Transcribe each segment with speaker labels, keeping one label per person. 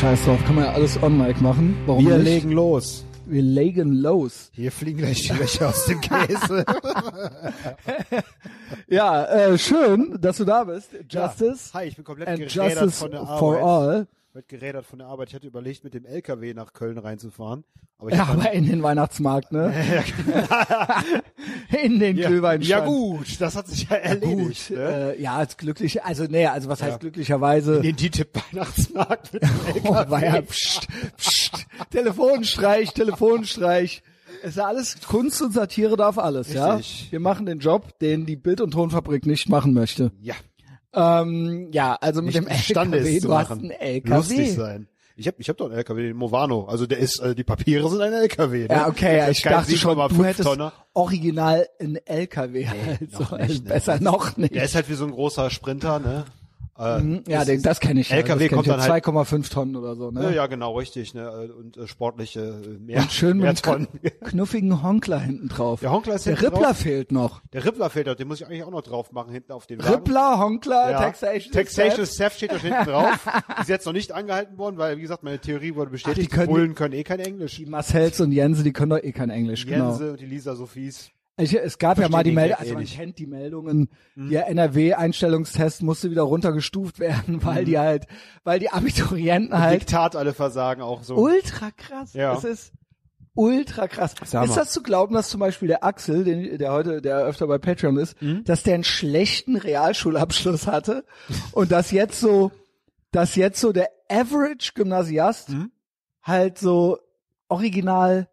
Speaker 1: scheiß drauf, kann man ja alles on-mic machen. Warum
Speaker 2: Wir
Speaker 1: nicht?
Speaker 2: legen los.
Speaker 1: Wir legen los.
Speaker 2: Hier fliegen gleich die Löcher aus dem Käse.
Speaker 1: Ja, äh, schön, dass du da bist. Justice
Speaker 2: Hi, ich bin komplett
Speaker 1: and Justice
Speaker 2: von der Arbeit.
Speaker 1: for all.
Speaker 2: Wird gerädert von der Arbeit. Ich hatte überlegt, mit dem LKW nach Köln reinzufahren. Aber ich
Speaker 1: Ja, aber in den Weihnachtsmarkt, ne? in den
Speaker 2: ja,
Speaker 1: Glühweinstand.
Speaker 2: ja gut, das hat sich ja erledigt.
Speaker 1: Gut,
Speaker 2: ne?
Speaker 1: äh, ja, als glücklich, also nee, also was heißt
Speaker 2: Ja.
Speaker 1: glücklicherweise?
Speaker 2: In den DTIP-Weihnachtsmarkt mit dem
Speaker 1: Oh,
Speaker 2: LKW.
Speaker 1: war ja, pst, pst, Telefonstreich, Telefonstreich. Es ist ja alles Kunst und Satire darf alles, ja.
Speaker 2: Richtig.
Speaker 1: Wir machen den Job, den die Bild- und Tonfabrik nicht machen möchte.
Speaker 2: Ja,
Speaker 1: Ähm, ja, also mit
Speaker 2: nicht
Speaker 1: dem LKW, du hast einen LKW.
Speaker 2: Lustig sein. Ich habe ich hab doch einen LKW, den Movano. Also der ist, äh, die Papiere sind ein LKW. Ne?
Speaker 1: Ja, okay,
Speaker 2: ist
Speaker 1: ich dachte schon,
Speaker 2: 7,5
Speaker 1: du hättest
Speaker 2: Tonner.
Speaker 1: original einen LKW halt.
Speaker 2: noch
Speaker 1: so,
Speaker 2: nicht, ne?
Speaker 1: Besser noch nicht.
Speaker 2: Der ist halt wie so ein großer Sprinter, ne? Äh,
Speaker 1: Mhm, ja,
Speaker 2: das
Speaker 1: den, das kenne ich.
Speaker 2: LKW
Speaker 1: kenn
Speaker 2: kommt
Speaker 1: ich
Speaker 2: dann halt-
Speaker 1: 2,5 Tonnen oder so, ne?
Speaker 2: Ja, ja, genau, richtig, ne? Und äh, sportliche äh, mehr,
Speaker 1: Und schön
Speaker 2: mehr
Speaker 1: mit
Speaker 2: Tonnen.
Speaker 1: einem knuffigen Honkler hinten drauf.
Speaker 2: Der Honkler ist
Speaker 1: Der Rippler
Speaker 2: drauf.
Speaker 1: fehlt noch.
Speaker 2: Der Rippler fehlt doch, den muss ich eigentlich auch noch drauf machen, hinten auf den Wagen.
Speaker 1: Rippler, Honkler,
Speaker 2: ja.
Speaker 1: Taxation.
Speaker 2: Taxation
Speaker 1: Theft.
Speaker 2: Theft steht da hinten drauf. Ist jetzt noch nicht angehalten worden, weil, wie gesagt, meine Theorie wurde bestätigt.
Speaker 1: die können-
Speaker 2: Bullen können eh kein Englisch.
Speaker 1: Die Marcells und Jense, die können doch eh kein Englisch, genau.
Speaker 2: Jense und die Lisa Sophies.
Speaker 1: Ich, es gab ja mal die Meldung,
Speaker 2: Gag
Speaker 1: also
Speaker 2: eh
Speaker 1: man kennt die Meldungen, der NRW-Einstellungstest musste wieder runtergestuft werden, weil die halt, weil die Abiturienten halt
Speaker 2: Diktat alle versagen auch so.
Speaker 1: ultra krass.
Speaker 2: Ja.
Speaker 1: Das ist ultra krass.
Speaker 2: Sag
Speaker 1: Ist
Speaker 2: mal.
Speaker 1: das zu glauben, dass zum Beispiel der Axel, den, der heute, der öfter bei Patreon ist,
Speaker 2: Mhm.
Speaker 1: dass der einen schlechten Realschulabschluss hatte und dass jetzt so, dass jetzt so der Average Gymnasiast
Speaker 2: Mhm.
Speaker 1: halt so original,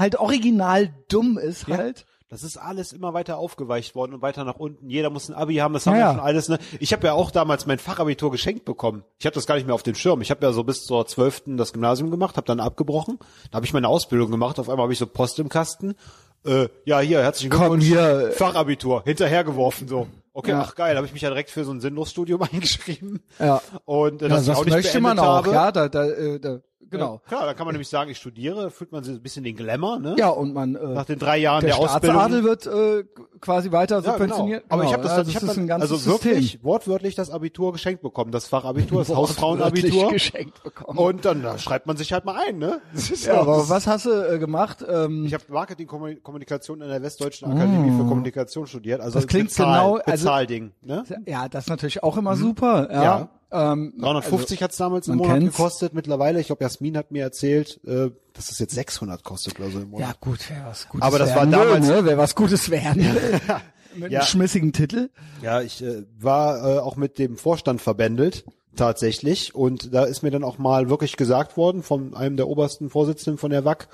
Speaker 1: halt original dumm ist
Speaker 2: Ja.
Speaker 1: halt.
Speaker 2: Das ist alles immer weiter aufgeweicht worden und weiter nach unten. Jeder muss ein Abi haben, das haben
Speaker 1: Ja,
Speaker 2: wir
Speaker 1: ja.
Speaker 2: schon alles. Ne? Ich habe ja auch damals mein Fachabitur geschenkt bekommen. Ich hatte das gar nicht mehr auf dem Schirm. Ich habe ja so bis zur zwölften das Gymnasium gemacht, habe dann abgebrochen. Da habe ich meine Ausbildung gemacht. Auf einmal habe ich so Post im Kasten. Äh, ja, hier, herzlichen
Speaker 1: Komm,
Speaker 2: Glückwunsch.
Speaker 1: hier.
Speaker 2: Fachabitur, hinterhergeworfen so. Okay,
Speaker 1: Ja.
Speaker 2: ach geil, habe ich mich ja direkt für so ein Sinnlosstudium eingeschrieben.
Speaker 1: Ja.
Speaker 2: Und äh,
Speaker 1: Ja,
Speaker 2: das, ich
Speaker 1: das
Speaker 2: auch nicht
Speaker 1: möchte man auch,
Speaker 2: habe.
Speaker 1: ja, da, da, äh, da, genau.
Speaker 2: Ja, klar, da kann man nämlich sagen, ich studiere, fühlt man so ein bisschen den Glamour, ne?
Speaker 1: Ja, und man, äh,
Speaker 2: Nach den drei Jahren
Speaker 1: der
Speaker 2: der, Ausbildung.
Speaker 1: Staatsadel wird äh, quasi weiter
Speaker 2: Ja,
Speaker 1: subventioniert.
Speaker 2: Genau. Aber ich
Speaker 1: Genau,
Speaker 2: habe das,
Speaker 1: ja,
Speaker 2: dann, ich hab dann
Speaker 1: ein ganzes
Speaker 2: also
Speaker 1: System.
Speaker 2: wirklich wortwörtlich das Abitur geschenkt bekommen, das Fachabitur, das Hausfrauenabitur.
Speaker 1: geschenkt bekommen.
Speaker 2: Und dann da schreibt man sich halt mal ein, ne? Das
Speaker 1: ja, aber
Speaker 2: das-
Speaker 1: was hast du äh, gemacht? Ähm,
Speaker 2: Ich habe Marketing Kommuni- Kommunikation an der Westdeutschen Akademie für Kommunikation studiert, also
Speaker 1: Das klingt
Speaker 2: Bezahl,
Speaker 1: genau- also-
Speaker 2: Bezahlding, ne?
Speaker 1: ja, das ist natürlich auch immer super. Ja.
Speaker 2: Ja.
Speaker 1: Ähm,
Speaker 2: 350 hat's damals im Monat
Speaker 1: kennt's.
Speaker 2: gekostet. Mittlerweile, ich glaube, Jasmin hat mir erzählt, äh, dass es jetzt 600 kostet oder so im Monat.
Speaker 1: ja, gut, wer was Gutes
Speaker 2: Aber das war damals-
Speaker 1: will, ne? wer was Gutes werden will. Mit
Speaker 2: Ja.
Speaker 1: einem schmissigen Titel.
Speaker 2: Ja, ich äh, war äh, auch mit dem Vorstand verbändelt, tatsächlich. Und da ist mir dann auch mal wirklich gesagt worden von einem der obersten Vorsitzenden von der WAC,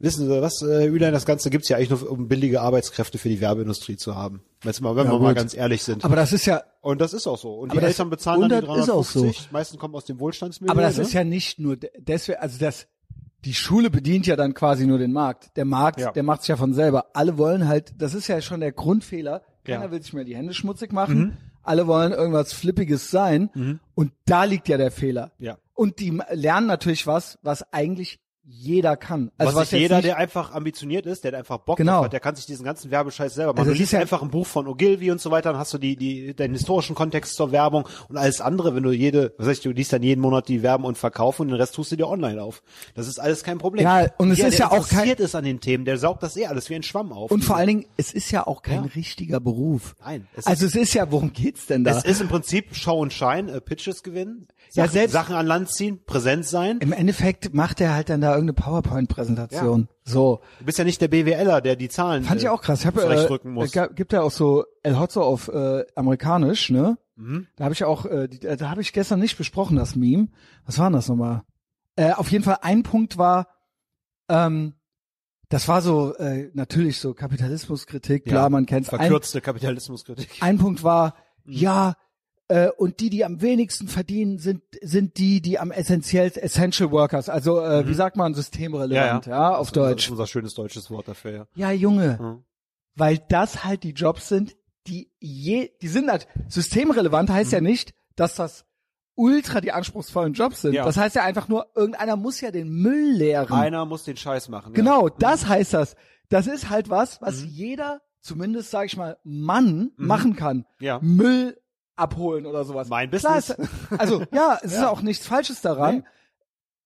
Speaker 2: wissen Sie was, äh, Ülein, das Ganze gibt's ja eigentlich nur, um billige Arbeitskräfte für die Werbeindustrie zu haben. Jetzt mal, wenn
Speaker 1: Ja,
Speaker 2: wir mal
Speaker 1: gut.
Speaker 2: ganz ehrlich sind.
Speaker 1: Aber das ist ja,
Speaker 2: und das ist auch so. Und die Eltern bezahlen dann die
Speaker 1: 100 ist auch
Speaker 2: 350.
Speaker 1: so.
Speaker 2: Die meisten kommen aus dem Wohlstandsmilieu.
Speaker 1: aber das
Speaker 2: ne?
Speaker 1: ist ja nicht nur de- deswegen, also das, die Schule bedient ja dann quasi nur den Markt. Der Markt,
Speaker 2: Ja.
Speaker 1: der macht's ja von selber. Alle wollen halt, das ist ja schon der Grundfehler. Keiner
Speaker 2: Ja. Mhm.
Speaker 1: will sich mehr die Hände schmutzig machen. Alle wollen irgendwas Flippiges sein. Und da liegt ja der Fehler.
Speaker 2: Ja.
Speaker 1: Und die lernen natürlich was, was eigentlich jeder kann. Also
Speaker 2: was,
Speaker 1: was,
Speaker 2: jeder,
Speaker 1: nicht,
Speaker 2: der einfach ambitioniert ist, der einfach Bock
Speaker 1: Genau.
Speaker 2: hat, der kann sich diesen ganzen Werbescheiß selber machen.
Speaker 1: Also
Speaker 2: du liest
Speaker 1: ist ja-
Speaker 2: einfach ein Buch von Ogilvy und so weiter, dann hast du die, die, den historischen Kontext zur Werbung und alles andere, wenn du jede, was ich, du liest dann jeden Monat die Werben und verkaufen und den Rest tust du dir online auf. Das ist alles kein Problem.
Speaker 1: Ja, und es
Speaker 2: Der,
Speaker 1: ist
Speaker 2: der
Speaker 1: ja auch kein-
Speaker 2: interessiert ist an den Themen, der saugt das eh alles wie ein Schwamm auf.
Speaker 1: und vor allen Dingen, es ist ja auch kein
Speaker 2: Ja.
Speaker 1: richtiger Beruf.
Speaker 2: Nein, es
Speaker 1: also es ist ja, worum geht's denn da?
Speaker 2: es ist im Prinzip Show und Shine, äh, Pitches gewinnen,
Speaker 1: Ja,
Speaker 2: Sachen,
Speaker 1: selbst-
Speaker 2: Sachen an Land ziehen, präsent sein.
Speaker 1: Im Endeffekt macht er halt dann da irgendeine PowerPoint-Präsentation. So.
Speaker 2: Du bist ja nicht der BWLer, der die Zahlen
Speaker 1: Fand ich
Speaker 2: äh,
Speaker 1: auch krass. Ich
Speaker 2: zurechtrücken
Speaker 1: äh,
Speaker 2: muss.
Speaker 1: gibt ja auch so El Hotzo auf äh, amerikanisch, ne?
Speaker 2: Mhm.
Speaker 1: Da habe ich auch, äh, die, äh, da habe ich gestern nicht besprochen das Meme. Was war denn das nochmal? Äh, auf jeden Fall ein Punkt war, ähm, das war so äh, natürlich so Kapitalismuskritik, klar,
Speaker 2: Ja,
Speaker 1: man kennt's. Ein,
Speaker 2: Verkürzte Kapitalismuskritik.
Speaker 1: ein Punkt war,
Speaker 2: Mhm.
Speaker 1: ja, und die, die am wenigsten verdienen, sind sind die, die am essentiell Essential Workers, also äh, wie sagt man systemrelevant, ja, auf
Speaker 2: Mhm. Das
Speaker 1: Deutsch.
Speaker 2: ist unser schönes deutsches Wort dafür, ja.
Speaker 1: Ja, Junge,
Speaker 2: Mhm.
Speaker 1: weil das halt die Jobs sind, die je, die sind halt systemrelevant, heißt
Speaker 2: Mhm.
Speaker 1: ja nicht, dass das ultra die anspruchsvollen Jobs sind.
Speaker 2: Ja.
Speaker 1: Das heißt ja einfach nur, irgendeiner muss ja den Müll leeren.
Speaker 2: Einer muss den Scheiß machen.
Speaker 1: Genau,
Speaker 2: Ja.
Speaker 1: das heißt das. Das ist halt was, was
Speaker 2: Mhm.
Speaker 1: jeder, zumindest sag ich mal, Mann machen kann.
Speaker 2: Ja.
Speaker 1: Müll abholen oder sowas.
Speaker 2: Mein
Speaker 1: Klar,
Speaker 2: Business.
Speaker 1: ist- also ja, es ist auch nichts Falsches daran,
Speaker 2: Nee.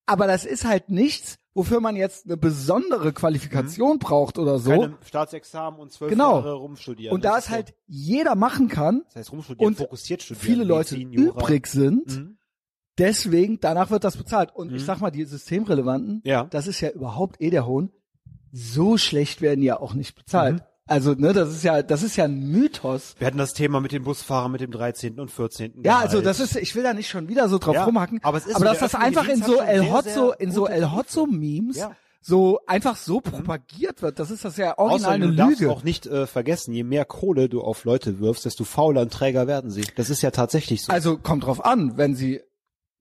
Speaker 1: aber das ist halt nichts, wofür man jetzt eine besondere Qualifikation braucht oder so.
Speaker 2: Keine Staatsexamen und zwölf
Speaker 1: Genau.
Speaker 2: Jahre rumstudieren.
Speaker 1: Und da es
Speaker 2: ist so-
Speaker 1: halt jeder machen kann
Speaker 2: das heißt rumstudieren,
Speaker 1: und
Speaker 2: fokussiert studieren.
Speaker 1: viele Leute übrig sind,
Speaker 2: Mhm.
Speaker 1: deswegen danach wird das bezahlt. Und ich
Speaker 2: Mhm.
Speaker 1: sag mal, die systemrelevanten,
Speaker 2: Ja.
Speaker 1: das ist ja überhaupt eh der Hohn. So schlecht werden ja auch nicht bezahlt. Also, ne, das ist ja, das ist ja ein Mythos.
Speaker 2: Wir hatten das Thema mit den Busfahrern mit dem 13. und 14.
Speaker 1: Ja,
Speaker 2: Gehalt.
Speaker 1: also das ist, ich will da nicht schon wieder so drauf
Speaker 2: Ja,
Speaker 1: rumhacken,
Speaker 2: aber es ist
Speaker 1: aber
Speaker 2: so,
Speaker 1: dass das einfach in so
Speaker 2: schon
Speaker 1: El Hotzo, in so El. Hotzo Memes
Speaker 2: Ja.
Speaker 1: So einfach so propagiert wird, das ist das ja original
Speaker 2: Außerdem,
Speaker 1: eine
Speaker 2: du darfst
Speaker 1: Lüge.
Speaker 2: auch nicht äh, vergessen, je mehr Kohle du auf Leute wirfst, desto fauler und träger werden sie. Das ist ja tatsächlich so.
Speaker 1: Also kommt drauf an, wenn sie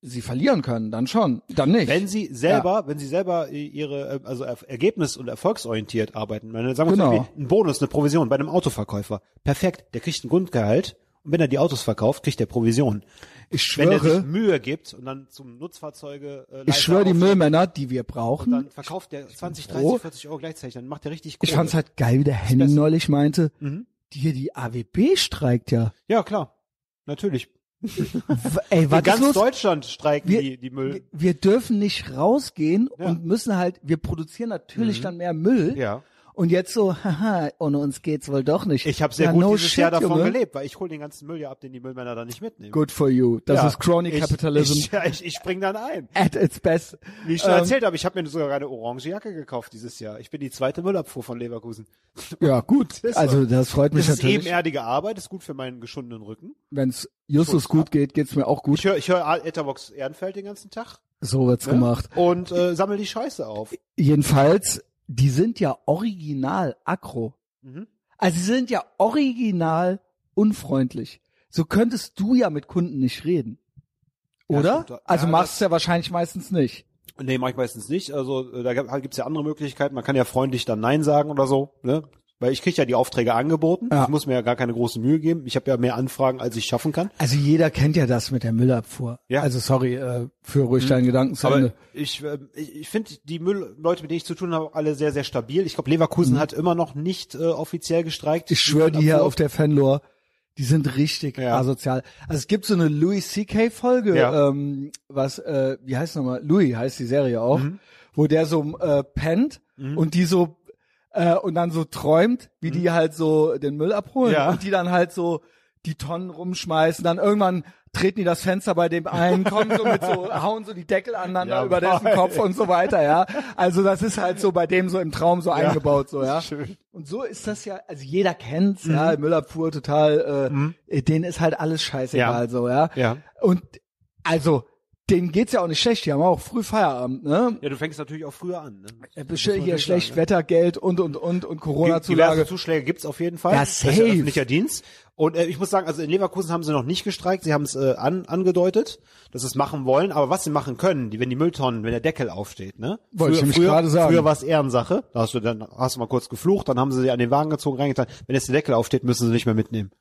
Speaker 1: sie verlieren können, dann schon, dann nicht.
Speaker 2: wenn sie selber, wenn sie selber ihre, äh, also er- ergebnis- und erfolgsorientiert arbeiten, meine, sagen wir
Speaker 1: Genau.
Speaker 2: zum Beispiel, ein Bonus, eine Provision bei einem Autoverkäufer. Perfekt, der kriegt ein Grundgehalt und wenn er die Autos verkauft, kriegt er Provision.
Speaker 1: ich
Speaker 2: Wenn er sich
Speaker 1: schwöre,
Speaker 2: Mühe gibt und dann zum Nutzfahrzeuge äh,
Speaker 1: ich schwöre die Müllmänner, die wir brauchen.
Speaker 2: dann verkauft der 20,
Speaker 1: froh.
Speaker 2: 30, 40 Euro gleichzeitig, dann macht er richtig Kohle.
Speaker 1: Ich fand's halt geil, wie der Henning neulich meinte,
Speaker 2: Mhm.
Speaker 1: die hier die AWB streikt ja.
Speaker 2: Ja, klar. Natürlich.
Speaker 1: Ey,
Speaker 2: In
Speaker 1: was
Speaker 2: ganz
Speaker 1: los?
Speaker 2: Deutschland streiken
Speaker 1: Wir-
Speaker 2: die, die Müll.
Speaker 1: Wir- Wir dürfen nicht rausgehen
Speaker 2: Ja.
Speaker 1: und müssen halt, wir produzieren natürlich dann mehr Müll.
Speaker 2: Ja.
Speaker 1: Und jetzt so, haha, ohne uns geht's wohl doch nicht.
Speaker 2: Ich habe sehr
Speaker 1: Ja,
Speaker 2: gut
Speaker 1: no
Speaker 2: dieses
Speaker 1: shit,
Speaker 2: Jahr davon
Speaker 1: Junge.
Speaker 2: gelebt, weil ich hole den ganzen Müll ja ab, den die Müllmänner da nicht mitnehmen.
Speaker 1: Good for you. Das
Speaker 2: Ja,
Speaker 1: ist Crony
Speaker 2: ich,
Speaker 1: Capitalism
Speaker 2: Ich, ich, ich spring dann ein.
Speaker 1: at its best.
Speaker 2: Wie ich schon
Speaker 1: Ähm,
Speaker 2: erzählt habe, ich habe mir sogar eine orange Jacke gekauft dieses Jahr. Ich bin die zweite Müllabfuhr von Leverkusen.
Speaker 1: Ja, gut.
Speaker 2: Ist
Speaker 1: Also
Speaker 2: so.
Speaker 1: das freut mich
Speaker 2: Das ist
Speaker 1: natürlich.
Speaker 2: ebenerdige Arbeit, ist gut für meinen geschundenen Rücken.
Speaker 1: Wenn's Justus gut
Speaker 2: ab.
Speaker 1: geht, geht's mir auch gut.
Speaker 2: Ich höre ich hör Etherbox Ehrenfeld den ganzen Tag
Speaker 1: So wird's
Speaker 2: ne?
Speaker 1: gemacht.
Speaker 2: und äh, sammel die Scheiße auf.
Speaker 1: Jedenfalls, die sind ja original aggro.
Speaker 2: Mhm.
Speaker 1: Also sie sind ja original unfreundlich. So könntest du ja mit Kunden nicht reden.
Speaker 2: Ja,
Speaker 1: Oder?
Speaker 2: stimmt.
Speaker 1: also
Speaker 2: Ja,
Speaker 1: machst du ja wahrscheinlich meistens nicht.
Speaker 2: Nee, mach ich meistens nicht. Also äh, da gibt- gibt's ja andere Möglichkeiten. Man kann ja freundlich dann Nein sagen oder so. Ne? Weil ich krieg ja die Aufträge angeboten.
Speaker 1: Ja.
Speaker 2: Ich muss mir ja gar keine große Mühe geben. Ich habe ja mehr Anfragen, als ich schaffen kann.
Speaker 1: Also jeder kennt ja das mit der Müllabfuhr.
Speaker 2: Ja. Mhm.
Speaker 1: Also sorry, äh, für ruhig deinen Gedanken zu
Speaker 2: Aber
Speaker 1: Ende.
Speaker 2: ich, äh, ich, ich finde die Müllleute, mit denen ich zu tun habe, alle sehr, sehr stabil. Ich glaube,
Speaker 1: Mhm.
Speaker 2: Leverkusen hat immer noch nicht äh, offiziell gestreikt.
Speaker 1: Ich schwöre die hier auf der Fanlore, die sind richtig
Speaker 2: Ja.
Speaker 1: asozial. Also es gibt so eine Louis C.K. Folge,
Speaker 2: Ja.
Speaker 1: ähm, was, äh, wie heißt nochmal? Louis heißt die Serie auch,
Speaker 2: Mhm.
Speaker 1: wo der so äh, pennt und die so äh, und dann so träumt, wie die halt so den Müll abholen
Speaker 2: Mhm. Ja.
Speaker 1: und die dann halt so die Tonnen rumschmeißen, dann irgendwann treten die das Fenster bei dem ein, kommen so mit so, hauen so die Deckel aneinander
Speaker 2: Ja,
Speaker 1: über dessen. Kopf und so weiter, ja. Also das ist halt so bei dem so im Traum so eingebaut, so, ja.
Speaker 2: Schön.
Speaker 1: Und so ist das ja, also jeder kennt's,
Speaker 2: Mhm.
Speaker 1: ja, Müllabfuhr total, äh, denen ist halt alles scheißegal,
Speaker 2: Ja.
Speaker 1: so, ja.
Speaker 2: Ja.
Speaker 1: Und also, denen geht's ja auch nicht schlecht, die haben auch früh Feierabend, ne?
Speaker 2: Ja, du fängst natürlich auch früher an. Ne?
Speaker 1: Äh,
Speaker 2: Muss man
Speaker 1: Hier schlecht
Speaker 2: sagen, ne?
Speaker 1: Wettergeld und und und und
Speaker 2: Diverse
Speaker 1: Corona-Zulage.
Speaker 2: Zuschläge gibt's auf jeden Fall.
Speaker 1: Ja,
Speaker 2: Das ist
Speaker 1: safe.
Speaker 2: öffentlicher Dienst. Und äh, ich muss sagen, also in Leverkusen haben sie noch nicht gestreikt, sie haben es äh, an, angedeutet, dass sie es machen wollen. Aber was sie machen können, die, wenn die Mülltonnen, wenn der Deckel aufsteht, ne?
Speaker 1: Wollte ich
Speaker 2: früher,
Speaker 1: nämlich
Speaker 2: früher,
Speaker 1: gerade sagen.
Speaker 2: Früher war es Ehrensache. Da hast du dann hast du mal kurz geflucht, dann haben sie sie an den Wagen gezogen, reingetan. Wenn jetzt der Deckel aufsteht, müssen sie nicht mehr mitnehmen.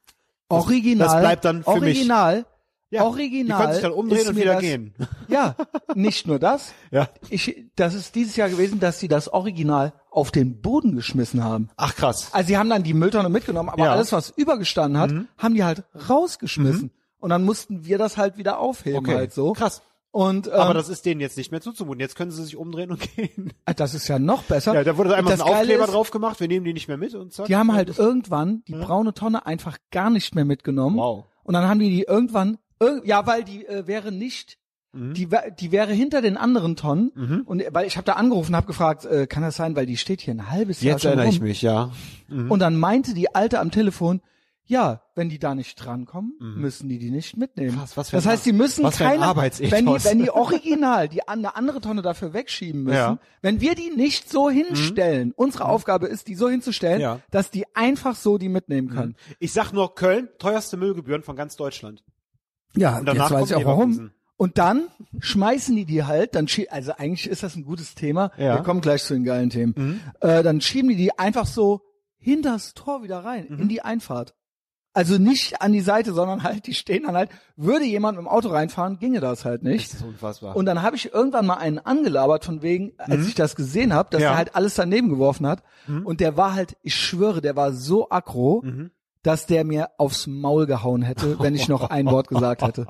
Speaker 1: Original.
Speaker 2: das bleibt dann für mich.
Speaker 1: Original.
Speaker 2: Ja,
Speaker 1: Original.
Speaker 2: Die können sich dann umdrehen und wieder
Speaker 1: das,
Speaker 2: gehen.
Speaker 1: Ja, nicht nur das.
Speaker 2: Ja.
Speaker 1: Ich, das ist dieses Jahr gewesen, dass sie das Original auf den Boden geschmissen haben.
Speaker 2: Ach krass.
Speaker 1: Also sie haben dann die Mülltonne mitgenommen, aber
Speaker 2: Ja. Mhm.
Speaker 1: alles, was übergestanden hat, haben die halt rausgeschmissen. Und dann mussten wir das halt wieder aufheben
Speaker 2: Okay.
Speaker 1: halt so.
Speaker 2: Krass.
Speaker 1: Und ähm,
Speaker 2: Aber das ist denen jetzt nicht mehr zuzumuten. Jetzt können sie sich umdrehen und gehen.
Speaker 1: äh, das ist ja noch besser.
Speaker 2: Ja, da wurde einmal
Speaker 1: das
Speaker 2: ein Aufkleber
Speaker 1: ist,
Speaker 2: drauf gemacht, wir nehmen die nicht mehr mit und zack.
Speaker 1: Die haben halt irgendwann die braune Tonne einfach gar nicht mehr mitgenommen.
Speaker 2: Wow.
Speaker 1: Und dann haben die die irgendwann, irg ja, weil die äh, wäre nicht,
Speaker 2: Mhm.
Speaker 1: die, die wäre hinter den anderen Tonnen. Und weil ich habe da angerufen, habe gefragt, äh, kann das sein, weil die steht hier ein halbes Jahr
Speaker 2: Jetzt erinnere
Speaker 1: rum.
Speaker 2: ich mich, ja.
Speaker 1: Und dann meinte die Alte am Telefon, ja, wenn die da nicht drankommen, müssen die die nicht mitnehmen.
Speaker 2: Mhm. Krass, was für
Speaker 1: das
Speaker 2: ein-
Speaker 1: heißt, die müssen
Speaker 2: was
Speaker 1: keine, wenn die, wenn die original die an- eine andere Tonne dafür wegschieben müssen,
Speaker 2: Ja. Mhm.
Speaker 1: wenn wir die nicht so hinstellen, unsere Aufgabe ist, die so hinzustellen,
Speaker 2: Ja.
Speaker 1: dass die einfach so die mitnehmen können.
Speaker 2: Ich sag nur Köln, teuerste Müllgebühren von ganz Deutschland.
Speaker 1: Ja,
Speaker 2: Und
Speaker 1: jetzt weiß ich auch warum.
Speaker 2: Leverkusen.
Speaker 1: Und dann schmeißen die die halt, dann also eigentlich ist das ein gutes Thema.
Speaker 2: Ja. Mhm.
Speaker 1: Wir kommen gleich zu den geilen Themen. Äh, dann schieben die die einfach so hinters Tor wieder rein
Speaker 2: Mhm.
Speaker 1: in die Einfahrt. Also nicht an die Seite, sondern halt die stehen dann halt. Würde jemand mit dem Auto reinfahren, ginge das halt nicht.
Speaker 2: Das ist unfassbar.
Speaker 1: Und dann habe ich irgendwann mal einen angelabert von wegen, als ich das gesehen habe, dass
Speaker 2: Mhm. Ja. Mhm.
Speaker 1: er halt alles daneben geworfen hat. Und der war halt, ich schwöre, der war so aggro. Dass der mir aufs Maul gehauen hätte, wenn ich noch ein Wort gesagt hätte.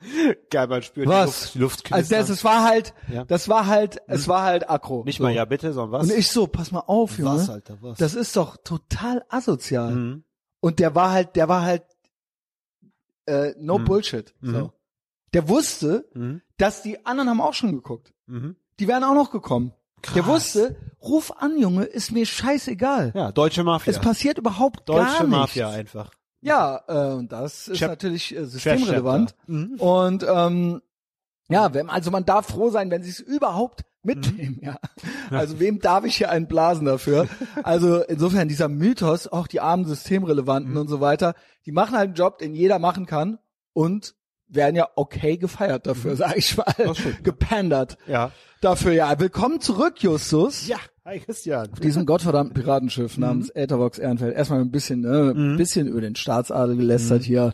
Speaker 2: Geil, man spürt
Speaker 1: Was?
Speaker 2: die Luft, die Luft
Speaker 1: Also das, es war halt,
Speaker 2: Ja.
Speaker 1: das war halt, es war halt aggro.
Speaker 2: Nicht
Speaker 1: so.
Speaker 2: mal ja bitte, sondern was?
Speaker 1: Und ich so, pass mal auf, Junge.
Speaker 2: Was, Alter, was?
Speaker 1: Das ist doch total asozial.
Speaker 2: Mhm.
Speaker 1: Und der war halt, der war halt äh, no Bullshit. So.
Speaker 2: Mhm.
Speaker 1: Der wusste,
Speaker 2: Mhm.
Speaker 1: dass die anderen haben auch schon geguckt.
Speaker 2: Mhm.
Speaker 1: Die wären auch noch gekommen. Der
Speaker 2: Krass.
Speaker 1: wusste, ruf an, Junge, ist mir scheißegal.
Speaker 2: Ja, deutsche Mafia.
Speaker 1: Es passiert überhaupt gar
Speaker 2: deutsche
Speaker 1: nichts.
Speaker 2: Mafia einfach.
Speaker 1: Ja, äh, und das ist
Speaker 2: Chap-
Speaker 1: natürlich äh, systemrelevant.
Speaker 2: Mhm.
Speaker 1: Und ähm, ja, wenn, also man darf froh sein, wenn sie es überhaupt mitnehmen, ja. Also wem darf ich hier einen blasen dafür? Also insofern dieser Mythos, auch die armen Systemrelevanten und so weiter, die machen halt einen Job, den jeder machen kann und werden ja okay gefeiert dafür, sag ich mal.
Speaker 2: Stimmt.
Speaker 1: Gepandert
Speaker 2: Ja.
Speaker 1: dafür, ja. Willkommen zurück, Justus.
Speaker 2: Ja, hi Christian.
Speaker 1: Auf diesem gottverdammten Piratenschiff namens Äthervox Ehrenfeld. Erstmal ein bisschen, ne, ein bisschen über den Staatsadel gelästert hier.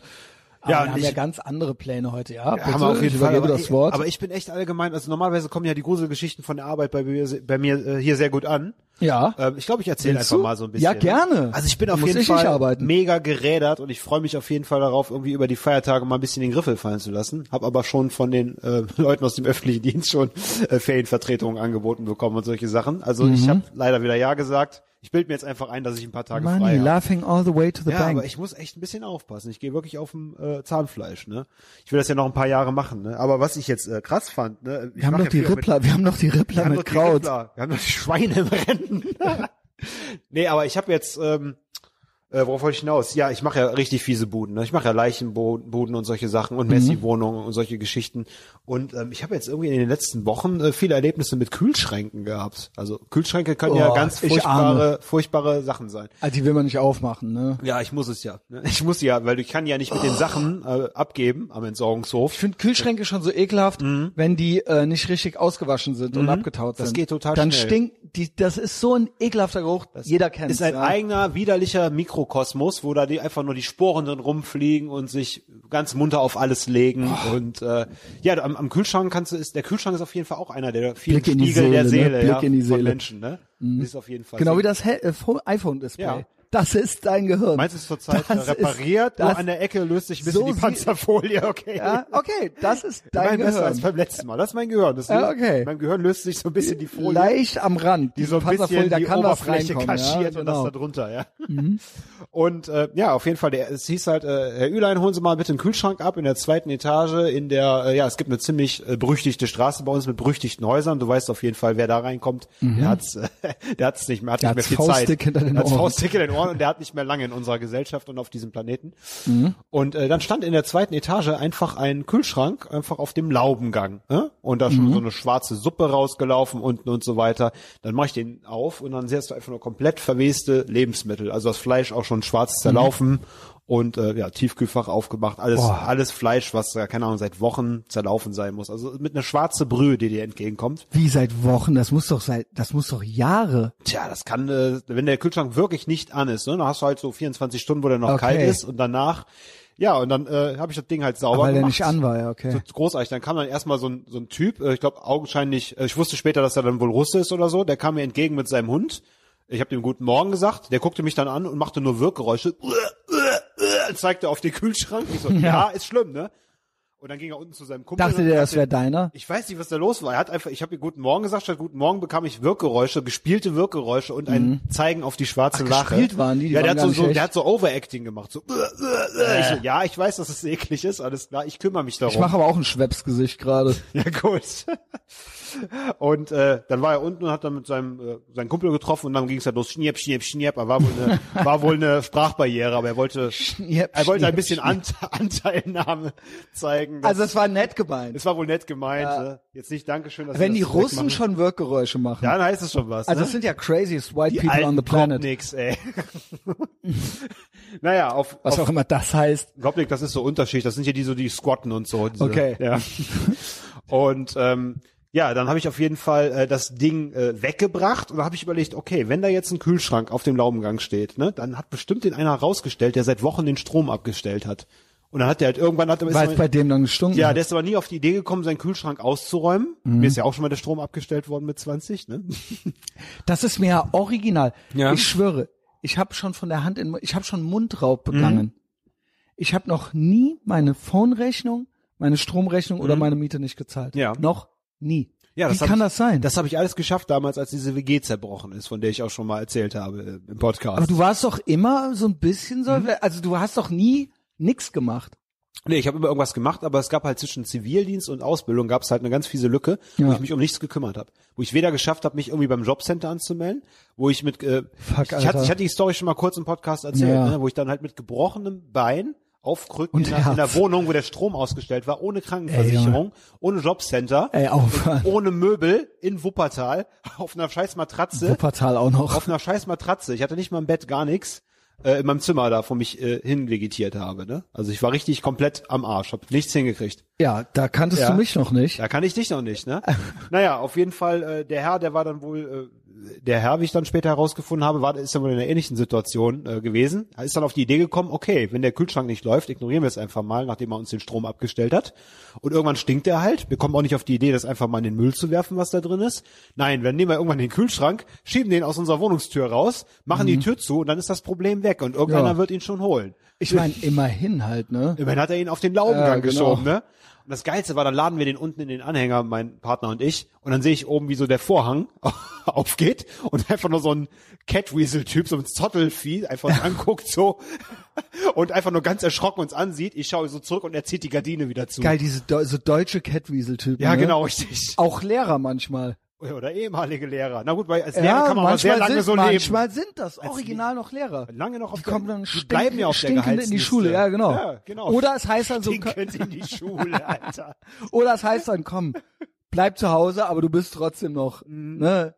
Speaker 1: Aber
Speaker 2: Ja,
Speaker 1: wir haben
Speaker 2: ich-
Speaker 1: ja ganz andere Pläne heute, ja.
Speaker 2: Ja, haben wir auf jeden Fall. Aber,
Speaker 1: das Wort.
Speaker 2: aber ich bin echt allgemein, also normalerweise kommen ja die Gruselgeschichten von der Arbeit bei mir, bei mir äh, hier sehr gut an.
Speaker 1: ja.
Speaker 2: Ähm, ich glaube, ich erzähle einfach
Speaker 1: du?
Speaker 2: mal so ein bisschen.
Speaker 1: Ja, gerne.
Speaker 2: Also ich bin auf
Speaker 1: Muss
Speaker 2: jeden Fall mega gerädert und ich freue mich auf jeden Fall darauf, irgendwie über die Feiertage mal ein bisschen den Griffel fallen zu lassen. Hab aber schon von den äh, Leuten aus dem öffentlichen Dienst schon äh, Ferienvertretungen angeboten bekommen und solche Sachen. Also
Speaker 1: Mhm.
Speaker 2: ich habe leider wieder Ja gesagt. Ich bild mir jetzt einfach ein, dass ich ein paar Tage frei
Speaker 1: Money
Speaker 2: habe.
Speaker 1: laughing all the way to the
Speaker 2: Ja,
Speaker 1: bank.
Speaker 2: aber ich muss echt ein bisschen aufpassen. Ich gehe wirklich auf dem äh, Zahnfleisch, ne? Ich will das ja noch ein paar Jahre machen, ne? Aber was ich jetzt äh, krass fand, ne? Ich
Speaker 1: wir haben noch
Speaker 2: ja
Speaker 1: die
Speaker 2: viel mit-
Speaker 1: Rippler, wir haben noch die Rippler mit Kraut.
Speaker 2: Rippler. Wir haben noch die Schweine im Rennen. nee, aber ich habe jetzt, ähm, äh, worauf wollte ich hinaus? Ja, ich mache ja richtig fiese Buden. Ne? Ich mache ja Leichenbuden und solche Sachen
Speaker 1: Mhm.
Speaker 2: und Messi-Wohnungen und solche Geschichten. Und ähm, ich habe jetzt irgendwie in den letzten Wochen äh, viele Erlebnisse mit Kühlschränken gehabt. Also Kühlschränke können ja
Speaker 1: Oh,
Speaker 2: ganz
Speaker 1: ich
Speaker 2: furchtbare, furchtbare Sachen sein.
Speaker 1: Also die will man nicht aufmachen, ne?
Speaker 2: Ja, ich muss es ja. ne? Ich muss ja, weil ich kann ja nicht mit den Sachen äh, abgeben am Entsorgungshof.
Speaker 1: Ich finde Kühlschränke schon so ekelhaft, wenn die äh, nicht richtig ausgewaschen sind und abgetaut
Speaker 2: Mhm. Das
Speaker 1: sind.
Speaker 2: geht total
Speaker 1: Dann
Speaker 2: schnell.
Speaker 1: stinkt die, das ist so ein ekelhafter Geruch. Jeder kennt
Speaker 2: ist ein
Speaker 1: ja.
Speaker 2: eigener widerlicher Mikrokosmos, wo da die einfach nur die Sporen drin rumfliegen und sich ganz munter auf alles legen und äh, ja am, am Kühlschrank kannst du ist der Kühlschrank ist auf jeden Fall auch einer der vielen
Speaker 1: Blick in die
Speaker 2: Spiegel der
Speaker 1: Seele, ne?
Speaker 2: Seele
Speaker 1: Blick
Speaker 2: ja,
Speaker 1: in die
Speaker 2: von
Speaker 1: Seele.
Speaker 2: Menschen ne das ist auf jeden Fall
Speaker 1: Genau
Speaker 2: so.
Speaker 1: wie das äh, Pho- iPhone-Display.
Speaker 2: Ja.
Speaker 1: Das ist dein Gehirn.
Speaker 2: Meinst du es zurzeit
Speaker 1: Das
Speaker 2: repariert?
Speaker 1: ist-
Speaker 2: nur an der Ecke löst sich ein bisschen
Speaker 1: so
Speaker 2: die Panzerfolie, okay.
Speaker 1: Ja, okay, das ist dein
Speaker 2: besser als
Speaker 1: Gehirn.
Speaker 2: beim letzten Mal. Das ist mein Gehirn. Das
Speaker 1: Ja, okay.
Speaker 2: Mein Gehirn löst sich so ein bisschen die Folie.
Speaker 1: Leicht am Rand.
Speaker 2: die so ein
Speaker 1: Panzerfolie,
Speaker 2: bisschen
Speaker 1: da
Speaker 2: die
Speaker 1: kann was
Speaker 2: Oberfläche
Speaker 1: reinkommen.
Speaker 2: kaschiert
Speaker 1: ja,
Speaker 2: und das
Speaker 1: genau.
Speaker 2: da drunter, ja. Und äh, ja, auf jeden Fall, der, es hieß halt, äh, Herr Ülein, holen Sie mal bitte einen Kühlschrank ab in der zweiten Etage in der, äh, ja, es gibt eine ziemlich äh, berüchtigte Straße bei uns mit berüchtigten Häusern. Du weißt auf jeden Fall, wer da reinkommt. Der hat's, äh, der hat's nicht mehr, hat
Speaker 1: Der
Speaker 2: nicht mehr viel Zeit.
Speaker 1: hinter den Ohren.
Speaker 2: faustdick in den Ohren und der hat nicht mehr lange in unserer Gesellschaft und auf diesem Planeten.
Speaker 1: Mhm.
Speaker 2: Und äh, dann stand in der zweiten Etage einfach ein Kühlschrank, einfach auf dem Laubengang. Äh? Und da
Speaker 1: Mhm.
Speaker 2: schon so eine schwarze Suppe rausgelaufen unten und so weiter. Dann mache ich den auf und dann siehst du einfach nur komplett verweste Lebensmittel. Also das Fleisch auch schon schwarz zerlaufen und äh, ja, Tiefkühlfach aufgemacht. Alles,
Speaker 1: Boah.
Speaker 2: alles Fleisch, was, ja, keine Ahnung, seit Wochen zerlaufen sein muss. Also mit einer schwarze Brühe, die dir entgegenkommt.
Speaker 1: Wie seit Wochen? Das muss doch seit, das muss doch Jahre.
Speaker 2: Tja, das kann, äh, wenn der Kühlschrank wirklich nicht an ist, ne, dann hast du halt so 24 Stunden, wo der noch
Speaker 1: Okay.
Speaker 2: kalt ist und danach, ja, und dann äh, habe ich das Ding halt sauber
Speaker 1: Weil der
Speaker 2: gemacht.
Speaker 1: nicht an war, ja, okay.
Speaker 2: So großartig. Dann kam dann erstmal so ein, so ein Typ, äh, ich glaube augenscheinlich, äh, ich wusste später, dass er dann wohl Russe ist oder so, der kam mir entgegen mit seinem Hund. Ich habe dem guten Morgen gesagt, der guckte mich dann an und machte nur Wirkgeräusche. Zeigte auf den Kühlschrank. Ich so, ja, ist schlimm, ne? Und dann ging er unten zu seinem Kumpel.
Speaker 1: Dachte der, das wäre deiner?
Speaker 2: ich weiß nicht, was da los war. Er hat einfach, ich habe ihm guten Morgen gesagt, statt guten Morgen bekam ich Wirkgeräusche, gespielte Wirkgeräusche und ein Zeigen auf die schwarze
Speaker 1: Mhm. Ach,
Speaker 2: Lache.
Speaker 1: gespielt waren die? Die
Speaker 2: ja, der hat so, so der hat so Overacting gemacht. So, äh, äh, äh. Ich so, ja, ich weiß, dass es eklig ist, alles klar, ich kümmere mich darum.
Speaker 1: Ich mache aber auch ein Schwepsgesicht gerade.
Speaker 2: Ja, gut. Und äh, dann war er unten und hat dann mit seinem äh, seinen Kumpel getroffen und dann ging es halt los, schniep, schniep, schniep. Er war wohl eine, war wohl eine Sprachbarriere, aber er wollte,
Speaker 1: Schniep,
Speaker 2: er wollte ein bisschen
Speaker 1: schniep.
Speaker 2: Ant Anteilnahme zeigen. Das,
Speaker 1: Also es war nett gemeint.
Speaker 2: es war wohl nett gemeint. Ne? Jetzt nicht Dankeschön, dass
Speaker 1: Wenn die
Speaker 2: das
Speaker 1: Russen schon Wirkgeräusche machen.
Speaker 2: ja, dann heißt es schon was.
Speaker 1: also
Speaker 2: ne?
Speaker 1: es sind ja craziest white
Speaker 2: die
Speaker 1: people on the planet.
Speaker 2: Gopniks, ey. naja, auf,
Speaker 1: Was
Speaker 2: auf
Speaker 1: auch immer das heißt.
Speaker 2: Gopnik, das ist so Unterschicht. Das sind ja die so die squatten und so. Diese,
Speaker 1: Okay.
Speaker 2: Ja. Und ähm, ja, dann habe ich auf jeden Fall äh, das Ding äh, weggebracht und da habe ich überlegt, okay, wenn da jetzt ein Kühlschrank auf dem Laubengang steht, ne, dann hat bestimmt den einer rausgestellt, der seit Wochen den Strom abgestellt hat. Und dann hat der halt irgendwann hat er ist
Speaker 1: Weil es
Speaker 2: er-
Speaker 1: bei dem dann gestunken
Speaker 2: ja, der ist aber nie auf die Idee gekommen, seinen Kühlschrank auszuräumen.
Speaker 1: Mhm.
Speaker 2: Mir ist ja auch schon mal der Strom abgestellt worden mit 20, ne?
Speaker 1: Das ist mir ja original.
Speaker 2: Ja.
Speaker 1: Ich schwöre, ich habe schon von der Hand in, ich habe schon Mundraub begangen. Ich habe noch nie meine Phone-Rechnung, meine Stromrechnung oder meine Miete nicht gezahlt.
Speaker 2: Ja.
Speaker 1: Noch nie.
Speaker 2: Ja,
Speaker 1: Wie
Speaker 2: das hab
Speaker 1: kann
Speaker 2: ich,
Speaker 1: das sein?
Speaker 2: Das habe ich alles geschafft damals, als diese WG zerbrochen ist, von der ich auch schon mal erzählt habe äh, im Podcast.
Speaker 1: Aber du warst doch immer so ein bisschen
Speaker 2: Mhm.
Speaker 1: so, also du hast doch nie nix gemacht.
Speaker 2: Nee, ich habe immer irgendwas gemacht, aber es gab halt zwischen Zivildienst und Ausbildung gab es halt eine ganz fiese Lücke, wo
Speaker 1: Ja.
Speaker 2: ich mich um nichts gekümmert habe. Wo ich weder geschafft habe, mich irgendwie beim Jobcenter anzumelden, wo ich mit äh,
Speaker 1: Fuck,
Speaker 2: ich, hatte, ich hatte die Story schon mal kurz im Podcast erzählt,
Speaker 1: Ja.
Speaker 2: ne, wo ich dann halt mit gebrochenem Bein auf Krücken
Speaker 1: Und
Speaker 2: in, der, in der. Wohnung, wo der Strom ausgestellt war, ohne Krankenversicherung, ohne Jobcenter,
Speaker 1: Ey,
Speaker 2: ohne Möbel in Wuppertal, auf einer scheiß Matratze,
Speaker 1: Wuppertal auch noch.
Speaker 2: auf einer scheiß Matratze. Ich hatte nicht mal im Bett gar nichts äh, in meinem Zimmer da, wo mich äh, hinvegetiert habe. Ne? Also ich war richtig komplett am Arsch, hab nichts hingekriegt.
Speaker 1: Ja, da kanntest
Speaker 2: Ja.
Speaker 1: du mich noch nicht.
Speaker 2: Da kann ich dich noch nicht, ne? naja, auf jeden Fall, äh, der Herr, der war dann wohl, äh, der Herr, wie ich dann später herausgefunden habe, war, ist dann wohl in einer ähnlichen Situation äh, gewesen. Er ist dann auf die Idee gekommen, okay, wenn der Kühlschrank nicht läuft, ignorieren wir es einfach mal, nachdem er uns den Strom abgestellt hat. Und irgendwann stinkt er halt. Wir kommen auch nicht auf die Idee, das einfach mal in den Müll zu werfen, was da drin ist. Nein, dann nehmen wir irgendwann den Kühlschrank, schieben den aus unserer Wohnungstür raus, machen die Tür zu und dann ist das Problem weg und irgendeiner
Speaker 1: Ja.
Speaker 2: wird ihn schon holen.
Speaker 1: Ich meine, immerhin halt, ne?
Speaker 2: Immerhin hat er ihn auf den Laubengang
Speaker 1: Ja, genau.
Speaker 2: geschoben, ne? Und das Geilste war, dann laden wir den unten in den Anhänger, mein Partner und ich, und dann sehe ich oben, wie so der Vorhang aufgeht und einfach nur so ein Catweasel-Typ, so ein Zottelvieh, einfach uns anguckt so und einfach nur ganz erschrocken uns ansieht. Ich schaue so zurück und er zieht die Gardine wieder zu.
Speaker 1: Geil, diese so deutsche Catweasel-Typen.
Speaker 2: Ja,
Speaker 1: ne?
Speaker 2: genau, richtig.
Speaker 1: Auch Lehrer manchmal.
Speaker 2: Oder ehemalige Lehrer. Na gut, weil als Lehrer kann man aber sehr lange
Speaker 1: sind,
Speaker 2: so leben.
Speaker 1: manchmal sind das original noch Lehrer.
Speaker 2: Lange noch auf
Speaker 1: Die
Speaker 2: der,
Speaker 1: kommen dann
Speaker 2: die bleiben ja auf der
Speaker 1: stinkend in die. Schule, ja genau.
Speaker 2: Ja, genau.
Speaker 1: Oder es heißt dann so,
Speaker 2: Stinkend in die Schule, Alter.
Speaker 1: oder es heißt dann, komm, bleib zu Hause, aber du bist trotzdem noch,
Speaker 2: Mhm.
Speaker 1: ne?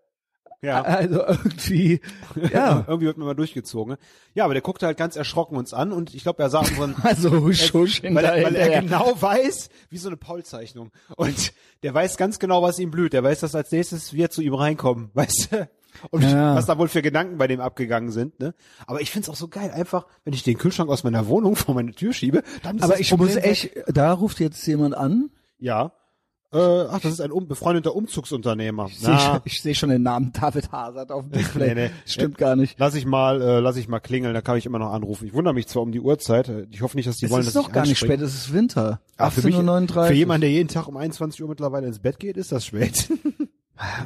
Speaker 2: Ja.
Speaker 1: Also irgendwie, ja,
Speaker 2: Irgendwie wird man mal durchgezogen. ne? Ja, aber der guckte halt ganz erschrocken uns an und ich glaube, er sah unseren,
Speaker 1: also husch, husch
Speaker 2: weil, er, weil er genau weiß, wie so eine Paul-Zeichnung. Und der weiß ganz genau, was ihm blüht. Der weiß, dass als nächstes wir zu ihm reinkommen, weißt du? Und
Speaker 1: Ja.
Speaker 2: was da wohl für Gedanken bei dem abgegangen sind, ne? Aber ich find's auch so geil, einfach, wenn ich den Kühlschrank aus meiner Wohnung vor meine Tür schiebe, dann ist
Speaker 1: Aber
Speaker 2: das
Speaker 1: ich
Speaker 2: Problem
Speaker 1: muss echt, da ruft jetzt jemand an.
Speaker 2: Ja. Äh, ach, das ist ein um, befreundeter Umzugsunternehmer.
Speaker 1: Ich sehe schon, ich seh schon den Namen David Hazard auf dem Display.
Speaker 2: Nee, nee.
Speaker 1: Stimmt gar nicht.
Speaker 2: Lass ich mal, äh, lass ich mal klingeln, da kann ich immer noch anrufen. Ich wundere mich zwar um die Uhrzeit. äh, Ich hoffe nicht, dass die
Speaker 1: Es
Speaker 2: wollen,
Speaker 1: ist
Speaker 2: dass
Speaker 1: noch
Speaker 2: ich
Speaker 1: gar nicht spät, es ist Winter.
Speaker 2: Ah, für, mich,
Speaker 1: 18.39
Speaker 2: für jemanden, der jeden Tag um 21 Uhr mittlerweile ins Bett geht, ist das spät.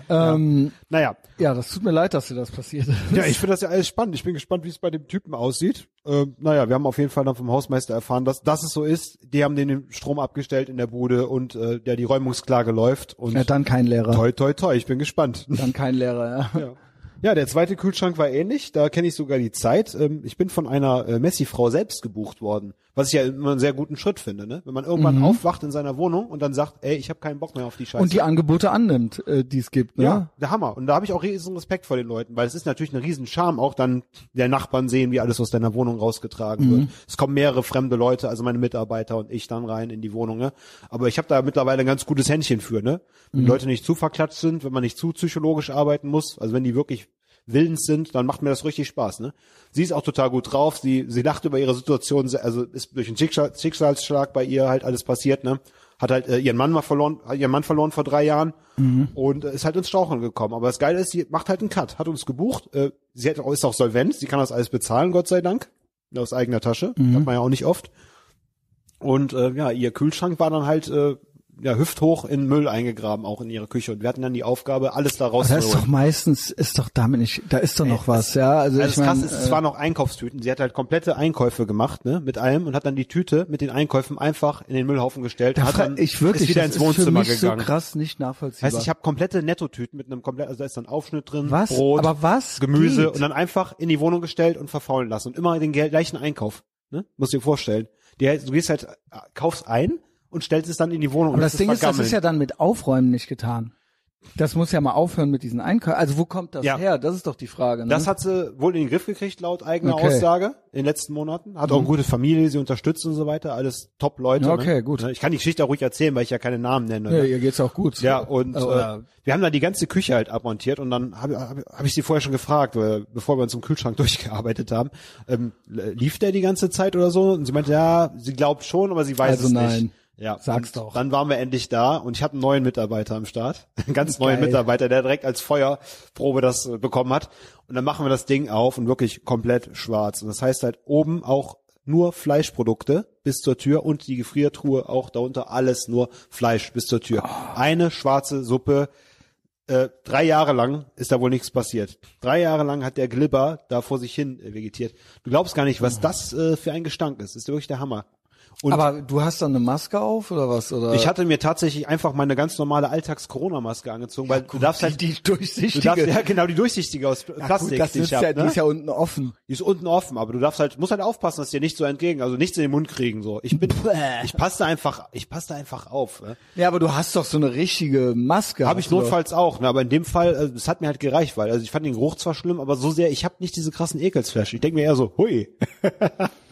Speaker 1: Ähm,
Speaker 2: naja,
Speaker 1: ja, das tut mir leid, dass dir das passiert ist.
Speaker 2: ja, ich finde das ja alles spannend. Ich bin gespannt, wie es bei dem Typen aussieht. Ähm, naja, wir haben auf jeden Fall dann vom Hausmeister erfahren, dass, dass es so ist. Die haben den Strom abgestellt in der Bude und äh, der die Räumungsklage läuft. Und
Speaker 1: Ja, dann kein Lehrer.
Speaker 2: toi, toi, toi, ich bin gespannt.
Speaker 1: Dann kein Lehrer, ja.
Speaker 2: Ja. Ja, der zweite Kühlschrank war ähnlich. Da kenne ich sogar die Zeit. Ähm, Ich bin von einer äh, Messi-Frau selbst gebucht worden, was ich ja immer einen sehr guten Schritt finde. Ne? Wenn man irgendwann aufwacht in seiner Wohnung und dann sagt, ey, ich habe keinen Bock mehr auf die Scheiße.
Speaker 1: Und die Angebote annimmt, äh, die es gibt, ne?
Speaker 2: ja, der Hammer. Und da habe ich auch riesen Respekt vor den Leuten, weil es ist natürlich eine riesen Charme, auch dann der Nachbarn sehen, wie alles aus deiner Wohnung rausgetragen wird. Es kommen mehrere fremde Leute, also meine Mitarbeiter und ich dann rein in die Wohnung. Ne? Aber ich habe da mittlerweile ein ganz gutes Händchen für, ne? Wenn die Leute nicht zu verklatscht sind, wenn man nicht zu psychologisch arbeiten muss, also wenn die wirklich willens sind, dann macht mir das richtig Spaß, ne? Sie ist auch total gut drauf, sie, sie lacht über ihre Situation, also ist durch einen Schicksal, Schicksalsschlag bei ihr halt alles passiert, ne? Hat halt äh, ihren Mann mal verloren, hat ihren Mann verloren vor drei Jahren und äh, ist halt ins Straucheln gekommen. Aber das Geile ist, sie macht halt einen Cut, hat uns gebucht, äh, sie hat, ist auch solvent, sie kann das alles bezahlen, Gott sei Dank, aus eigener Tasche, hat man ja auch nicht oft. Und äh, ja, ihr Kühlschrank war dann halt äh, ja, hüfthoch in Müll eingegraben, auch in ihre Küche. Und wir hatten dann die Aufgabe, alles da
Speaker 1: Das ist
Speaker 2: rauszuholen.
Speaker 1: doch meistens, ist doch damit nicht, da ist doch noch was, ja. Also,
Speaker 2: Also
Speaker 1: ich
Speaker 2: das
Speaker 1: meine,
Speaker 2: ist, es waren noch Einkaufstüten. Sie hat halt komplette Einkäufe gemacht, ne, mit allem und hat dann die Tüte mit den Einkäufen einfach in den Müllhaufen gestellt.
Speaker 1: da
Speaker 2: hat dann,
Speaker 1: ich wirklich,
Speaker 2: ist wieder
Speaker 1: das
Speaker 2: ins Wohnzimmer
Speaker 1: ist für mich
Speaker 2: gegangen.
Speaker 1: so krass nicht nachvollziehbar.
Speaker 2: Heißt, ich habe komplette Nettotüten mit einem komplett, also da ist dann Aufschnitt drin,
Speaker 1: Was?
Speaker 2: Brot,
Speaker 1: Aber was
Speaker 2: Gemüse
Speaker 1: geht?
Speaker 2: und dann einfach in die Wohnung gestellt und verfaulen lassen und immer den gleichen Einkauf, ne? Musst dir vorstellen. Die, du gehst halt, äh, kaufst ein und stellst es dann in die Wohnung.
Speaker 1: Aber
Speaker 2: und
Speaker 1: das Ding ist, das ist ja dann mit Aufräumen nicht getan. Das muss ja mal aufhören mit diesen Einkäufen. Also wo kommt das
Speaker 2: Ja.
Speaker 1: her? Das ist doch die Frage. Ne?
Speaker 2: Das hat sie wohl in den Griff gekriegt, laut eigener
Speaker 1: Okay. Mhm.
Speaker 2: Aussage, in den letzten Monaten. Hat auch eine gute Familie, sie unterstützt und so weiter. Alles Top-Leute.
Speaker 1: Ja, okay,
Speaker 2: ne?
Speaker 1: gut.
Speaker 2: Ich kann die Geschichte auch ruhig erzählen, weil ich ja keine Namen nenne.
Speaker 1: ja,
Speaker 2: ne?
Speaker 1: ihr geht's auch gut.
Speaker 2: Ja, und
Speaker 1: Äh,
Speaker 2: äh, wir haben da die ganze Küche halt abmontiert und dann habe hab, hab ich sie vorher schon gefragt, äh, bevor wir uns im Kühlschrank durchgearbeitet haben, ähm, lief der die ganze Zeit oder so? Und sie meinte, ja, sie glaubt schon, aber sie weiß
Speaker 1: Also
Speaker 2: es
Speaker 1: nein.
Speaker 2: nicht. Ja,
Speaker 1: Sag's doch.
Speaker 2: Dann waren wir endlich da und ich habe einen neuen Mitarbeiter am Start. Einen ganz neuen
Speaker 1: Geil.
Speaker 2: Mitarbeiter, der direkt als Feuerprobe das äh, bekommen hat. Und dann machen wir das Ding auf und wirklich komplett schwarz. Und das heißt halt oben auch nur Fleischprodukte bis zur Tür und die Gefriertruhe auch darunter alles nur Fleisch bis zur Tür. Eine schwarze Suppe. Äh, drei Jahre lang ist da wohl nichts passiert. Drei Jahre lang hat der Glibber da vor sich hin vegetiert. Du glaubst gar nicht, was das äh, für ein Gestank ist. Das ist wirklich der Hammer. Und
Speaker 1: Aber du hast dann eine Maske auf oder was? Oder?
Speaker 2: ich hatte mir tatsächlich einfach meine ganz normale Alltags-Corona-Maske angezogen, weil du darfst halt,
Speaker 1: die, die
Speaker 2: du
Speaker 1: durchsichtige.
Speaker 2: darfst, ja genau, die durchsichtige aus
Speaker 1: Ja,
Speaker 2: Plastik,
Speaker 1: gut, das
Speaker 2: die
Speaker 1: ist
Speaker 2: hab,
Speaker 1: ja,
Speaker 2: ne?
Speaker 1: die ist ja unten offen.
Speaker 2: Die ist unten offen, aber du darfst halt, musst halt aufpassen, dass dir nicht so entgegen, also nichts in den Mund kriegen, so. Ich bin, ich passe einfach, ich passe einfach auf, ne?
Speaker 1: Ja, aber du hast doch so eine richtige Maske.
Speaker 2: Habe ich
Speaker 1: doch.
Speaker 2: notfalls auch, ne? aber in dem Fall, äh, es hat mir halt gereicht, weil, also ich fand den Geruch zwar schlimm, aber so sehr, ich habe nicht diese krassen Ekelsflash. Ich denke mir eher so, hui.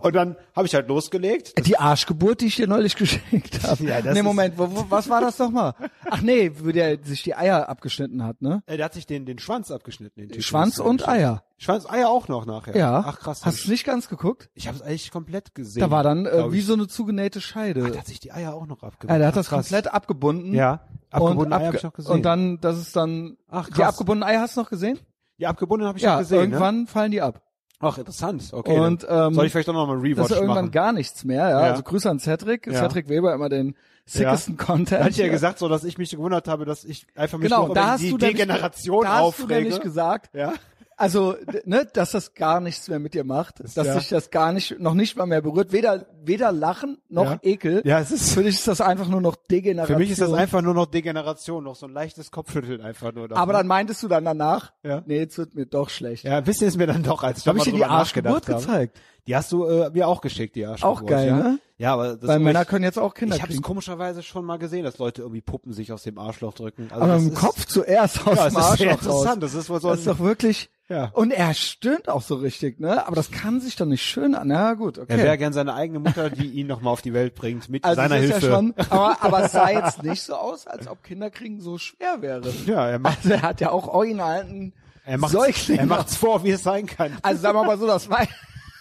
Speaker 2: Und dann habe ich halt losgelegt.
Speaker 1: Die Arschgeburt, die ich dir neulich geschenkt habe.
Speaker 2: Ja, das
Speaker 1: nee, Moment, wo, wo, was war das nochmal? Ach nee, wo der sich die Eier abgeschnitten hat, ne?
Speaker 2: Äh, der hat sich den, den Schwanz abgeschnitten. Den Typen.
Speaker 1: Schwanz
Speaker 2: ist
Speaker 1: und Eier.
Speaker 2: Schwanz, Eier auch noch nachher.
Speaker 1: Ja.
Speaker 2: Ach krass.
Speaker 1: Hast du nicht ganz geguckt?
Speaker 2: Ich habe es eigentlich komplett gesehen.
Speaker 1: Da war dann äh, wie
Speaker 2: ich.
Speaker 1: so eine zugenähte Scheide.
Speaker 2: Ah, der hat sich die Eier auch noch abgebunden.
Speaker 1: ja, der hat
Speaker 2: Ach,
Speaker 1: das
Speaker 2: krass.
Speaker 1: komplett abgebunden.
Speaker 2: Ja, abgebundene
Speaker 1: und,
Speaker 2: Eier hab ich noch gesehen.
Speaker 1: und dann, das ist dann,
Speaker 2: Ach,
Speaker 1: die
Speaker 2: krass.
Speaker 1: abgebundenen Eier hast du noch gesehen?
Speaker 2: Die abgebundene habe ich
Speaker 1: ja,
Speaker 2: noch gesehen.
Speaker 1: irgendwann fallen die ab.
Speaker 2: Ach, interessant. Okay.
Speaker 1: Und, ähm,
Speaker 2: soll ich vielleicht auch noch mal einen
Speaker 1: Das
Speaker 2: Rewatch
Speaker 1: ist irgendwann
Speaker 2: machen?
Speaker 1: gar nichts mehr, ja.
Speaker 2: Ja.
Speaker 1: Also Grüße an Cedric.
Speaker 2: Ja.
Speaker 1: Cedric Weber immer den sickesten Content.
Speaker 2: Da hatte ich ja gesagt, so dass ich mich gewundert habe, dass ich einfach mich
Speaker 1: Genau,
Speaker 2: noch
Speaker 1: da
Speaker 2: über die
Speaker 1: du nämlich-
Speaker 2: Degeneration
Speaker 1: da hast du
Speaker 2: aufrege.
Speaker 1: nämlich gesagt,
Speaker 2: ja.
Speaker 1: Also, ne, dass das gar nichts mehr mit dir macht, dass
Speaker 2: ja.
Speaker 1: dich das gar nicht, noch nicht mal mehr berührt, weder, weder Lachen noch
Speaker 2: Ja.
Speaker 1: Ekel.
Speaker 2: Ja, es ist
Speaker 1: Für dich ist das einfach nur noch Degeneration.
Speaker 2: für mich ist das einfach nur noch Degeneration, noch so ein leichtes Kopfschütteln einfach nur. davon.
Speaker 1: Aber dann meintest du dann danach,
Speaker 2: Ja.
Speaker 1: nee, jetzt wird mir doch schlecht.
Speaker 2: ja, ein bisschen ist mir dann doch, als ich
Speaker 1: ich dir die Arschgeburt gezeigt?
Speaker 2: Die hast du äh, mir auch geschickt, die Arschgeburt.
Speaker 1: Auch geil,
Speaker 2: ja?
Speaker 1: ne?
Speaker 2: Ja, aber das
Speaker 1: Weil Männer können jetzt auch Kinder
Speaker 2: Ich habe es komischerweise schon mal gesehen, dass Leute irgendwie Puppen sich aus dem Arschloch drücken. Also
Speaker 1: Aber
Speaker 2: das
Speaker 1: im
Speaker 2: ist-
Speaker 1: Kopf zuerst aus
Speaker 2: ja,
Speaker 1: dem
Speaker 2: das ist
Speaker 1: Arschloch raus.
Speaker 2: interessant. Das ist wohl so
Speaker 1: Das ist doch wirklich,
Speaker 2: Ja.
Speaker 1: und er stöhnt auch so richtig, ne? Aber das kann sich doch nicht schön an. Ja, gut, okay.
Speaker 2: er wäre gern seine eigene Mutter, die ihn noch mal auf die Welt bringt mit
Speaker 1: Also
Speaker 2: seiner Hilfe.
Speaker 1: ja schon, aber, aber es sah jetzt nicht so aus, als ob Kinderkriegen so schwer wäre.
Speaker 2: ja, er macht
Speaker 1: Also er hat ja auch original einen
Speaker 2: er macht's,
Speaker 1: Säugling.
Speaker 2: er macht's vor, wie es sein kann.
Speaker 1: Also sagen wir mal so, das war.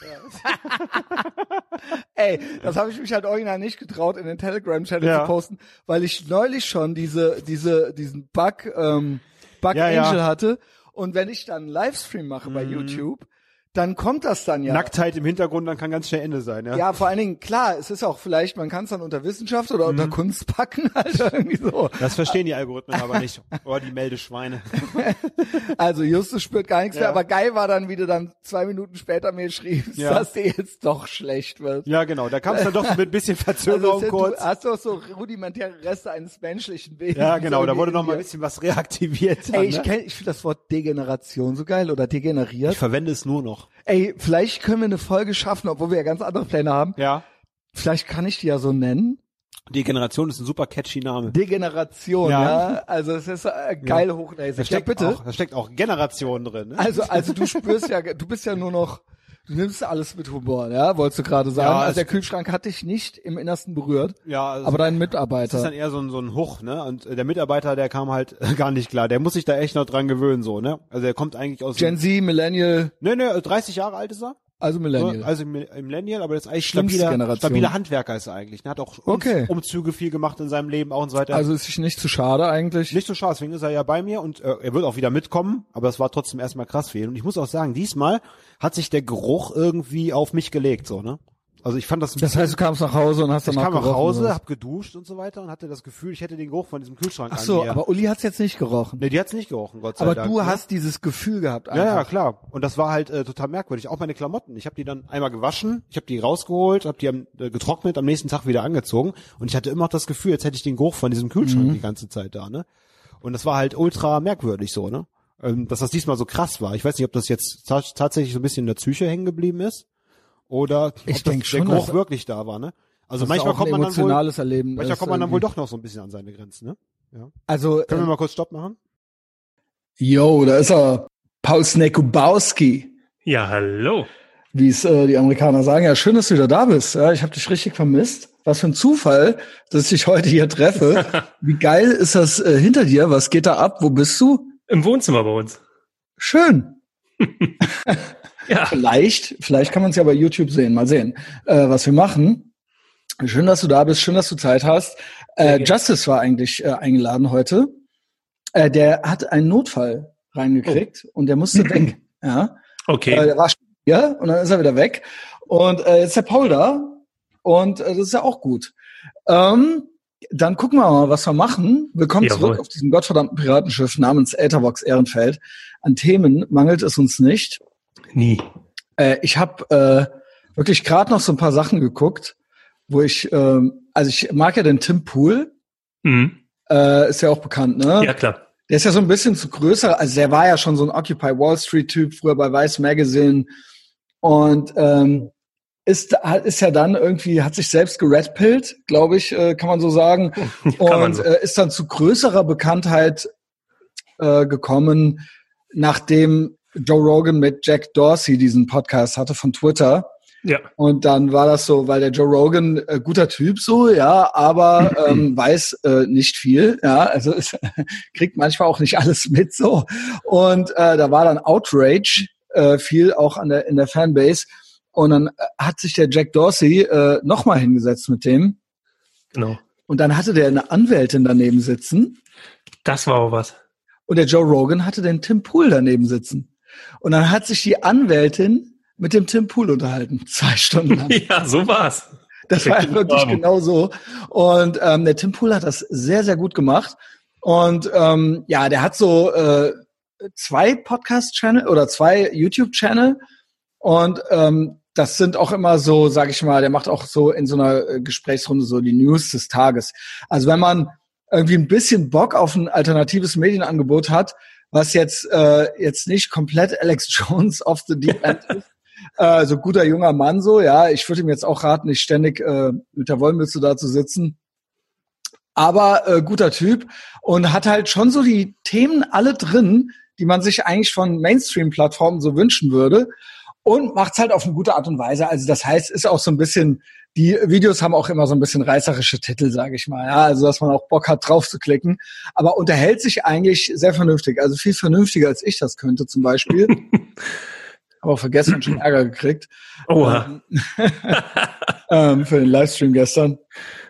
Speaker 1: Ey, das habe ich mich halt original nicht getraut, in den Telegram-Channel
Speaker 2: Ja.
Speaker 1: zu posten, weil ich neulich schon diese, diese, diesen Bug, ähm, Bug
Speaker 2: Ja, ja.
Speaker 1: Angel hatte. Und wenn ich dann einen Livestream mache bei YouTube, dann kommt das dann ja.
Speaker 2: Nacktheit im Hintergrund, dann kann ganz schnell Ende sein, ja.
Speaker 1: Ja, vor allen Dingen, klar, es ist auch vielleicht, man kann es dann unter Wissenschaft oder unter Kunst packen, halt irgendwie so.
Speaker 2: Das verstehen die Algorithmen aber nicht. Oder die Meldeschweine.
Speaker 1: Also Justus spürt gar nichts
Speaker 2: Ja.
Speaker 1: mehr, aber geil war dann, wie du dann zwei Minuten später mir schriebst,
Speaker 2: Ja.
Speaker 1: dass dir jetzt doch schlecht wird.
Speaker 2: Ja, genau. Da kam es dann doch mit ein bisschen
Speaker 1: Also
Speaker 2: Verzögerung
Speaker 1: es ist-
Speaker 2: kurz.
Speaker 1: du hast doch so rudimentäre Reste eines menschlichen Wesens.
Speaker 2: Ja, genau. Da
Speaker 1: irgendwie
Speaker 2: wurde noch mal ein bisschen was reaktiviert. dann,
Speaker 1: Ey, ich
Speaker 2: ne?
Speaker 1: kenn, ich finde das Wort Degeneration so geil oder degeneriert.
Speaker 2: ich verwende es nur noch.
Speaker 1: Ey, vielleicht können wir eine Folge schaffen, obwohl wir ja ganz andere Pläne haben.
Speaker 2: Ja.
Speaker 1: Vielleicht kann ich die ja so nennen.
Speaker 2: Die Generation ist ein super catchy Name.
Speaker 1: Degeneration, ja.
Speaker 2: Ja.
Speaker 1: Also es ist äh, geil
Speaker 2: Da
Speaker 1: hochnäsig. Ja,
Speaker 2: steckt,
Speaker 1: bitte.
Speaker 2: Auch, da steckt auch Generation drin. Ne?
Speaker 1: Also, also du spürst ja, du bist ja nur noch, du nimmst alles mit Humor, ja, wolltest du gerade sagen.
Speaker 2: Ja,
Speaker 1: also der Kühlschrank hat dich nicht im Innersten berührt,
Speaker 2: ja, also
Speaker 1: aber dein
Speaker 2: das ist
Speaker 1: Mitarbeiter.
Speaker 2: dann eher so ein, so ein Huch, ne? Und äh, der Mitarbeiter, der kam halt gar nicht klar. Der muss sich da echt noch dran gewöhnen, so, ne? Also er kommt eigentlich aus
Speaker 1: Gen Z, Millennial,
Speaker 2: Ne, ne, 30 Jahre alt ist er.
Speaker 1: Also Millennial.
Speaker 2: So, Also im im Millennial, aber jetzt eigentlich
Speaker 1: Schlimmste
Speaker 2: stabiler, stabiler Handwerker ist er eigentlich. Ne? Hat auch um,
Speaker 1: Okay.
Speaker 2: Umzüge viel gemacht in seinem Leben auch und so weiter.
Speaker 1: Also ist sich nicht zu schade eigentlich.
Speaker 2: nicht so schade, deswegen ist er ja bei mir und äh, er wird auch wieder mitkommen, aber es war trotzdem erstmal krass für ihn. Und ich muss auch sagen, diesmal hat sich der Geruch irgendwie auf mich gelegt, so, ne? Also ich fand das ein
Speaker 1: Das heißt, du kamst nach Hause und hast
Speaker 2: ich
Speaker 1: danach
Speaker 2: kam nach Hause, hab geduscht und so weiter und hatte das Gefühl, ich hätte den Geruch von diesem Kühlschrank
Speaker 1: Ach so, aber Uli hat's jetzt nicht gerochen.
Speaker 2: nee, die hat's nicht gerochen, Gott sei
Speaker 1: aber
Speaker 2: Dank.
Speaker 1: du
Speaker 2: ne?
Speaker 1: hast dieses Gefühl gehabt
Speaker 2: Ja, ja,
Speaker 1: einfach.
Speaker 2: klar. Und das war halt äh, total merkwürdig. Auch meine Klamotten. Ich habe die dann einmal gewaschen, ich habe die rausgeholt, habe die am, äh, getrocknet, am nächsten Tag wieder angezogen. Und ich hatte immer noch das Gefühl, jetzt hätte ich den Geruch von diesem Kühlschrank
Speaker 1: Mhm.
Speaker 2: die ganze Zeit da. ne? Und das war halt ultra merkwürdig so, ne? Ähm, dass das diesmal so krass war. Ich weiß nicht, ob das jetzt ta tatsächlich so ein bisschen in der Psyche hängen geblieben ist oder
Speaker 1: Ich
Speaker 2: ob
Speaker 1: denk
Speaker 2: das,
Speaker 1: schon,
Speaker 2: der Geruch wirklich da war. ne? Also manchmal kommt man dann wohl,
Speaker 1: Erleben.
Speaker 2: manchmal kommt man dann wohl doch noch so ein bisschen an seine Grenzen. Ne? Ja.
Speaker 1: Also,
Speaker 2: Können wir
Speaker 1: äh,
Speaker 2: mal kurz Stopp machen?
Speaker 1: yo, da ist er. Paul Snekubowski.
Speaker 3: Ja, hallo.
Speaker 1: wie es äh, die Amerikaner sagen. Ja, schön, dass du wieder da bist. Ja, ich habe dich richtig vermisst. Was für ein Zufall, dass ich dich heute hier treffe. Wie geil ist das äh, hinter dir? Was geht da ab? Wo bist du?
Speaker 3: Im Wohnzimmer bei uns.
Speaker 1: Schön.
Speaker 3: Ja.
Speaker 1: Vielleicht, vielleicht kann man es ja bei YouTube sehen. Mal sehen, äh, was wir machen. Schön, dass du da bist, schön, dass du Zeit hast. Äh, Justice war eigentlich äh, eingeladen heute. Äh, der hat einen Notfall reingekriegt oh. und der musste weg. Ja.
Speaker 3: Okay.
Speaker 1: Äh, der war hier und dann ist er wieder weg. Und äh, jetzt ist der Paul da und das ist ja auch gut. Ähm, dann gucken wir mal, was wir machen. Willkommen Jawohl. zurück auf diesem gottverdammten Piratenschiff namens Etherbox Ehrenfeld. An Themen mangelt es uns nicht.
Speaker 3: Nie.
Speaker 1: Äh, ich habe äh, wirklich gerade noch so ein paar Sachen geguckt, wo ich, äh, also ich mag ja den Tim Pool. Mhm. Äh, ist ja auch bekannt, ne?
Speaker 3: Ja, klar.
Speaker 1: Der ist ja so ein bisschen zu größer, also der war ja schon so ein Occupy Wall Street Typ, früher bei Vice Magazine. Und ähm, ist, ist ja dann irgendwie, hat sich selbst geredpillt, glaube ich, äh, kann man so sagen. und so. Äh, ist dann zu größerer Bekanntheit äh, gekommen, nachdem Joe Rogan mit Jack Dorsey diesen Podcast hatte von Twitter.
Speaker 3: Ja.
Speaker 1: Und dann war das so, weil der Joe Rogan äh, guter Typ so, ja, aber ähm, weiß äh, nicht viel, ja, also es, kriegt manchmal auch nicht alles mit so. Und äh, da war dann Outrage äh, viel auch an der in der Fanbase. Und dann äh, hat sich der Jack Dorsey äh, nochmal hingesetzt mit dem.
Speaker 3: Genau.
Speaker 1: Und dann hatte der eine Anwältin daneben sitzen.
Speaker 3: Das war auch was.
Speaker 1: Und der Joe Rogan hatte den Tim Pool daneben sitzen. Und dann hat sich die Anwältin mit dem Tim Pool unterhalten, zwei Stunden lang.
Speaker 3: ja, so war's.
Speaker 1: Das war ja wirklich genau so. Und ähm, der Tim Pool hat das sehr, sehr gut gemacht. Und ähm, ja, der hat so äh, zwei Podcast-Channel oder zwei YouTube-Channel. Und ähm, das sind auch immer so, sag ich mal, der macht auch so in so einer äh, Gesprächsrunde so die News des Tages. Also wenn man irgendwie ein bisschen Bock auf ein alternatives Medienangebot hat, was jetzt äh, jetzt nicht komplett Alex Jones of the Deep End ist, äh, so guter junger Mann so, ja. Ich würde ihm jetzt auch raten, nicht ständig äh, mit der Wollmütze da zu sitzen. Aber äh, guter Typ und hat halt schon so die Themen alle drin, die man sich eigentlich von Mainstream-Plattformen so wünschen würde und macht's halt auf eine gute Art und Weise. Also das heißt, ist auch so ein bisschen, die Videos haben auch immer so ein bisschen reißerische Titel, sage ich mal. Ja, also dass man auch Bock hat, drauf zu klicken. Aber unterhält sich eigentlich sehr vernünftig. Also viel vernünftiger, als ich das könnte zum Beispiel. aber vergessen und schon Ärger gekriegt.
Speaker 3: Oha.
Speaker 1: Ähm, ähm, für den Livestream gestern.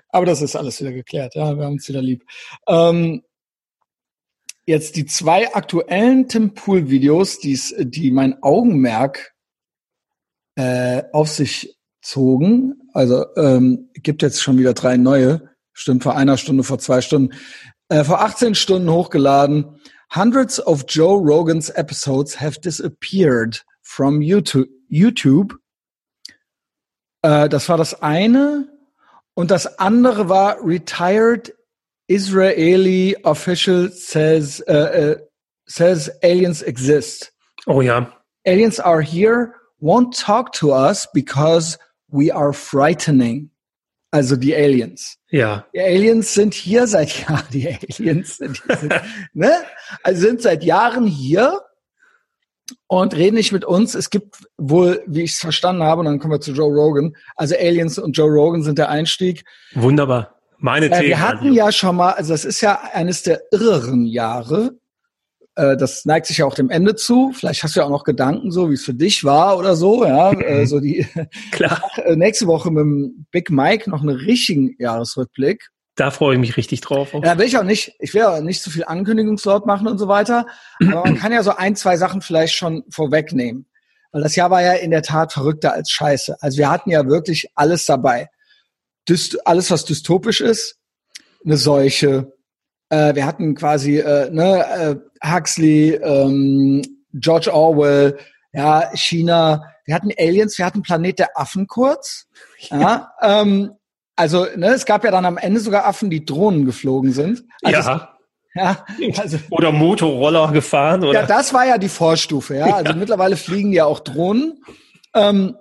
Speaker 1: Aber das ist alles wieder geklärt, ja, wir haben uns wieder lieb. Ähm, jetzt die zwei aktuellen Tim Pool Videos, die's, die mein Augenmerk äh, auf sich zogen. Also ähm, gibt jetzt schon wieder drei neue, stimmt vor einer Stunde, vor zwei Stunden, äh, vor 18 Stunden hochgeladen. Hundreds of Joe Rogan's episodes have disappeared from YouTube. YouTube. Äh, das war das eine. Und das andere war Retired Israeli Official says, uh, uh, says aliens exist.
Speaker 3: Oh ja.
Speaker 1: Aliens are here, won't talk to us because we are frightening. Also die Aliens.
Speaker 3: Ja.
Speaker 1: Die Aliens sind hier seit Jahren, die Aliens sind, sind ne? Also sind seit Jahren hier und reden nicht mit uns. Es gibt wohl, wie ich es verstanden habe, und dann kommen wir zu Joe Rogan. Also Aliens und Joe Rogan sind der Einstieg.
Speaker 3: Wunderbar. Meine
Speaker 1: äh, Wir hatten ja schon mal, also das ist ja eines der irreren Jahre. Äh, das neigt sich ja auch dem Ende zu. Vielleicht hast du ja auch noch Gedanken, so wie es für dich war oder so. Ja, äh, so die.
Speaker 3: Klar.
Speaker 1: Äh, nächste Woche mit dem Big Mike noch einen richtigen Jahresrückblick.
Speaker 3: Da freue ich mich richtig drauf.
Speaker 1: Ja, will ich auch nicht. Ich will auch nicht zu viel Ankündigungslord machen und so weiter. Aber man kann ja so ein, zwei Sachen vielleicht schon vorwegnehmen. Weil das Jahr war ja in der Tat verrückter als Scheiße. Also wir hatten ja wirklich alles dabei. Dyst alles, was dystopisch ist, eine Seuche. Äh, wir hatten quasi äh, ne, äh, Huxley, ähm, George Orwell, ja, China. Wir hatten Aliens, wir hatten Planet der Affen kurz. Ja, ähm, also, ne, es gab ja dann am Ende sogar Affen, die Drohnen geflogen sind. Also
Speaker 3: ja.
Speaker 1: ja,
Speaker 3: also, oder Motorroller gefahren, oder?
Speaker 1: Ja, das war ja die Vorstufe, ja. Also ja. mittlerweile fliegen ja auch Drohnen. Ähm,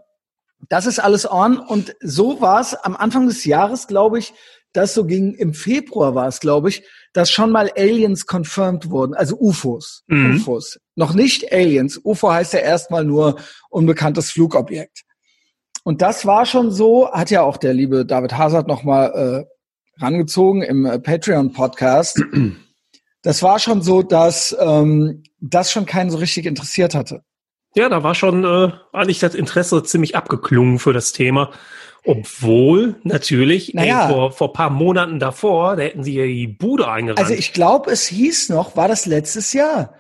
Speaker 1: das ist alles on. Und so war es am Anfang des Jahres, glaube ich, dass so ging, im Februar war es, glaube ich, dass schon mal Aliens confirmed wurden, also UFOs. Mhm. UFOs. Noch nicht Aliens. UFO heißt ja erstmal nur unbekanntes Flugobjekt. Und das war schon so, hat ja auch der liebe David Hazard nochmal äh, rangezogen im äh, Patreon-Podcast. Das war schon so, dass ähm, das schon keinen so richtig interessiert hatte.
Speaker 3: Ja, da war schon äh, eigentlich das Interesse ziemlich abgeklungen für das Thema. Obwohl, natürlich,
Speaker 1: Naja.
Speaker 3: ey, vor, vor paar Monaten davor, da hätten sie ja die Bude eingerannt.
Speaker 1: Also ich glaube, es hieß noch, war das letztes Jahr?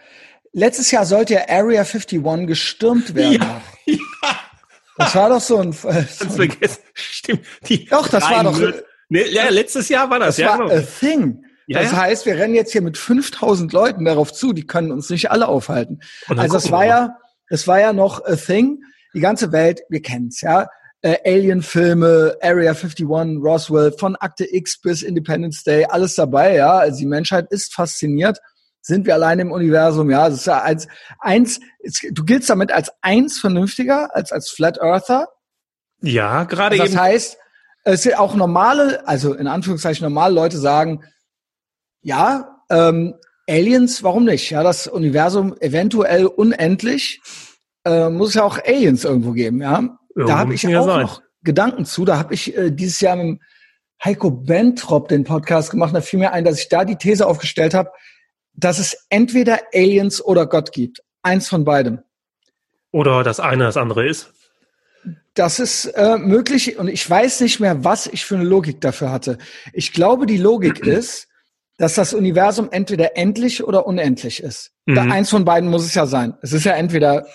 Speaker 1: Letztes Jahr sollte ja Area 51 gestürmt werden.
Speaker 3: Ja, ja.
Speaker 1: Das war doch so ein, so ein
Speaker 3: vergessen. Stimmt. Die
Speaker 1: Doch, das war doch-
Speaker 3: Nee, ja, letztes Jahr war das,
Speaker 1: das
Speaker 3: ja.
Speaker 1: war
Speaker 3: genau.
Speaker 1: a thing.
Speaker 3: Ja,
Speaker 1: das
Speaker 3: ja.
Speaker 1: heißt, wir rennen jetzt hier mit 5000 Leuten darauf zu, die können uns nicht alle aufhalten. Also es war ja, es war ja noch a thing. Die ganze Welt, wir kennen's, ja. Äh, Alien-Filme, Area 51, Roswell, von Akte X bis Independence Day, alles dabei, ja. Also die Menschheit ist fasziniert. Sind wir allein im Universum, ja. Das ist ja eins, eins, es, du giltst damit als eins vernünftiger, als als Flat Earther.
Speaker 3: Ja, gerade
Speaker 1: Das
Speaker 3: eben.
Speaker 1: heißt, es sind auch normale, also in Anführungszeichen normale Leute sagen, ja, ähm, Aliens, warum nicht? Ja, das Universum eventuell unendlich, äh, muss ja auch Aliens irgendwo geben, ja. Da habe ich auch
Speaker 3: sein.
Speaker 1: noch Gedanken zu. Da habe ich äh, dieses Jahr mit Heiko Bentrop den Podcast gemacht. Da fiel mir ein, dass ich da die These aufgestellt habe, dass es entweder Aliens oder Gott gibt. Eins von beidem.
Speaker 3: Oder das eine das andere ist.
Speaker 1: Das ist äh, möglich und ich weiß nicht mehr, was ich für eine Logik dafür hatte. Ich glaube, die Logik ist, dass das Universum entweder endlich oder unendlich ist. Da,
Speaker 3: Mhm.
Speaker 1: eins von beiden muss es ja sein. Es ist ja entweder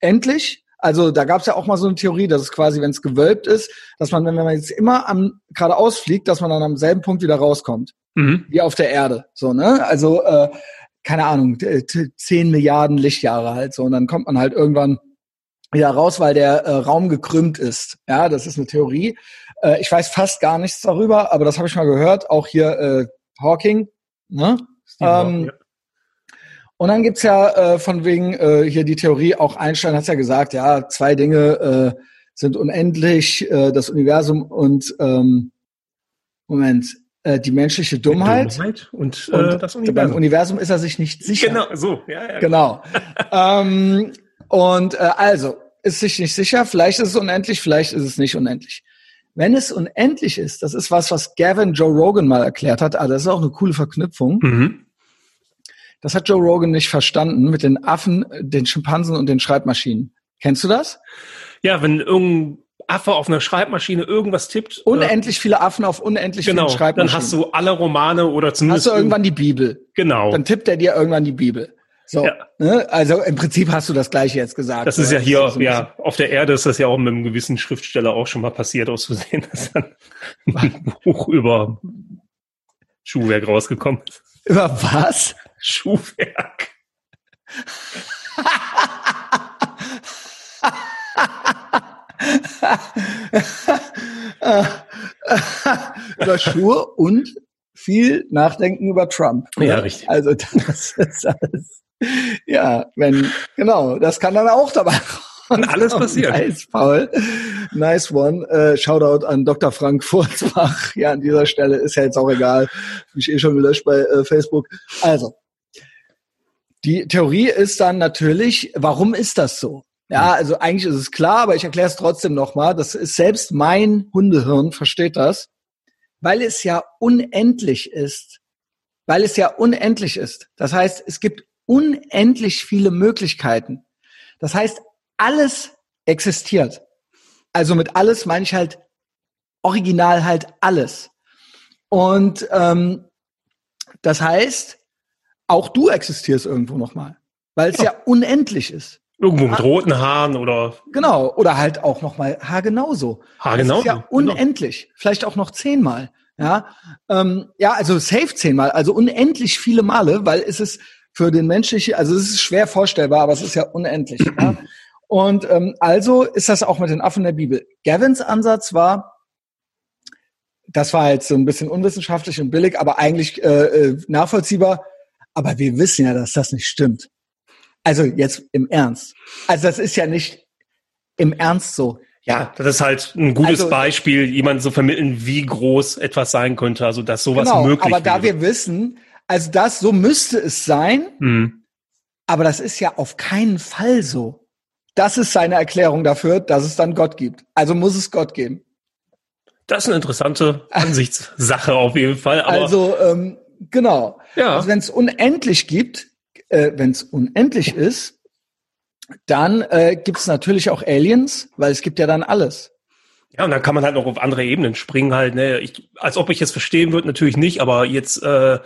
Speaker 1: endlich, also da gab es ja auch mal so eine Theorie, dass es quasi, wenn es gewölbt ist, dass man, wenn man jetzt immer am geradeaus fliegt, dass man dann am selben Punkt wieder rauskommt,
Speaker 3: Mhm.
Speaker 1: wie auf der Erde. So, ne? Also, äh, keine Ahnung, t- t- 10 Milliarden Lichtjahre halt so. Und dann kommt man halt irgendwann wieder raus, weil der äh, Raum gekrümmt ist. Ja, das ist eine Theorie. Äh, ich weiß fast gar nichts darüber, aber das habe ich mal gehört. Auch hier äh, Hawking. Ne?
Speaker 3: Steve
Speaker 1: Ähm. Und dann gibt's ja äh, von wegen äh, hier die Theorie, auch Einstein hat's ja gesagt, ja, zwei Dinge äh, sind unendlich, äh, das Universum und ähm, Moment, äh, die menschliche Dummheit.
Speaker 3: Dummheit und,
Speaker 1: Und
Speaker 3: äh, das
Speaker 1: beim
Speaker 3: Universum.
Speaker 1: Universum ist er sich nicht sicher.
Speaker 3: Genau, so. Ja, ja.
Speaker 1: Genau. ähm, und äh, also, ist sich nicht sicher, vielleicht ist es unendlich, vielleicht ist es nicht unendlich. Wenn es unendlich ist, das ist was, was Gavin Joe Rogan mal erklärt hat, also das ist auch eine coole Verknüpfung.
Speaker 3: Mhm.
Speaker 1: Das hat Joe Rogan nicht verstanden mit den Affen, den Schimpansen und den Schreibmaschinen. Kennst du das?
Speaker 3: Ja, wenn irgendein Affe auf einer Schreibmaschine irgendwas tippt, äh,
Speaker 1: Unendlich viele Affen auf unendlich
Speaker 3: genau,
Speaker 1: vielen Schreibmaschinen.
Speaker 3: dann hast du alle Romane oder zumindest
Speaker 1: hast du irgendwann die Bibel.
Speaker 3: genau.
Speaker 1: Dann tippt er dir irgendwann die Bibel. So,
Speaker 3: Ja.
Speaker 1: ne? Also im Prinzip hast du das gleiche jetzt gesagt.
Speaker 3: Das ist ja hier,
Speaker 1: so
Speaker 3: ja, auf der Erde ist das ja auch mit einem gewissen Schriftsteller auch schon mal passiert, aus Versehen, dass dann ein Buch über Schuhwerk rausgekommen ist.
Speaker 1: Über was?
Speaker 3: Schuhwerk.
Speaker 1: über Schuhe und viel Nachdenken über Trump.
Speaker 3: Ja,
Speaker 1: ne?
Speaker 3: richtig.
Speaker 1: Also das ist alles. Ja, wenn, genau, das kann dann auch dabei
Speaker 3: Kann alles passieren.
Speaker 1: Nice, Paul. Nice one. Äh, Shoutout an Dr. Frank Furzbach. Ja, an dieser Stelle ist ja jetzt auch egal. Mich eh schon gelöscht bei äh, Facebook. Also, die Theorie ist dann natürlich, warum ist das so? Ja, also eigentlich ist es klar, aber ich erkläre es trotzdem nochmal. Das ist selbst mein Hundehirn versteht das, weil es ja unendlich ist. Weil es ja unendlich ist. Das heißt, es gibt unendlich viele Möglichkeiten. Das heißt, alles existiert. Also mit alles meine ich halt original halt alles. Und ähm, das heißt, auch du existierst irgendwo nochmal, weil es ja. unendlich ist.
Speaker 3: Irgendwo mit roten Haaren oder
Speaker 1: Genau. Oder halt auch nochmal Haar genauso.
Speaker 3: Haar
Speaker 1: Das
Speaker 3: genau.
Speaker 1: ist ja unendlich. Vielleicht auch noch zehnmal. Ja, ähm, ja, also safe zehnmal, also unendlich viele Male, weil es ist für den menschlichen, also es ist schwer vorstellbar, aber es ist ja unendlich. ja? Und ähm, also ist das auch mit den Affen der Bibel. Gavins Ansatz war, das war jetzt so ein bisschen unwissenschaftlich und billig, aber eigentlich äh, äh, nachvollziehbar. Aber wir wissen ja, dass das nicht stimmt. Also jetzt im Ernst. Also das ist ja nicht im Ernst so.
Speaker 3: Ja, das ist halt ein gutes
Speaker 1: Also-
Speaker 3: Beispiel, jemand so vermitteln, wie groß etwas sein könnte, also dass sowas
Speaker 1: genau,
Speaker 3: möglich
Speaker 1: aber da
Speaker 3: wäre.
Speaker 1: wir wissen, also das, so müsste es sein,
Speaker 3: Hm.
Speaker 1: aber das ist ja auf keinen Fall so. Das ist seine Erklärung dafür, dass es dann Gott gibt. Also muss es Gott geben.
Speaker 3: Das ist eine interessante Ansichtssache auf jeden Fall.
Speaker 1: Also ähm, genau.
Speaker 3: ja,
Speaker 1: Also wenn es unendlich gibt, äh, wenn es unendlich ist, dann äh, gibt es natürlich auch Aliens, weil es gibt ja dann alles.
Speaker 3: Ja, und dann kann man halt noch auf andere Ebenen springen halt, ne? Ich, als ob ich es verstehen würde, natürlich nicht, aber jetzt äh,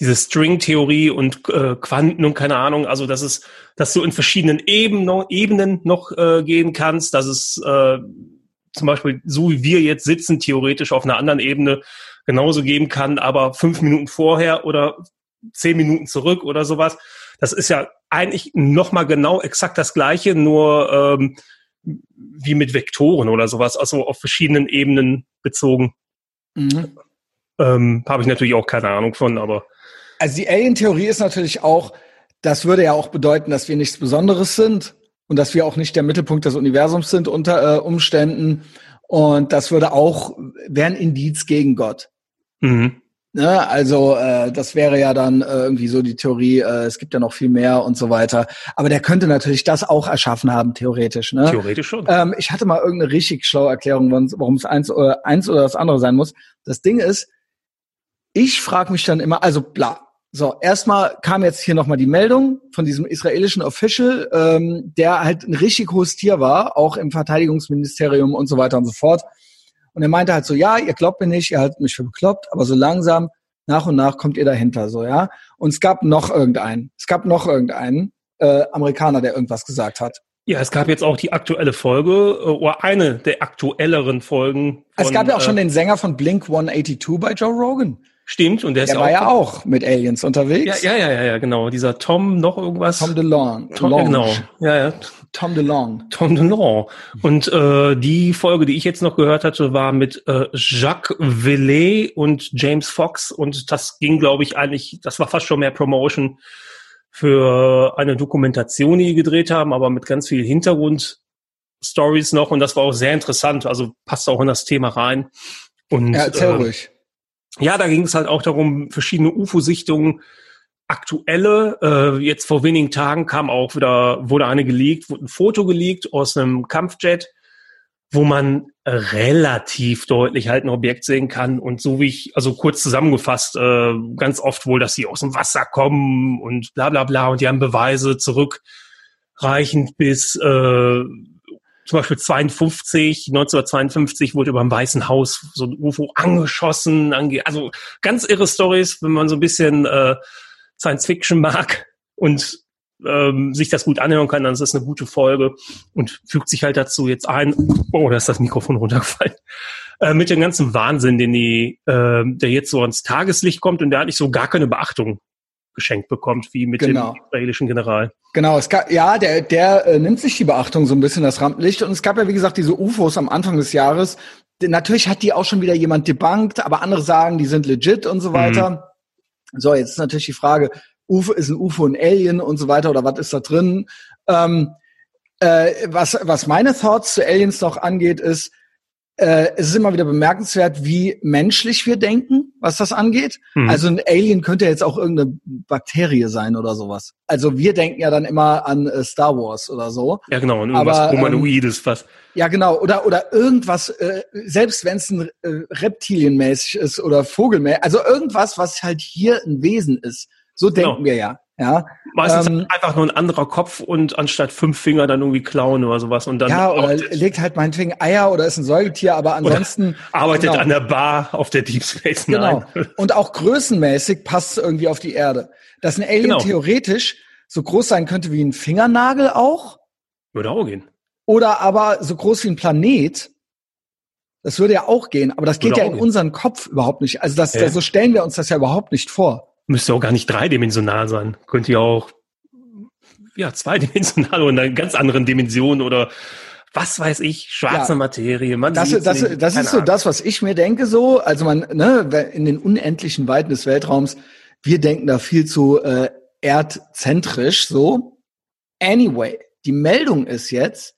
Speaker 3: diese String-Theorie und äh, Quanten und keine Ahnung, also dass es, dass du in verschiedenen Ebenen, Ebenen noch äh, gehen kannst, dass es äh, zum Beispiel so wie wir jetzt sitzen, theoretisch auf einer anderen Ebene genauso geben kann, aber fünf Minuten vorher oder zehn Minuten zurück oder sowas. Das ist ja eigentlich nochmal genau exakt das Gleiche, nur ähm, wie mit Vektoren oder sowas, also auf verschiedenen Ebenen bezogen. Mhm. Ähm, Habe ich natürlich auch keine Ahnung von, aber.
Speaker 1: Also die Alien-Theorie ist natürlich auch, das würde ja auch bedeuten, dass wir nichts Besonderes sind und dass wir auch nicht der Mittelpunkt des Universums sind unter äh, Umständen. Und das würde auch, wäre ein Indiz gegen Gott. Mhm. Ne? Also äh, das wäre ja dann äh, irgendwie so die Theorie, äh, es gibt ja noch viel mehr und so weiter. Aber der könnte natürlich das auch erschaffen haben, theoretisch. Ne?
Speaker 3: Theoretisch schon.
Speaker 1: Ähm, ich hatte mal irgendeine richtig schlaue Erklärung, warum es eins oder, eins oder das andere sein muss. Das Ding ist, ich frage mich dann immer, also bla. So, erstmal kam jetzt hier nochmal die Meldung von diesem israelischen Official, ähm, der halt ein richtig hohes Tier war, auch im Verteidigungsministerium und so weiter und so fort. Und er meinte halt so, ja, ihr glaubt mir nicht, ihr haltet mich für bekloppt, aber so langsam, nach und nach kommt ihr dahinter, so, ja. Und es gab noch irgendeinen, es gab noch irgendeinen äh, Amerikaner, der irgendwas gesagt hat.
Speaker 3: Ja, es gab jetzt auch die aktuelle Folge, äh, oder eine der aktuelleren Folgen.
Speaker 1: Von, es gab ja auch schon äh, den Sänger von Blink 182 bei Joe Rogan.
Speaker 3: Stimmt, und der,
Speaker 1: der ist war ja auch mit Aliens unterwegs.
Speaker 3: Ja, ja, ja, ja, genau. Dieser Tom noch irgendwas.
Speaker 1: Tom DeLong.
Speaker 3: Tom, Long. genau. Ja, ja.
Speaker 1: Tom DeLong.
Speaker 3: Tom DeLong. Und äh, die Folge, die ich jetzt noch gehört hatte, war mit äh, Jacques Villet und James Fox. Und das ging, glaube ich, eigentlich, das war fast schon mehr Promotion für eine Dokumentation, die die gedreht haben, aber mit ganz viel Hintergrund. Stories noch und das war auch sehr interessant, also passt auch in das Thema rein. Und,
Speaker 1: ja, erzähl äh, ruhig
Speaker 3: ja, da ging es halt auch darum, verschiedene UFO-Sichtungen, aktuelle. Äh, jetzt vor wenigen Tagen kam auch wieder, wurde eine geleakt, wurde ein Foto geleakt aus einem Kampfjet, wo man relativ deutlich halt ein Objekt sehen kann. Und so wie ich, also kurz zusammengefasst, äh, ganz oft wohl, dass sie aus dem Wasser kommen und bla bla bla und die haben Beweise zurückreichend bis äh, zum Beispiel 52, 1952 wurde über dem Weißen Haus so ein UFO angeschossen, ange also ganz irre Stories, wenn man so ein bisschen äh, Science Fiction mag und ähm, sich das gut anhören kann, dann ist das eine gute Folge und fügt sich halt dazu jetzt ein. Oh, da ist das Mikrofon runtergefallen. Äh, mit dem ganzen Wahnsinn, den die, äh, der jetzt so ans Tageslicht kommt und der hat nicht so gar keine Beachtung geschenkt bekommt, wie mit genau. dem israelischen General.
Speaker 1: Genau, es gab, ja, der, der äh, nimmt sich die Beachtung so ein bisschen das Rampenlicht. Und es gab ja, wie gesagt, diese UFOs am Anfang des Jahres. Natürlich hat die auch schon wieder jemand debunked, aber andere sagen, die sind legit und so weiter. Mhm. So, jetzt ist natürlich die Frage, UFO ist ein UFO ein Alien und so weiter oder was ist da drin? Ähm, äh, was, was meine Thoughts zu Aliens noch angeht, ist, äh, es ist immer wieder bemerkenswert, wie menschlich wir denken, was das angeht. Mhm. Also ein Alien könnte jetzt auch irgendeine Bakterie sein oder sowas. Also wir denken ja dann immer an äh, Star Wars oder so.
Speaker 3: Ja, genau, und irgendwas Aber, Humanoides, ähm, was.
Speaker 1: Ja, genau, oder oder irgendwas, äh, selbst wenn es ein äh, Reptilienmäßig ist oder Vogelmäßig, also irgendwas, was halt hier ein Wesen ist. So genau. denken wir ja. Ja,
Speaker 3: Meistens ähm, einfach nur ein anderer Kopf und anstatt fünf Finger dann irgendwie klauen oder sowas und dann.
Speaker 1: Ja, oder legt halt meinetwegen Eier oder ist ein Säugetier, aber ansonsten.
Speaker 3: arbeitet genau. an der Bar auf der Deep Space
Speaker 1: Nine. Genau. Und auch größenmäßig passt es irgendwie auf die Erde. Dass ein Alien genau. theoretisch so groß sein könnte wie ein Fingernagel auch.
Speaker 3: Würde auch gehen.
Speaker 1: Oder aber so groß wie ein Planet. Das würde ja auch gehen, aber das würde geht ja in gehen. unseren Kopf überhaupt nicht. Also das, ja. so stellen wir uns das ja überhaupt nicht vor
Speaker 3: müsste auch gar nicht dreidimensional sein. Könnte ja auch ja zweidimensional oder in einer ganz anderen Dimension oder was weiß ich, schwarze ja, Materie.
Speaker 1: Man das, das, nicht, das ist so das, was ich mir denke. So, also man ne, in den unendlichen Weiten des Weltraums, wir denken da viel zu äh, erdzentrisch. So, anyway, die Meldung ist jetzt,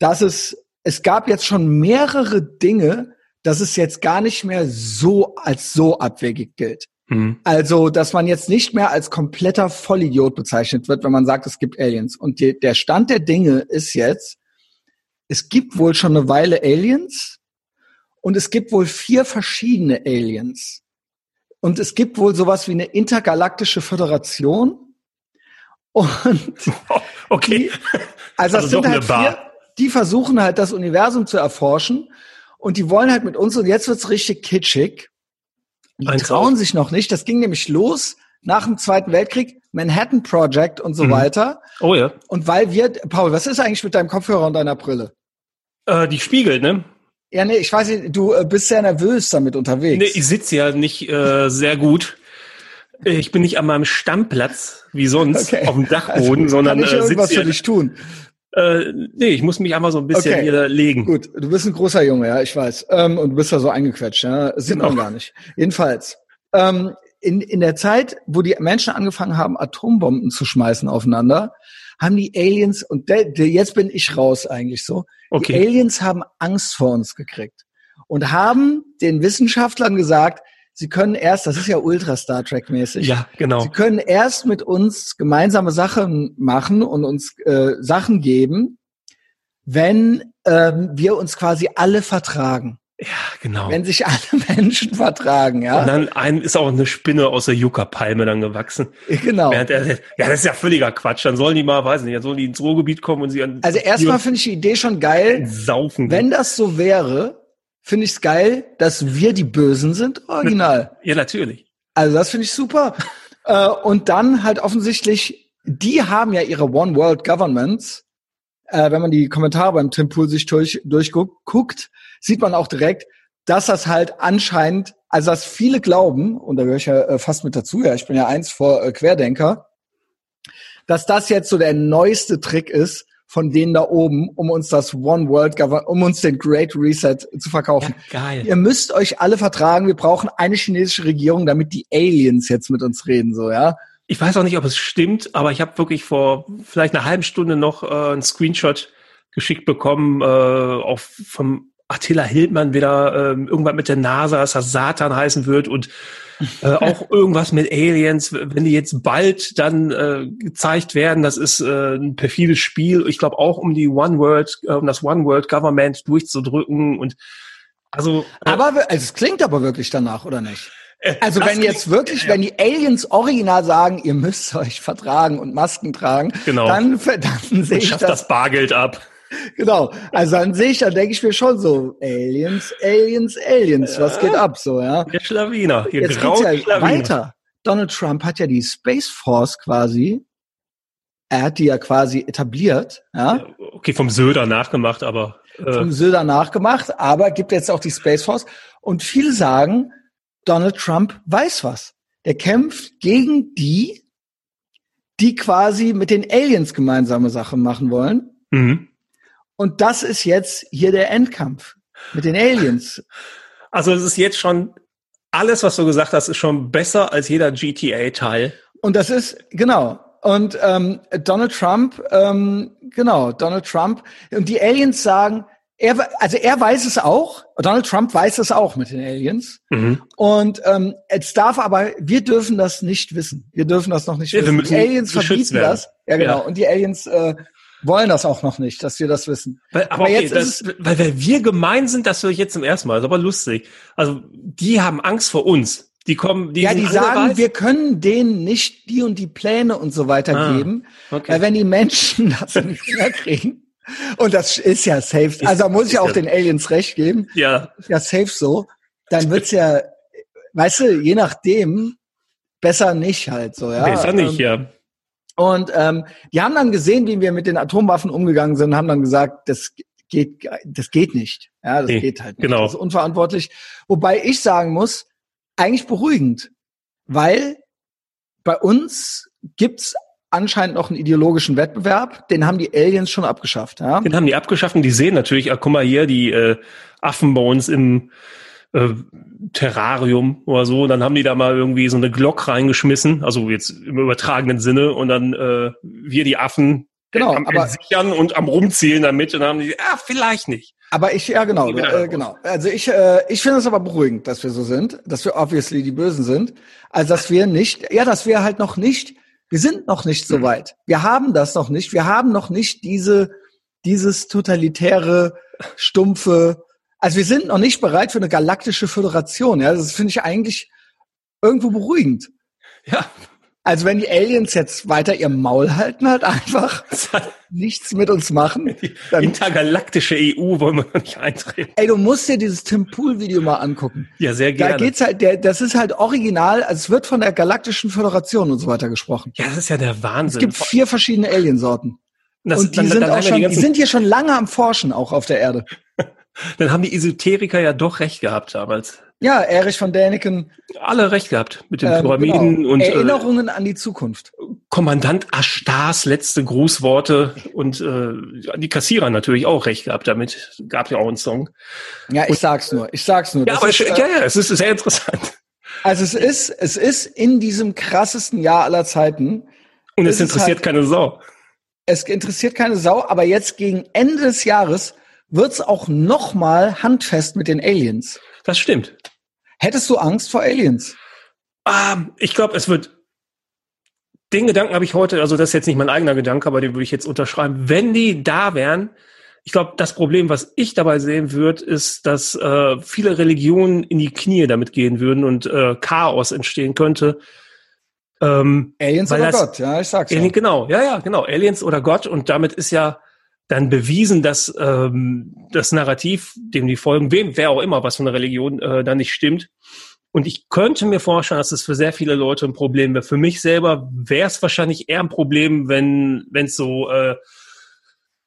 Speaker 1: dass es es gab jetzt schon mehrere Dinge, dass es jetzt gar nicht mehr so als so abwegig gilt. Mhm. Also, dass man jetzt nicht mehr als kompletter Vollidiot bezeichnet wird, wenn man sagt, es gibt Aliens. Und die, der Stand der Dinge ist jetzt, es gibt wohl schon eine Weile Aliens und es gibt wohl vier verschiedene Aliens. Und es gibt wohl sowas wie eine intergalaktische Föderation. Und
Speaker 3: okay.
Speaker 1: Die, also, das also sind halt vier, die versuchen halt das Universum zu erforschen Und die wollen halt mit uns, und jetzt wird's richtig kitschig. Die
Speaker 3: Eins
Speaker 1: trauen
Speaker 3: aus.
Speaker 1: sich noch nicht. Das ging nämlich los nach dem Zweiten Weltkrieg, Manhattan Project und so
Speaker 3: Mhm.
Speaker 1: weiter.
Speaker 3: Oh ja.
Speaker 1: Und weil wir, Paul, was ist eigentlich mit deinem Kopfhörer und deiner Brille?
Speaker 3: Äh, die spiegelt, ne?
Speaker 1: Ja, nee, ich weiß nicht, du äh, bist sehr nervös damit unterwegs.
Speaker 3: Nee, ich sitze ja nicht äh, sehr gut. Ich bin nicht an meinem Stammplatz wie sonst
Speaker 1: Okay.
Speaker 3: auf dem Dachboden, sondern
Speaker 1: Kann ich
Speaker 3: äh,
Speaker 1: irgendwas für dich tun?
Speaker 3: Äh, nee, ich muss mich einfach so ein bisschen
Speaker 1: Okay.
Speaker 3: hier legen.
Speaker 1: Gut, du bist ein großer Junge, ja, ich weiß. Ähm, und du bist da so eingequetscht, ja. Das sieht man
Speaker 3: Genau.
Speaker 1: gar nicht. Jedenfalls, ähm, in, in der Zeit, wo die Menschen angefangen haben, Atombomben zu schmeißen aufeinander, haben die Aliens, und der, der, jetzt bin ich raus eigentlich so, die
Speaker 3: Okay.
Speaker 1: Aliens haben Angst vor uns gekriegt und haben den Wissenschaftlern gesagt, sie können erst, das ist ja ultra Star Trek mäßig,
Speaker 3: Ja, genau.
Speaker 1: Sie können erst mit uns gemeinsame Sachen machen und uns äh, Sachen geben, wenn ähm, wir uns quasi alle vertragen.
Speaker 3: Ja, genau.
Speaker 1: Wenn sich alle Menschen vertragen,
Speaker 3: Und
Speaker 1: ja.
Speaker 3: dann ein, ist auch eine Spinne aus der Yucca-Palme dann gewachsen.
Speaker 1: Genau.
Speaker 3: Während er, ja, das ist ja völliger Quatsch. Dann sollen die mal, weiß nicht, dann sollen die ins Ruhrgebiet kommen und sie an
Speaker 1: Also erstmal finde ich die Idee schon geil.
Speaker 3: saufen.
Speaker 1: Wenn das so wäre, finde ich es geil, dass wir die Bösen sind, original.
Speaker 3: ja, natürlich.
Speaker 1: Also das finde ich super. äh, und dann halt offensichtlich, die haben ja ihre One World Governments. Äh, wenn man die Kommentare beim Tim Pool sich durch, durchguckt, sieht man auch direkt, dass das halt anscheinend, also dass viele glauben, und da gehöre ich ja äh, fast mit dazu, ja, ich bin ja eins vor äh, Querdenker, dass das jetzt so der neueste Trick ist von denen da oben, um uns das One World Government, um uns den Great Reset zu verkaufen.
Speaker 3: geil.
Speaker 1: Ihr müsst euch alle vertragen. Wir brauchen eine chinesische Regierung, damit die Aliens jetzt mit uns reden, so, ja.
Speaker 3: Ich weiß auch nicht, ob es stimmt, aber ich habe wirklich vor vielleicht einer halben Stunde noch äh, einen Screenshot geschickt bekommen, äh, auch vom Attila Hildmann wieder ähm, irgendwas mit der NASA, dass das Satan heißen wird und äh, auch irgendwas mit Aliens, wenn die jetzt bald dann äh, gezeigt werden, das ist äh, ein perfides Spiel. Ich glaube auch um die One World, äh, um das One World Government durchzudrücken und also äh,
Speaker 1: Aber also es klingt aber wirklich danach, oder nicht? Also
Speaker 3: das
Speaker 1: wenn jetzt wirklich, wenn die Aliens original sagen, ihr müsst euch vertragen und Masken tragen,
Speaker 3: Genau.
Speaker 1: dann, dann sehe ich
Speaker 3: schafft
Speaker 1: das,
Speaker 3: das Bargeld ab.
Speaker 1: Genau. Also dann sehe ich, dann denke ich mir schon so, Aliens, Aliens, Aliens, was geht ab so, ja?
Speaker 3: Der Schlawiner, hier
Speaker 1: Jetzt geht's ja
Speaker 3: Schlawiner.
Speaker 1: weiter. Donald Trump hat ja die Space Force quasi, er hat die ja quasi etabliert, ja?
Speaker 3: Okay, vom Söder nachgemacht, aber äh,
Speaker 1: vom Söder nachgemacht, aber gibt jetzt auch die Space Force. Und viele sagen, Donald Trump weiß was. Der kämpft gegen die, die quasi mit den Aliens gemeinsame Sachen machen wollen.
Speaker 3: mhm.
Speaker 1: Und das ist jetzt hier der Endkampf mit den Aliens.
Speaker 3: also es ist jetzt schon alles, was du gesagt hast, ist schon besser als jeder GTA-Teil.
Speaker 1: Und das ist, genau. Und ähm, Donald Trump, ähm, genau, Donald Trump. Und die Aliens sagen, er, also er weiß es auch, Donald Trump weiß es auch mit den Aliens.
Speaker 3: Mhm.
Speaker 1: Und ähm, es darf aber, wir dürfen das nicht wissen. Wir dürfen das noch nicht
Speaker 3: Ja, wir
Speaker 1: wissen. die Aliens verbieten
Speaker 3: werden.
Speaker 1: das. Ja, genau.
Speaker 3: Ja.
Speaker 1: Und die Aliens äh, wollen das auch noch nicht, dass wir das wissen.
Speaker 3: Weil, aber,
Speaker 1: Aber
Speaker 3: okay,
Speaker 1: jetzt
Speaker 3: das,
Speaker 1: ist
Speaker 3: weil, weil wir gemein sind, das höre ich jetzt zum ersten Mal. Das ist aber lustig. Also die haben Angst vor uns. Die kommen, die
Speaker 1: ja, die sagen,
Speaker 3: weiß.
Speaker 1: wir können denen nicht die und die Pläne und so weiter
Speaker 3: Ah,
Speaker 1: geben,
Speaker 3: okay.
Speaker 1: weil wenn die Menschen das in die Finger kriegen, und das ist ja safe, also da muss ich auch den Aliens recht geben,
Speaker 3: ja,
Speaker 1: ist ja safe so, dann wird's ja, weißt du, je nachdem, besser nicht halt so, ja.
Speaker 3: besser nicht,
Speaker 1: Ähm,
Speaker 3: ja.
Speaker 1: Und ähm, die haben dann gesehen, wie wir mit den Atomwaffen umgegangen sind, haben dann gesagt, das geht, das geht nicht. Ja, das
Speaker 3: Nee,
Speaker 1: geht halt nicht.
Speaker 3: genau.
Speaker 1: Das ist unverantwortlich. Wobei ich sagen muss, eigentlich beruhigend, weil bei uns gibt's anscheinend noch einen ideologischen Wettbewerb, den haben die Aliens schon abgeschafft. Ja?
Speaker 3: Den haben die abgeschafft und die sehen natürlich, ah, guck mal hier, die äh, Affen bei uns im äh, Terrarium oder so. Und dann haben die da mal irgendwie so eine Glock reingeschmissen, also jetzt im übertragenen Sinne. Und dann äh, wir die Affen
Speaker 1: Genau,
Speaker 3: am
Speaker 1: aber-
Speaker 3: sichern und am rumzielen damit. Und dann haben die, ah, vielleicht nicht.
Speaker 1: Aber ich, ja genau, äh, genau. Also ich, äh, ich finde es aber beruhigend, dass wir so sind, dass wir obviously die Bösen sind. Also dass wir nicht, ja, dass wir halt noch nicht, wir sind noch nicht so
Speaker 3: Mhm.
Speaker 1: weit. Wir haben das noch nicht. Wir haben noch nicht diese, dieses totalitäre, stumpfe, also wir sind noch nicht bereit für eine galaktische Föderation. Ja, das finde ich eigentlich irgendwo beruhigend.
Speaker 3: Ja,
Speaker 1: Also wenn die Aliens jetzt weiter ihr Maul halten, halt einfach nichts mit uns machen.
Speaker 3: Die intergalaktische EU wollen wir noch nicht eintreten.
Speaker 1: Ey, du musst dir dieses Tim Pool Video mal angucken.
Speaker 3: Ja, sehr gerne.
Speaker 1: Da geht's halt, der, das ist halt original, also es wird von der Galaktischen Föderation und so weiter gesprochen.
Speaker 3: Ja, das ist ja der
Speaker 1: Es
Speaker 3: Wahnsinn.
Speaker 1: gibt vier verschiedene Aliensorten.
Speaker 3: das,
Speaker 1: und die
Speaker 3: dann,
Speaker 1: sind
Speaker 3: dann ja
Speaker 1: schon,
Speaker 3: die,
Speaker 1: die, sind hier schon lange am Forschen, auch auf der Erde.
Speaker 3: dann haben die Esoteriker ja doch recht gehabt damals.
Speaker 1: Ja, Erich von Däniken.
Speaker 3: Alle recht gehabt mit den
Speaker 1: ähm,
Speaker 3: Pyramiden
Speaker 1: genau.
Speaker 3: und äh,
Speaker 1: Erinnerungen an die Zukunft.
Speaker 3: Kommandant Ashtars letzte Grußworte und äh, die Kassierer natürlich auch recht gehabt damit. Gab ja auch einen Song.
Speaker 1: Ja, ich sag's nur. Ich sag's nur.
Speaker 3: Ja,
Speaker 1: Das
Speaker 3: aber
Speaker 1: ist, äh,
Speaker 3: ja, ja, es ist sehr interessant.
Speaker 1: Also es ist, es ist in diesem krassesten Jahr aller Zeiten.
Speaker 3: Und
Speaker 1: es
Speaker 3: interessiert
Speaker 1: halt-
Speaker 3: keine Sau.
Speaker 1: Es interessiert keine Sau, aber jetzt gegen Ende des Jahres wird's auch noch mal handfest mit den Aliens.
Speaker 3: Das stimmt.
Speaker 1: Hättest du Angst vor Aliens?
Speaker 3: Ah, ich glaube, es wird. Den Gedanken habe ich heute, also das ist jetzt nicht mein eigener Gedanke, aber den würde ich jetzt unterschreiben. Wenn die da wären, ich glaube, das Problem, was ich dabei sehen würde, ist, dass äh, viele Religionen in die Knie damit gehen würden und äh, Chaos entstehen könnte. Ähm,
Speaker 1: Aliens oder
Speaker 3: das-
Speaker 1: Gott? Ja, ich sag's ja.
Speaker 3: Alien, genau, ja, ja, genau. Aliens oder Gott. Und damit ist ja dann bewiesen, dass ähm, das Narrativ, dem die folgen, wem, wer auch immer, was von der Religion äh, dann nicht stimmt. Und ich könnte mir vorstellen, dass es für sehr viele Leute ein Problem wäre. Für mich selber wäre es wahrscheinlich eher ein Problem, wenn es so äh,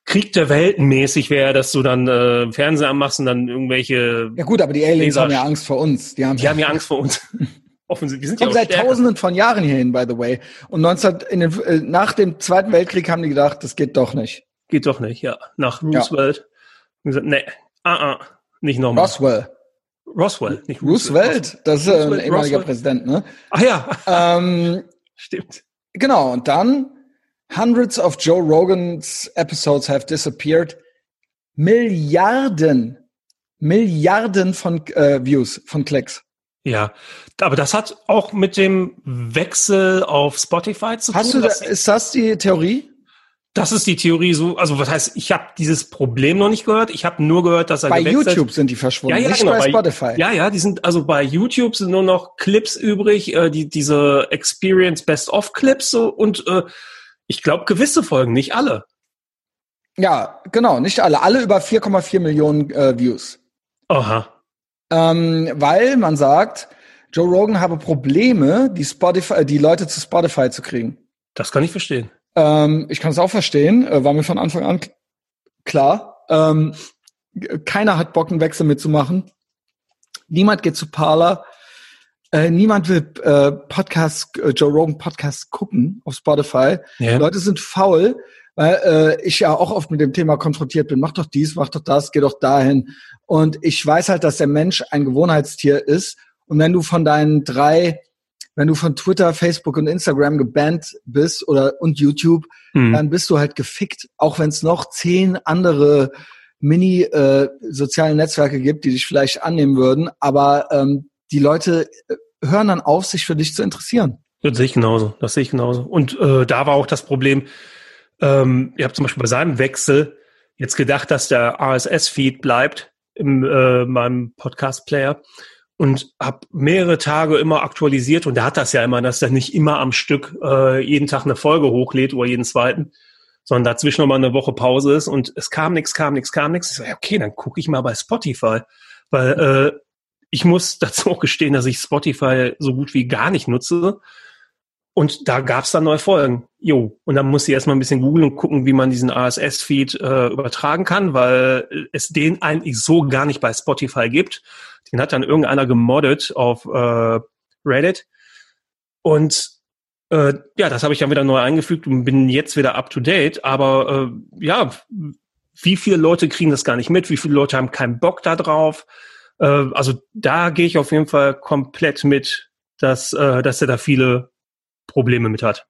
Speaker 3: Krieg der Welten mäßig wäre, dass du dann äh, Fernseher anmachst und dann irgendwelche,
Speaker 1: Ja gut, aber die Aliens
Speaker 3: Laser-
Speaker 1: haben ja Angst vor uns. Die haben,
Speaker 3: die haben ja Angst vor uns. Offensichtlich, wir sind ja auch
Speaker 1: seit
Speaker 3: stärker.
Speaker 1: Tausenden von Jahren hierhin, by the way. Und 19, in den, äh, nach dem Zweiten Weltkrieg haben die gedacht, das geht doch nicht.
Speaker 3: Geht doch nicht, ja. Nach Roosevelt. Und gesagt, nee, ah, ah, nicht nochmal.
Speaker 1: Roswell.
Speaker 3: Roswell, nicht
Speaker 1: Roosevelt, das ist äh, ein
Speaker 3: Roosevelt,
Speaker 1: ehemaliger
Speaker 3: Roswell.
Speaker 1: Präsident, ne?
Speaker 3: Ach ja,
Speaker 1: Ähm,
Speaker 3: stimmt.
Speaker 1: genau, und dann hundreds of Joe Rogans episodes have disappeared. Milliarden, Milliarden von äh, Views, von Klicks.
Speaker 3: Ja, aber das hat auch mit dem Wechsel auf Spotify zu
Speaker 1: Hast
Speaker 3: tun.
Speaker 1: du, da, ist das die Theorie?
Speaker 3: Das ist die Theorie so, also was heißt, ich habe dieses Problem noch nicht gehört. Ich habe nur gehört, dass er
Speaker 1: Bei YouTube sind die verschwunden,
Speaker 3: Ja, ja,
Speaker 1: nicht
Speaker 3: genau,
Speaker 1: bei
Speaker 3: bei-
Speaker 1: Spotify.
Speaker 3: Ja, ja, die sind also bei YouTube sind nur noch Clips übrig, äh, die diese Experience Best of Clips so und äh, ich glaube gewisse Folgen, nicht alle.
Speaker 1: Ja, genau, nicht alle. Alle über 4,4 Millionen äh, Views.
Speaker 3: Aha.
Speaker 1: Ähm, weil man sagt, Joe Rogan habe Probleme, die Spotify, die Leute zu Spotify zu kriegen.
Speaker 3: Das kann ich verstehen.
Speaker 1: Ähm, ich kann es auch verstehen, äh, war mir von Anfang an klar. Ähm, keiner hat Bock, einen Wechsel mitzumachen. Niemand geht zu Parler. Äh, niemand will äh, Podcast, äh, Joe Rogan Podcast gucken auf Spotify.
Speaker 3: Ja.
Speaker 1: Leute sind faul, weil äh, ich ja auch oft mit dem Thema konfrontiert bin. Mach doch dies, mach doch das, geh doch dahin. Und ich weiß halt, dass der Mensch ein Gewohnheitstier ist. Und wenn du von deinen drei, wenn du von Twitter, Facebook und Instagram gebannt bist oder und YouTube,
Speaker 3: Hm.
Speaker 1: dann bist du halt gefickt, auch wenn es noch zehn andere Mini äh, soziale Netzwerke gibt, die dich vielleicht annehmen würden. Aber ähm, die Leute äh, hören dann auf, sich für dich zu interessieren.
Speaker 3: Das sehe ich genauso. Das sehe ich genauso. Und äh, da war auch das Problem, ähm, ihr habt zum Beispiel bei seinem Wechsel jetzt gedacht, dass der RSS-Feed bleibt in äh, meinem Podcast-Player und habe mehrere Tage immer aktualisiert und der hat das ja immer, dass er nicht immer am Stück äh, jeden Tag eine Folge hochlädt oder jeden zweiten, sondern dazwischen nochmal eine Woche Pause ist und es kam nichts, kam nichts, kam nichts. Ich so, ja, okay, dann gucke ich mal bei Spotify, weil äh, ich muss dazu auch gestehen, dass ich Spotify so gut wie gar nicht nutze. Und da gab's dann neue Folgen. Jo. Und dann muss ich erstmal ein bisschen googeln und gucken, wie man diesen RSS-Feed äh, übertragen kann, weil es den eigentlich so gar nicht bei Spotify gibt. Den hat dann irgendeiner gemoddet auf äh, Reddit. Und äh, ja, das habe ich dann wieder neu eingefügt und bin jetzt wieder up to date. Aber äh, ja, wie viele Leute kriegen das gar nicht mit? Wie viele Leute haben keinen Bock da drauf? Äh, also da gehe ich auf jeden Fall komplett mit, dass, äh, dass er da viele Probleme mit hat.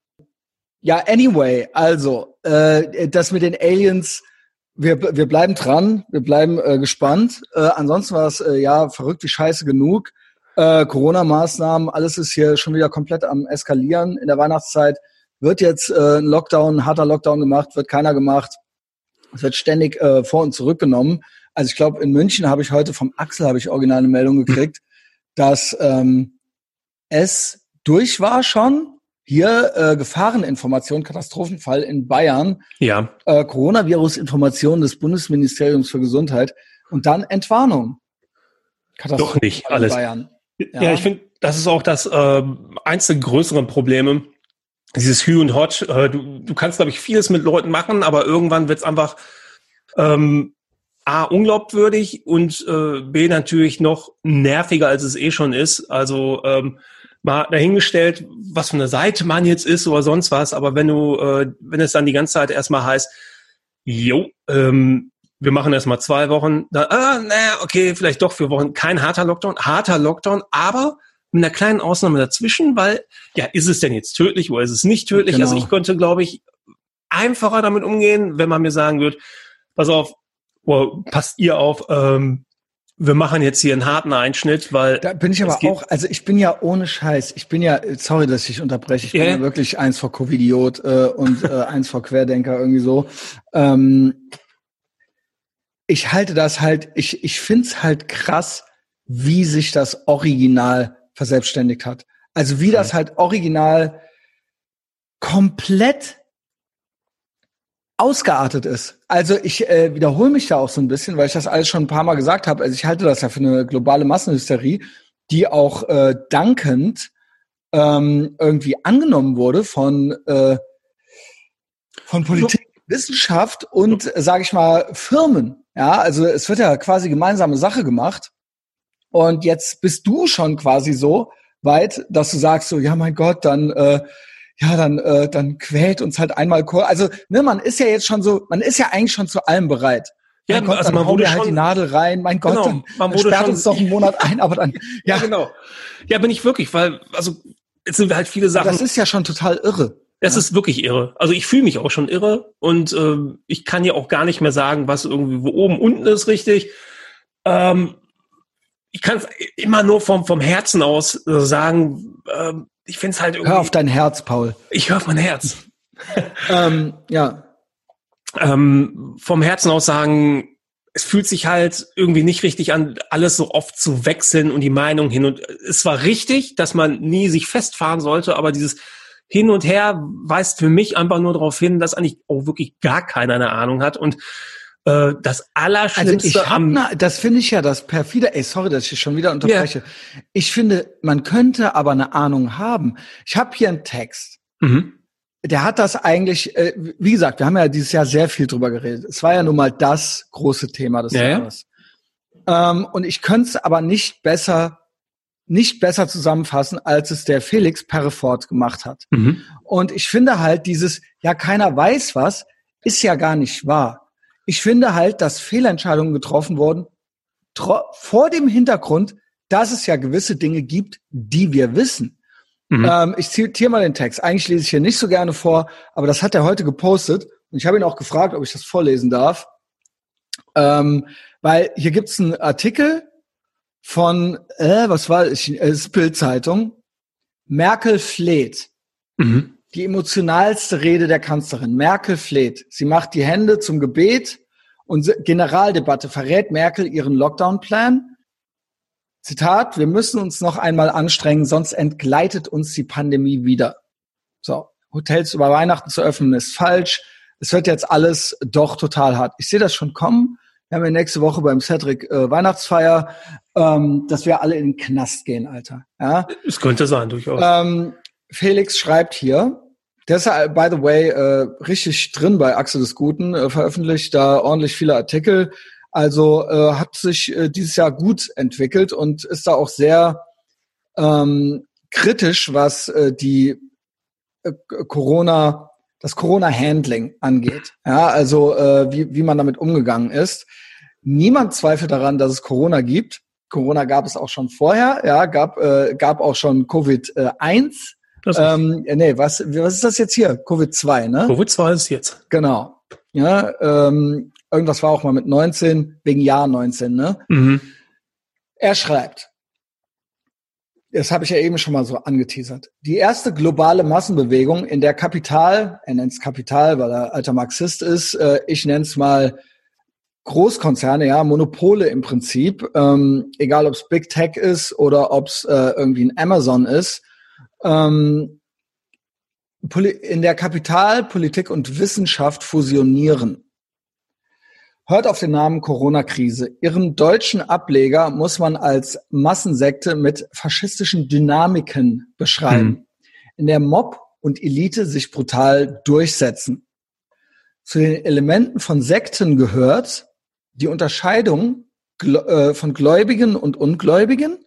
Speaker 1: Ja, anyway, also äh, das mit den Aliens, wir, wir bleiben dran, wir bleiben äh, gespannt. Äh, ansonsten war es äh, ja verrückt wie scheiße genug. Äh, Corona-Maßnahmen, alles ist hier schon wieder komplett am eskalieren. In der Weihnachtszeit wird jetzt äh, ein Lockdown, ein harter Lockdown gemacht, wird keiner gemacht. Es wird ständig äh, vor und zurückgenommen. Also ich glaube, in München habe ich heute vom Axel habe ich original eine Meldung gekriegt, dass ähm, es durch war schon, hier äh, Gefahreninformation, Katastrophenfall in Bayern,
Speaker 3: Ja.
Speaker 1: äh, Coronavirus-Information des Bundesministeriums für Gesundheit und dann Entwarnung.
Speaker 3: Doch nicht
Speaker 1: in
Speaker 3: alles.
Speaker 1: Bayern.
Speaker 3: Ja, ich finde, das ist auch das ähm, eins der größeren Probleme. Dieses Hü und Hot. Äh, du, du kannst, glaube ich, vieles mit Leuten machen, aber irgendwann wird's einfach ähm, A, unglaubwürdig und äh, B, natürlich noch nerviger, als es eh schon ist. Also ähm, mal dahingestellt, was für eine Seite man jetzt ist oder sonst was, aber wenn du, äh, wenn es dann die ganze Zeit erstmal heißt, jo, ähm, wir machen erstmal zwei Wochen, dann, ah, naja, okay, vielleicht doch vier Wochen, kein harter Lockdown, harter Lockdown, aber mit einer kleinen Ausnahme dazwischen, weil, ja, ist es denn jetzt tödlich oder ist es nicht tödlich?
Speaker 1: Genau.
Speaker 3: Also ich könnte, glaube ich, einfacher damit umgehen, wenn man mir sagen würde, pass auf, oder passt ihr auf, ähm, wir machen jetzt hier einen harten Einschnitt, weil
Speaker 1: Da bin ich aber auch, also ich bin ja ohne Scheiß, ich bin ja, sorry, dass ich unterbreche, ich
Speaker 3: Ja,
Speaker 1: bin
Speaker 3: ja.
Speaker 1: ja wirklich eins vor Covidiot äh, und äh, eins vor Querdenker irgendwie so. Ähm, ich halte das halt, ich, ich find's halt krass, wie sich das Original verselbstständigt hat. Also wie das halt original komplett ausgeartet ist. Also ich äh, wiederhole mich da auch so ein bisschen, weil ich das alles schon ein paar Mal gesagt habe. Also ich halte das ja für eine globale Massenhysterie, die auch äh, dankend ähm, irgendwie angenommen wurde von äh, von Politik, Wissenschaft und äh, sage ich mal Firmen. Ja, also es wird ja quasi gemeinsame Sache gemacht. Und jetzt bist du schon quasi so weit, dass du sagst so, ja mein Gott, dann äh, ja, dann, äh, dann quält uns halt einmal Chor. Also, ne, man ist ja jetzt schon so, man ist ja eigentlich schon zu allem bereit.
Speaker 3: Ja,
Speaker 1: Gott,
Speaker 3: also
Speaker 1: dann
Speaker 3: man wurde
Speaker 1: halt
Speaker 3: schon-
Speaker 1: die Nadel rein, mein Gott,
Speaker 3: Genau,
Speaker 1: dann,
Speaker 3: man
Speaker 1: dann
Speaker 3: wurde
Speaker 1: sperrt
Speaker 3: schon-
Speaker 1: uns doch einen Monat ein, aber dann, ja,
Speaker 3: genau. Ja, bin ich wirklich, weil, also, jetzt sind wir halt viele Sachen.
Speaker 1: das ist ja schon total irre.
Speaker 3: Es ist wirklich irre. Also ich fühle mich auch schon irre und ähm, ich kann ja auch gar nicht mehr sagen, was irgendwie wo oben unten ist richtig. Ähm, ich kann es immer nur vom vom Herzen aus äh, sagen. Ähm, ich finde es halt irgendwie.
Speaker 1: Hör auf dein Herz, Paul.
Speaker 3: ich höre auf mein Herz.
Speaker 1: Ähm, ja,
Speaker 3: Ähm, vom Herzen aus sagen, es fühlt sich halt irgendwie nicht richtig an, alles so oft zu wechseln und die Meinung hin und es war richtig, dass man nie sich festfahren sollte, aber dieses hin und her weist für mich einfach nur darauf hin, dass eigentlich auch wirklich gar keiner eine Ahnung hat und äh, das
Speaker 1: also
Speaker 3: Allerschlimmste
Speaker 1: ich hab
Speaker 3: am
Speaker 1: na, das finde ich ja das perfide. Ey, sorry, dass ich schon wieder unterbreche. Ich finde, man könnte aber eine Ahnung haben. Ich habe hier einen Text.
Speaker 3: mhm.
Speaker 1: der hat das eigentlich, äh, wie gesagt, wir haben ja dieses Jahr sehr viel drüber geredet. Es war ja nun mal das große Thema des
Speaker 3: Ja, ja.
Speaker 1: Jahres. Ähm, und ich könnte es aber nicht besser, nicht besser zusammenfassen, als es der Felix Perrefort gemacht hat.
Speaker 3: Mhm.
Speaker 1: Und ich finde halt dieses, ja, keiner weiß was, ist ja gar nicht wahr. Ich finde halt, dass Fehlentscheidungen getroffen wurden vor dem Hintergrund, dass es ja gewisse Dinge gibt, die wir wissen.
Speaker 3: Mhm.
Speaker 1: Ähm, ich zitiere mal den Text. Eigentlich lese ich hier nicht so gerne vor, aber das hat er heute gepostet. Und ich habe ihn auch gefragt, ob ich das vorlesen darf. Ähm, weil hier gibt's einen Artikel von, äh, was war es? Äh, es ist Bild-Zeitung. Merkel fleht.
Speaker 3: Mhm.
Speaker 1: Die emotionalste Rede der Kanzlerin. Merkel fleht. Sie macht die Hände zum Gebet und Generaldebatte verrät Merkel ihren Lockdown-Plan. Zitat, wir müssen uns noch einmal anstrengen, sonst entgleitet uns die Pandemie wieder. So, Hotels über Weihnachten zu öffnen ist falsch. Es wird jetzt alles doch total hart. Ich sehe das schon kommen. Wir haben ja nächste Woche beim Cedric äh, Weihnachtsfeier, ähm, dass wir alle in den Knast gehen, Alter. Ja?
Speaker 3: Es könnte sein, durchaus.
Speaker 1: Ähm, Felix schreibt hier, der ist ja, by the way, äh, richtig drin bei Achse des Guten, äh, veröffentlicht da ordentlich viele Artikel. Also äh, hat sich äh, dieses Jahr gut entwickelt und ist da auch sehr ähm, kritisch, was äh, die äh, Corona, das Corona-Handling angeht. Ja, also äh, wie, wie man damit umgegangen ist. Niemand zweifelt daran, dass es Corona gibt. Corona gab es auch schon vorher, ja, gab, äh, gab auch schon Covid-1. Ähm, äh, nee, was, was ist das jetzt hier? Covid-2, ne?
Speaker 3: Covid 2 ist jetzt.
Speaker 1: Genau. Ja, ähm, irgendwas war auch mal mit 19, wegen Jahr 19, ne?
Speaker 3: Mhm.
Speaker 1: Er schreibt, das habe ich ja eben schon mal so angeteasert, die erste globale Massenbewegung, in der Kapital, er nennt es Kapital, weil er alter Marxist ist, äh, ich nenne es mal Großkonzerne, ja, Monopole im Prinzip, ähm, egal ob es Big Tech ist oder ob es äh, irgendwie ein Amazon ist, ähm, in der Kapital, Politik und Wissenschaft fusionieren. Hört auf den Namen Corona-Krise. Ihren deutschen Ableger muss man als Massensekte mit faschistischen Dynamiken beschreiben, hm. in der Mob und Elite sich brutal durchsetzen. Zu den Elementen von Sekten gehört die Unterscheidung äh, von Gläubigen und Ungläubigen.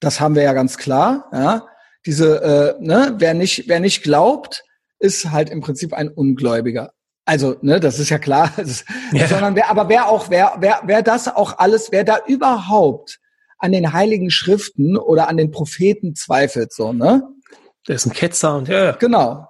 Speaker 1: Das haben wir ja ganz klar. Ja. Diese, äh, ne, wer nicht, wer nicht glaubt, ist halt im Prinzip ein Ungläubiger. Also, ne, das ist ja klar. ja. Sondern wer, aber wer auch, wer, wer, wer das auch alles, wer da überhaupt an den heiligen Schriften oder an den Propheten zweifelt, so, ne?
Speaker 3: Der ist ein Ketzer und ja, ja.
Speaker 1: Genau.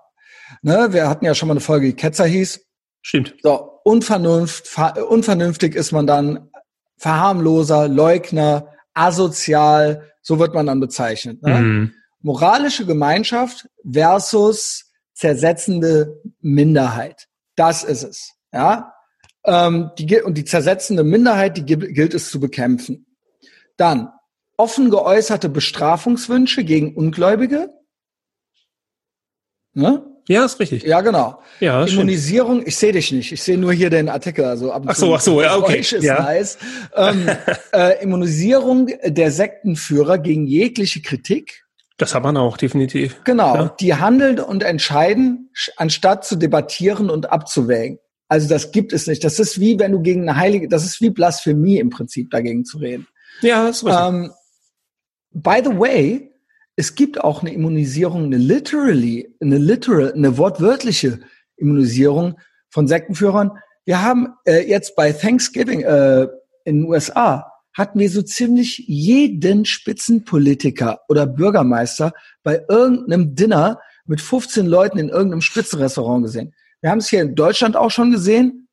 Speaker 1: Ne, wir hatten ja schon mal eine Folge, die Ketzer hieß.
Speaker 3: Stimmt.
Speaker 1: So, Unvernunft, unvernünftig ist man dann Verharmloser, Leugner, asozial, so wird man dann bezeichnet. Ne? Mhm. Moralische Gemeinschaft versus zersetzende Minderheit. Das ist es. Ja, ähm, die, und die zersetzende Minderheit, die gilt es zu bekämpfen. Dann offen geäußerte Bestrafungswünsche gegen Ungläubige.
Speaker 3: Ne? Ja, ist richtig.
Speaker 1: Ja, genau. Ja, Immunisierung, ich sehe dich nicht. Ich sehe nur hier den Artikel. Also
Speaker 3: ab und ach so, ach so, ja, okay. Ist
Speaker 1: ja. nice. ähm, äh, Immunisierung der Sektenführer gegen jegliche Kritik.
Speaker 3: Das hat man auch, definitiv.
Speaker 1: Genau, ja. die handeln und entscheiden, anstatt zu debattieren und abzuwägen. Also das gibt es nicht. Das ist wie, wenn du gegen eine heilige, das ist wie Blasphemie im Prinzip, dagegen zu reden.
Speaker 3: Ja, das ist richtig. Ähm,
Speaker 1: by the way, es gibt auch eine Immunisierung, eine literally, eine literal, eine wortwörtliche Immunisierung von Sektenführern. Wir haben äh, jetzt bei Thanksgiving äh, in den USA hatten wir so ziemlich jeden Spitzenpolitiker oder Bürgermeister bei irgendeinem Dinner mit 15 Leuten in irgendeinem Spitzenrestaurant gesehen. Wir haben es hier in Deutschland auch schon gesehen.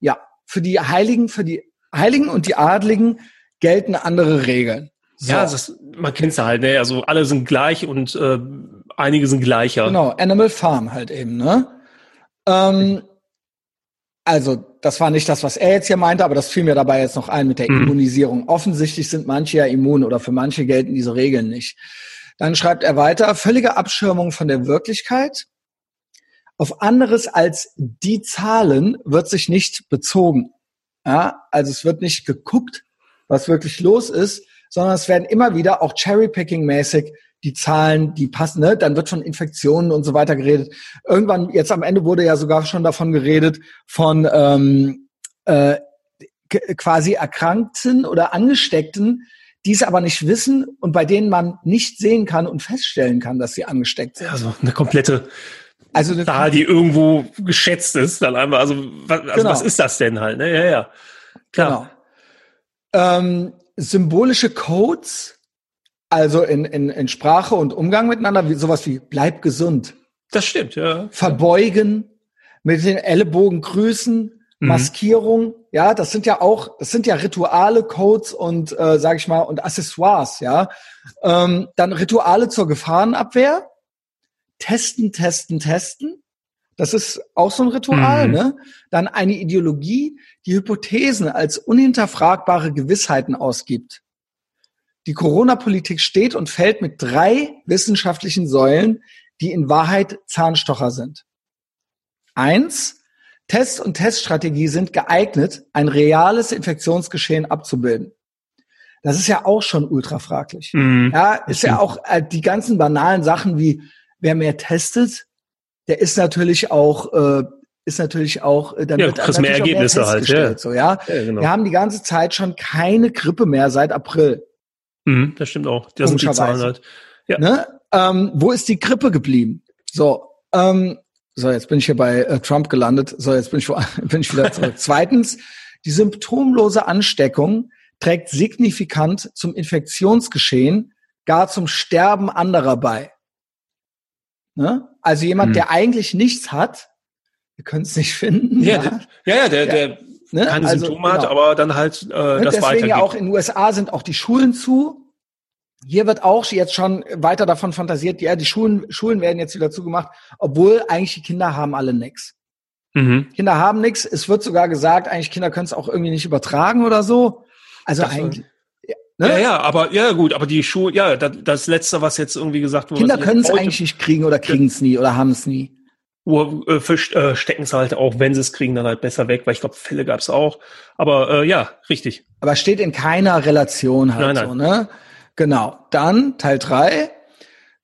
Speaker 1: Ja, für die Heiligen, für die Heiligen und die Adligen gelten andere Regeln.
Speaker 3: So. Ja, das, man kennt es halt, ne? Also alle sind gleich und äh, einige sind gleicher.
Speaker 1: Genau, Animal Farm halt eben, ne? Ähm, also, das war nicht das, was er jetzt hier meinte, aber das fiel mir dabei jetzt noch ein mit der mhm. Immunisierung. Offensichtlich sind manche ja immun oder für manche gelten diese Regeln nicht. Dann schreibt er weiter, völlige Abschirmung von der Wirklichkeit. Auf anderes als die Zahlen wird sich nicht bezogen. Ja, also es wird nicht geguckt, was wirklich los ist, sondern es werden immer wieder auch Cherry-Picking-mäßig die Zahlen, die passen, ne? dann wird von Infektionen und so weiter geredet. Irgendwann, jetzt am Ende wurde ja sogar schon davon geredet, von ähm, äh, quasi Erkrankten oder Angesteckten, die es aber nicht wissen und bei denen man nicht sehen kann und feststellen kann, dass sie angesteckt sind.
Speaker 3: Also eine komplette also eine Zahl, die irgendwo geschätzt ist, dann einmal, also, was, also genau. was ist das denn halt? Ne? Ja, ja.
Speaker 1: Klar. Genau. Ähm, symbolische Codes, also in, in, in Sprache und Umgang miteinander, wie sowas wie bleib gesund.
Speaker 3: Das stimmt, ja.
Speaker 1: Verbeugen, mit den Ellenbogen grüßen, mhm. Maskierung, ja, das sind ja auch, das sind ja Rituale, Codes und äh, sag ich mal und Accessoires, ja. Ähm, dann Rituale zur Gefahrenabwehr, testen, testen, testen. Das ist auch so ein Ritual, mhm. ne? Dann eine Ideologie, die Hypothesen als unhinterfragbare Gewissheiten ausgibt. Die Corona-Politik steht und fällt mit drei wissenschaftlichen Säulen, die in Wahrheit Zahnstocher sind. Eins, Test und Teststrategie sind geeignet, ein reales Infektionsgeschehen abzubilden. Das ist ja auch schon ultra fraglich. Mm, ja, ist ja auch äh, die ganzen banalen Sachen wie, wer mehr testet, der ist natürlich auch äh, ist natürlich auch
Speaker 3: äh, dann ja, wird mehr Ergebnisse mehr halt ja.
Speaker 1: so ja, ja genau. wir haben die ganze Zeit schon keine Grippe mehr seit April
Speaker 3: mhm, das stimmt auch das sind die Zahlen halt
Speaker 1: ja. ne? ähm, wo ist die Grippe geblieben so ähm, so jetzt bin ich hier bei äh, Trump gelandet so jetzt bin ich bin ich wieder zurück zweitens die symptomlose Ansteckung trägt signifikant zum Infektionsgeschehen gar zum Sterben anderer bei Ne? Also jemand, hm. der eigentlich nichts hat, wir können es nicht finden.
Speaker 3: Ja, ja, ja, ja der, der ne? keine also, Symptome hat, genau. aber dann halt äh, ne? das
Speaker 1: Deswegen ja auch in den USA sind auch die Schulen zu. Hier wird auch jetzt schon weiter davon fantasiert, ja, die Schulen, Schulen werden jetzt wieder zugemacht, obwohl eigentlich die Kinder haben alle nix. Mhm. Kinder haben nix. Es wird sogar gesagt, eigentlich Kinder können es auch irgendwie nicht übertragen oder so. Also das eigentlich,
Speaker 3: Ne? Ja, ja, aber ja gut, aber die Schuhe, ja, das, das letzte, was jetzt irgendwie gesagt wurde.
Speaker 1: Kinder können es eigentlich nicht kriegen oder kriegen es nie oder haben es nie.
Speaker 3: Äh, äh, stecken es halt auch, wenn sie es kriegen, dann halt besser weg, weil ich glaube, Fälle gab es auch. Aber äh, ja, richtig.
Speaker 1: Aber steht in keiner Relation halt nein, nein. so, ne? Genau. Dann Teil drei.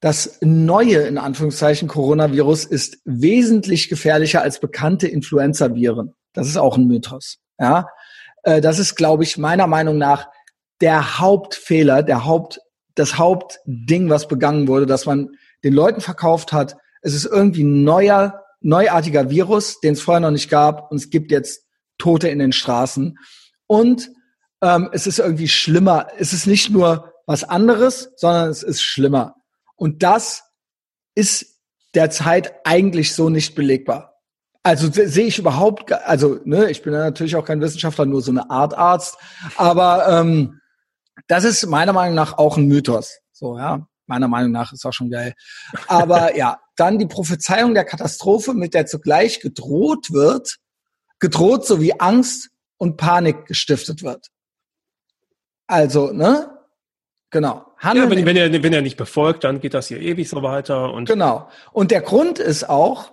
Speaker 1: Das neue, in Anführungszeichen, Coronavirus ist wesentlich gefährlicher als bekannte Influenza-Viren. Das ist auch ein Mythos. Ja, äh, das ist, glaube ich, meiner Meinung nach der Hauptfehler, der Haupt, das Hauptding, was begangen wurde, dass man den Leuten verkauft hat, es ist irgendwie ein neuer, neuartiger Virus, den es vorher noch nicht gab und es gibt jetzt Tote in den Straßen. Und ähm, es ist irgendwie schlimmer. Es ist nicht nur was anderes, sondern es ist schlimmer. Und das ist derzeit eigentlich so nicht belegbar. Also sehe ich überhaupt, also ne, ich bin ja natürlich auch kein Wissenschaftler, nur so eine Art Arzt, aber ähm, das ist meiner Meinung nach auch ein Mythos. So, ja. Meiner Meinung nach ist auch schon geil. Aber ja, dann die Prophezeiung der Katastrophe, mit der zugleich gedroht wird, gedroht sowie Angst und Panik gestiftet wird. Also, ne? Genau.
Speaker 3: Handeln ja, wenn, wenn, er, wenn er nicht befolgt, dann geht das hier ewig so weiter. Und
Speaker 1: genau. Und der Grund ist auch,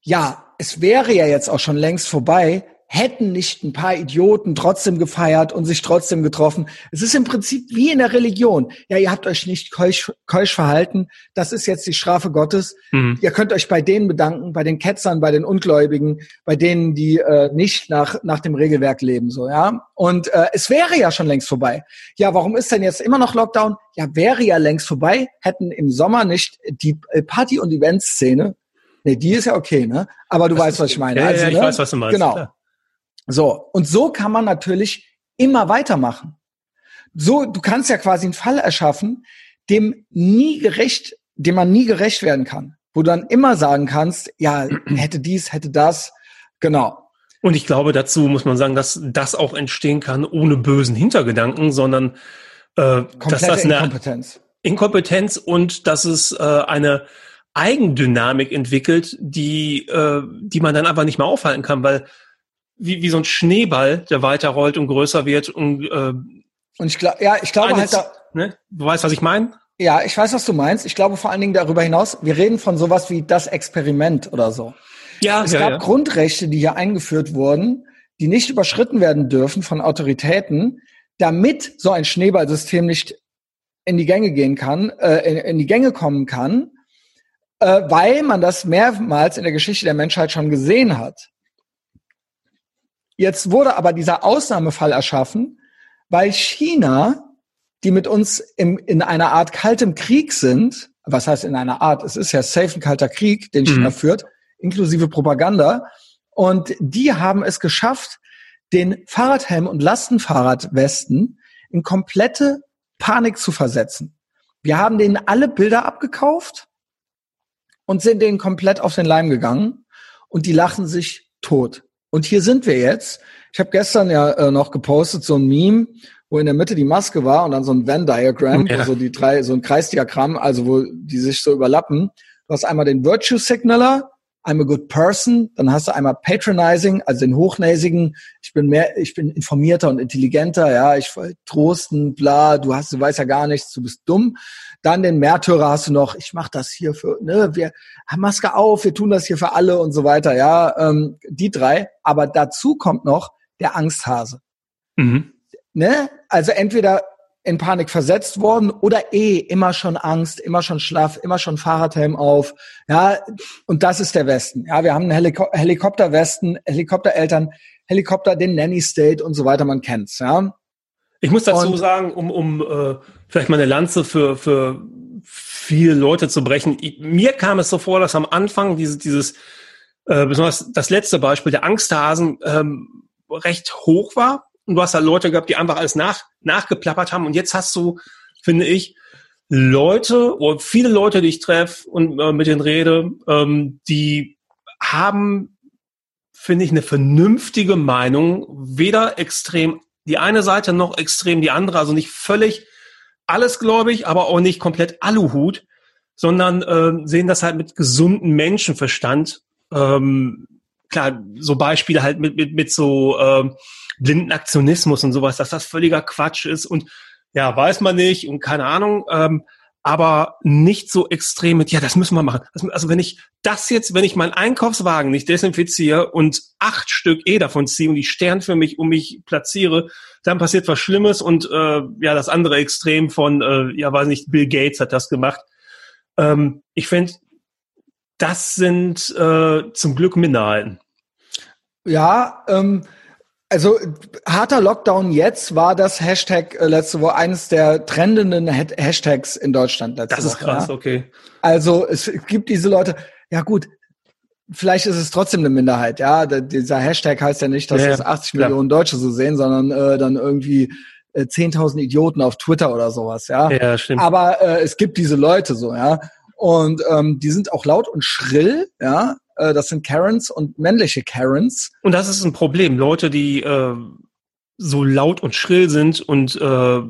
Speaker 1: ja, es wäre ja jetzt auch schon längst vorbei, hätten nicht ein paar Idioten trotzdem gefeiert und sich trotzdem getroffen. Es ist im Prinzip wie in der Religion. Ja, ihr habt euch nicht keusch, keusch verhalten. Das ist jetzt die Strafe Gottes. Mhm. Ihr könnt euch bei denen bedanken, bei den Ketzern, bei den Ungläubigen, bei denen, die äh, nicht nach, nach dem Regelwerk leben, so, ja. Und äh, es wäre ja schon längst vorbei. Ja, warum ist denn jetzt immer noch Lockdown? Ja, wäre ja längst vorbei, hätten im Sommer nicht die äh, Party- und Eventszene Nee, die ist ja okay, ne? Aber du das weißt, was ich meine.
Speaker 3: Ja, also, ja, ich ne? weiß, was du meinst.
Speaker 1: Genau. Klar. So, und so kann man natürlich immer weitermachen. So, du kannst ja quasi einen Fall erschaffen, dem nie gerecht, dem man nie gerecht werden kann. Wo du dann immer sagen kannst, ja, hätte dies, hätte das. Genau.
Speaker 3: Und ich glaube, dazu muss man sagen, dass das auch entstehen kann ohne bösen Hintergedanken, sondern
Speaker 1: äh, dass das eine Inkompetenz.
Speaker 3: Inkompetenz und dass es äh, eine Eigendynamik entwickelt, die, äh, die man dann einfach nicht mehr aufhalten kann, weil wie, wie so ein Schneeball, der weiterrollt und größer wird und äh,
Speaker 1: und ich glaube, ja, ich glaube halt da,
Speaker 3: ne? Du weißt, was ich meine?
Speaker 1: Ja, ich weiß, was du meinst. Ich glaube vor allen Dingen darüber hinaus, wir reden von sowas wie das Experiment oder so. Ja, es ja, gab ja. Grundrechte, die hier eingeführt wurden, die nicht überschritten werden dürfen von Autoritäten, damit so ein Schneeballsystem nicht in die Gänge gehen kann, äh, in, in die Gänge kommen kann, äh, weil man das mehrmals in der Geschichte der Menschheit schon gesehen hat. Jetzt wurde aber dieser Ausnahmefall erschaffen, weil China, die mit uns im, in einer Art kaltem Krieg sind, was heißt in einer Art, es ist ja safe ein kalter Krieg, den China mhm. führt, inklusive Propaganda, und die haben es geschafft, den Fahrradhelm und Lastenfahrradwesten in komplette Panik zu versetzen. Wir haben denen alle Bilder abgekauft und sind denen komplett auf den Leim gegangen und die lachen sich tot. Und hier sind wir jetzt. Ich habe gestern ja äh, noch gepostet so ein Meme, wo in der Mitte die Maske war und dann so ein Venn-Diagram, ja. wo so die drei, so ein Kreisdiagramm, also wo die sich so überlappen. Du hast einmal den Virtue Signaler, I'm a good person, dann hast du einmal patronizing, also den hochnäsigen, ich bin mehr, ich bin informierter und intelligenter, ja, ich will trosten, bla, du hast, du weißt ja gar nichts, du bist dumm. Dann den Märtyrer hast du noch, ich mach das hier für, ne, wir haben Maske auf, wir tun das hier für alle und so weiter, ja, ähm, die drei. Aber dazu kommt noch der Angsthase. Mhm. Ne? Also entweder in Panik versetzt worden oder eh immer schon Angst, immer schon schlaff, immer schon Fahrradhelm auf. Ja, und das ist der Westen. Ja, wir haben einen Heliko Helikopterwesten, Helikoptereltern, Helikopter, den Nanny State und so weiter, man kennt's, ja.
Speaker 3: Ich muss dazu und, sagen, um, um äh, vielleicht mal eine Lanze für, für viele Leute zu brechen. Ich, mir kam es so vor, dass am Anfang dieses, dieses äh, besonders das letzte Beispiel der Angsthasen ähm, recht hoch war. Und du hast da Leute gehabt, die einfach alles nach, nachgeplappert haben. Und jetzt hast du, finde ich, Leute oder viele Leute, die ich treffe und äh, mit denen rede, ähm, die haben, finde ich, eine vernünftige Meinung, weder extrem die eine Seite noch extrem die andere, also nicht völlig alles gläubig, aber auch nicht komplett Aluhut, sondern äh, sehen das halt mit gesundem Menschenverstand. Ähm, klar, so Beispiele halt mit, mit, mit so äh, blinden Aktionismus und sowas, dass das völliger Quatsch ist und ja, weiß man nicht und keine Ahnung. Ähm, aber nicht so extrem mit, ja, das müssen wir machen. Also wenn ich das jetzt, wenn ich meinen Einkaufswagen nicht desinfiziere und acht Stück eh davon ziehe und die Stern für mich um mich platziere, dann passiert was Schlimmes und äh, ja, das andere Extrem von, äh, ja, weiß nicht, Bill Gates hat das gemacht. Ähm, ich finde, das sind äh, zum Glück Minderheiten.
Speaker 1: Ja, ähm, also harter Lockdown jetzt war das Hashtag äh, letzte Woche eines der trendenden Hashtags in Deutschland letzte
Speaker 3: Das ist
Speaker 1: Woche,
Speaker 3: krass,
Speaker 1: ja.
Speaker 3: okay.
Speaker 1: Also es gibt diese Leute, ja gut, vielleicht ist es trotzdem eine Minderheit, ja. Dieser Hashtag heißt ja nicht, dass
Speaker 3: Ja, ja,
Speaker 1: 80
Speaker 3: klar.
Speaker 1: Millionen Deutsche so sehen, sondern äh, dann irgendwie äh, 10.000 Idioten auf Twitter oder sowas, ja.
Speaker 3: Ja, stimmt.
Speaker 1: Aber äh, es gibt diese Leute so, ja. Und ähm, die sind auch laut und schrill, ja. Äh, das sind Karens und männliche Karens.
Speaker 3: Und das ist ein Problem. Leute, die äh, so laut und schrill sind und äh,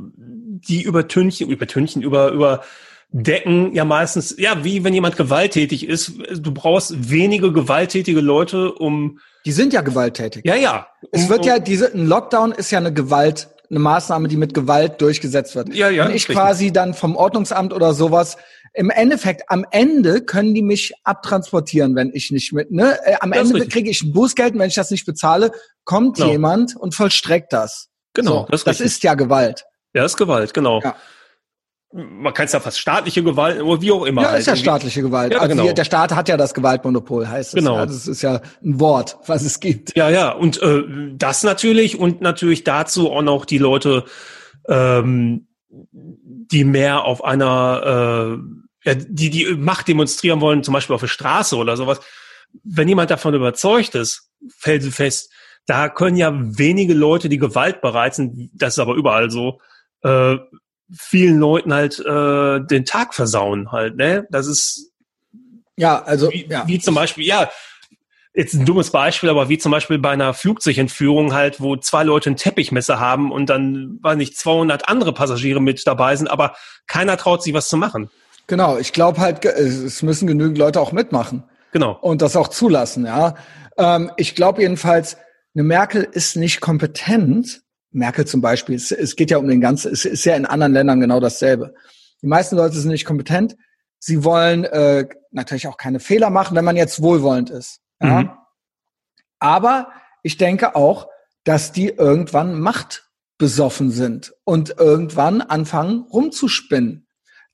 Speaker 3: die übertünchen, übertünchen, über, über decken ja meistens, ja, wie wenn jemand gewalttätig ist. Du brauchst wenige gewalttätige Leute, um,
Speaker 1: Die sind ja gewalttätig.
Speaker 3: ja, ja.
Speaker 1: Es
Speaker 3: um,
Speaker 1: wird ja diese ein Lockdown ist ja eine Gewalt, eine Maßnahme, die mit Gewalt durchgesetzt wird.
Speaker 3: Ja, ja,
Speaker 1: Wenn ich
Speaker 3: richtig.
Speaker 1: quasi dann vom Ordnungsamt oder sowas im Endeffekt am Ende können die mich abtransportieren, wenn ich nicht mit ne äh, am
Speaker 3: Das
Speaker 1: Ende kriege ich ein Bußgeld, wenn ich das nicht bezahle, kommt
Speaker 3: Genau.
Speaker 1: jemand und vollstreckt das.
Speaker 3: Genau,
Speaker 1: so,
Speaker 3: das ist
Speaker 1: das ist ja Gewalt.
Speaker 3: Ja, das ist Gewalt, genau.
Speaker 1: Ja.
Speaker 3: Man kann es ja fast staatliche Gewalt oder wie auch immer.
Speaker 1: Ja,
Speaker 3: halt
Speaker 1: ist ja
Speaker 3: irgendwie.
Speaker 1: staatliche Gewalt.
Speaker 3: Ja,
Speaker 1: also
Speaker 3: genau.
Speaker 1: der Staat hat ja das Gewaltmonopol, heißt es.
Speaker 3: Genau.
Speaker 1: Ja, das ist ja ein Wort, was es gibt.
Speaker 3: Ja, ja, und äh, das natürlich und natürlich dazu auch noch die Leute, ähm, die mehr auf einer, äh, ja, die die Macht demonstrieren wollen, zum Beispiel auf der Straße oder sowas. Wenn jemand davon überzeugt ist, felsenfest, da können ja wenige Leute, die gewaltbereit sind, das ist aber überall so, äh, vielen Leuten halt äh, den Tag versauen halt, ne? Das ist
Speaker 1: Ja, also
Speaker 3: wie,
Speaker 1: ja.
Speaker 3: wie zum Beispiel, ja, jetzt ein dummes Beispiel, aber wie zum Beispiel bei einer Flugzeugentführung halt, wo zwei Leute ein Teppichmesser haben und dann, weiß nicht, 200 andere Passagiere mit dabei sind, aber keiner traut sich was zu machen.
Speaker 1: Genau, ich glaube halt, es es müssen genügend Leute auch mitmachen.
Speaker 3: Genau.
Speaker 1: und das auch zulassen, ja. Ähm, ich glaube jedenfalls, eine Merkel ist nicht kompetent. Merkel zum Beispiel, es, es geht ja um den ganzen, es ist ja in anderen Ländern genau dasselbe. Die meisten Leute sind nicht kompetent. Sie wollen äh, natürlich auch keine Fehler machen, wenn man jetzt wohlwollend ist. Ja?
Speaker 3: Mhm.
Speaker 1: Aber ich denke auch, dass die irgendwann machtbesoffen sind und irgendwann anfangen rumzuspinnen.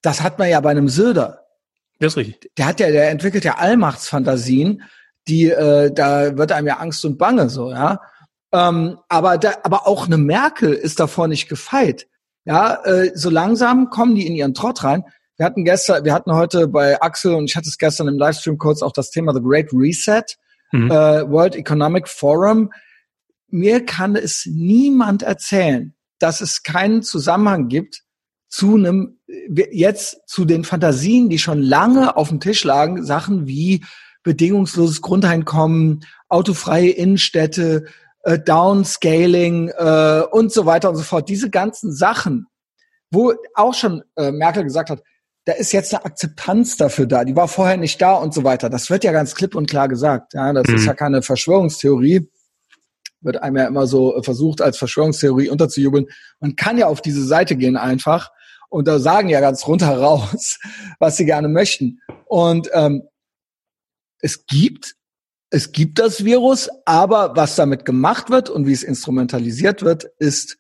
Speaker 1: Das hat man ja bei einem Söder
Speaker 3: Das ist richtig.
Speaker 1: der hat ja, der entwickelt ja Allmachtsfantasien, die, äh, da wird einem ja Angst und Bange so, ja. Ähm, aber da, aber auch eine Merkel ist davor nicht gefeit. Ja, äh, so langsam kommen die in ihren Trott rein. Wir hatten gestern, wir hatten heute bei Axel und ich hatte es gestern im Livestream kurz auch das Thema The Great Reset,
Speaker 3: Mhm.
Speaker 1: äh, World Economic Forum. Mir kann es niemand erzählen, dass es keinen Zusammenhang gibt zu einem jetzt zu den Fantasien, die schon lange auf dem Tisch lagen, Sachen wie bedingungsloses Grundeinkommen, autofreie Innenstädte, äh, Downscaling äh, und so weiter und so fort. Diese ganzen Sachen, wo auch schon äh, Merkel gesagt hat, da ist jetzt eine Akzeptanz dafür da, die war vorher nicht da und so weiter. Das wird ja ganz klipp und klar gesagt. Ja, das
Speaker 3: Mhm.
Speaker 1: ist ja keine Verschwörungstheorie. Wird einem ja immer so äh, versucht, als Verschwörungstheorie unterzujubeln. Man kann ja auf diese Seite gehen einfach und da sagen ja ganz runter raus, was sie gerne möchten. Und ähm, es gibt es gibt das Virus, aber was damit gemacht wird und wie es instrumentalisiert wird, ist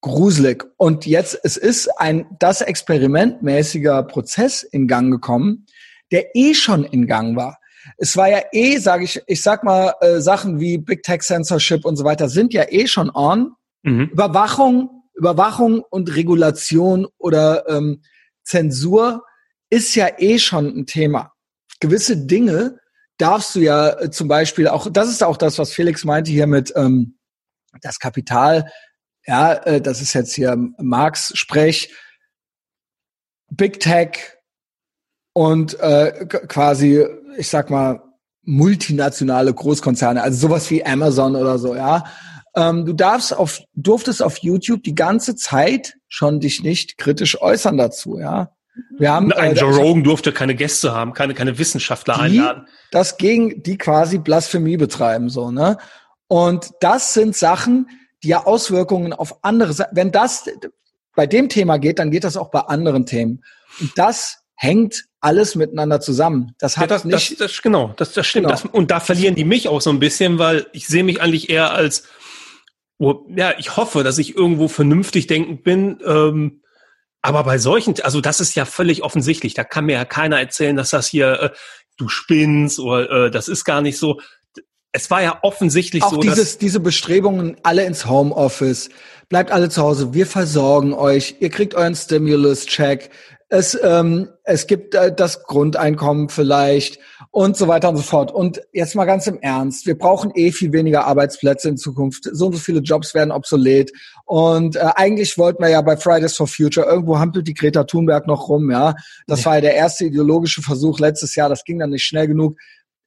Speaker 1: gruselig. Und jetzt, es ist ein das experimentmäßiger Prozess in Gang gekommen, der eh schon in Gang war. Es war ja eh, sage ich, ich sag mal, äh, Sachen wie Big Tech Censorship und so weiter sind ja eh schon on.
Speaker 3: Mhm.
Speaker 1: Überwachung, Überwachung und Regulation oder ähm, Zensur ist ja eh schon ein Thema. Gewisse Dinge darfst du ja äh, zum Beispiel auch, das ist auch das, was Felix meinte hier mit ähm, das Kapital, ja, äh, das ist jetzt hier Marx Sprech, Big Tech und äh, quasi, ich sag mal, multinationale Großkonzerne, also sowas wie Amazon oder so, ja. Ähm, du darfst auf, durftest auf YouTube die ganze Zeit schon dich nicht kritisch äußern dazu, ja. Wir haben
Speaker 3: Ein
Speaker 1: äh,
Speaker 3: Joe Rogan durfte keine Gäste haben, keine, keine Wissenschaftler
Speaker 1: die
Speaker 3: einladen.
Speaker 1: das gegen die quasi Blasphemie betreiben so ne und das sind Sachen die ja Auswirkungen auf andere wenn das bei dem Thema geht, dann geht das auch bei anderen Themen. Und das hängt alles miteinander zusammen. Das hat
Speaker 3: ja, das,
Speaker 1: nicht
Speaker 3: das, das, genau, das, das stimmt.
Speaker 1: Genau.
Speaker 3: Das, und da verlieren die mich auch so ein bisschen, weil ich sehe mich eigentlich eher als, ja, ich hoffe, dass ich irgendwo vernünftig denkend bin. Ähm, aber bei solchen, also das ist ja völlig offensichtlich. Da kann mir ja keiner erzählen, dass das hier, äh, du spinnst oder äh, das ist gar nicht so. Es war ja offensichtlich
Speaker 1: auch
Speaker 3: so,
Speaker 1: dieses, diese Bestrebungen, alle ins Homeoffice, bleibt alle zu Hause, wir versorgen euch, ihr kriegt euren Stimulus-Check, es, ähm, es gibt äh, das Grundeinkommen vielleicht und so weiter und so fort. Und jetzt mal ganz im Ernst, wir brauchen eh viel weniger Arbeitsplätze in Zukunft. So und so viele Jobs werden obsolet. Und äh, eigentlich wollten wir ja bei Fridays for Future, irgendwo hampelt die Greta Thunberg noch rum, ja. Das war ja der erste ideologische Versuch letztes Jahr, das ging dann nicht schnell genug.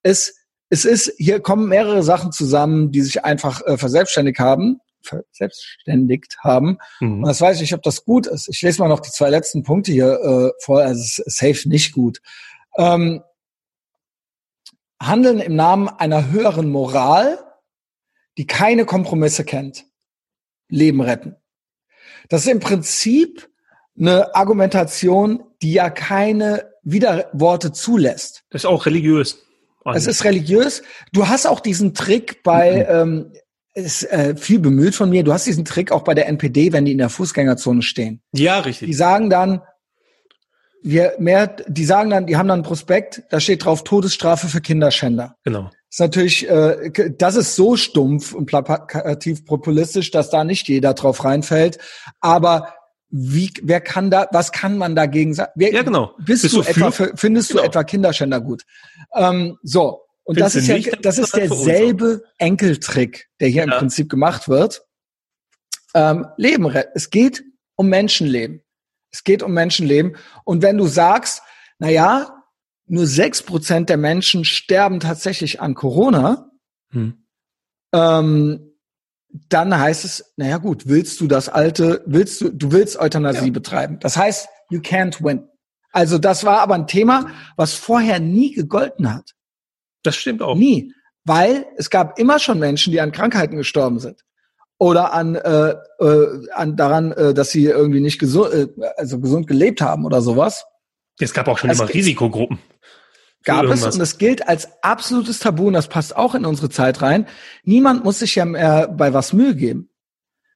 Speaker 1: Es, es ist, hier kommen mehrere Sachen zusammen, die sich einfach äh, verselbstständigt haben verselbstständigt haben.
Speaker 3: Mhm.
Speaker 1: Und das weiß ich nicht, ob das gut ist. Ich lese mal noch die zwei letzten Punkte hier äh, vor. Also safe nicht gut. Ähm, handeln im Namen einer höheren Moral, die keine Kompromisse kennt. Leben retten. Das ist im Prinzip eine Argumentation, die ja keine Widerworte zulässt.
Speaker 3: das ist auch religiös.
Speaker 1: Es ist religiös. Du hast auch diesen Trick bei, ähm, ist äh, viel bemüht von mir. Du hast diesen Trick auch bei der NPD, wenn die in der Fußgängerzone stehen.
Speaker 3: ja,
Speaker 1: Die
Speaker 3: richtig.
Speaker 1: sagen dann, wir mehr, die sagen dann, die haben dann ein Prospekt, da steht drauf Todesstrafe für Kinderschänder.
Speaker 3: Genau.
Speaker 1: ist natürlich, äh, das ist so stumpf und plakativ populistisch, dass da nicht jeder drauf reinfällt. Aber wie, wer kann da, was kann man dagegen sagen? Wer,
Speaker 3: Ja, genau.
Speaker 1: Bist,
Speaker 3: Bist
Speaker 1: du
Speaker 3: du
Speaker 1: etwa, findest
Speaker 3: Genau.
Speaker 1: du etwa Kinderschänder gut? Ähm, so. Und
Speaker 3: Findest
Speaker 1: das ist ja,
Speaker 3: nicht, dann
Speaker 1: das ist derselbe Enkeltrick, der hier im
Speaker 3: Ja.
Speaker 1: Prinzip gemacht wird. Ähm, Leben retten. Es geht um Menschenleben. Es geht um Menschenleben. Und wenn du sagst, na ja, nur sechs Prozent der Menschen sterben tatsächlich an Corona,
Speaker 3: Hm.
Speaker 1: ähm, dann heißt es, naja gut, willst du das alte, willst du, du willst Euthanasie
Speaker 3: Ja.
Speaker 1: betreiben. Das heißt, you can't win. Also das war aber ein Thema, was vorher nie gegolten hat.
Speaker 3: Das stimmt auch.
Speaker 1: Nie. Weil es gab immer schon Menschen, die an Krankheiten gestorben sind. Oder an, äh, äh, an daran, äh, dass sie irgendwie nicht gesund, äh, also gesund gelebt haben oder sowas.
Speaker 3: Es gab auch schon
Speaker 1: Es
Speaker 3: immer Risikogruppen.
Speaker 1: Gab es und es gilt als absolutes Tabu und das passt auch in unsere Zeit rein. Niemand muss sich ja mehr bei was Mühe geben.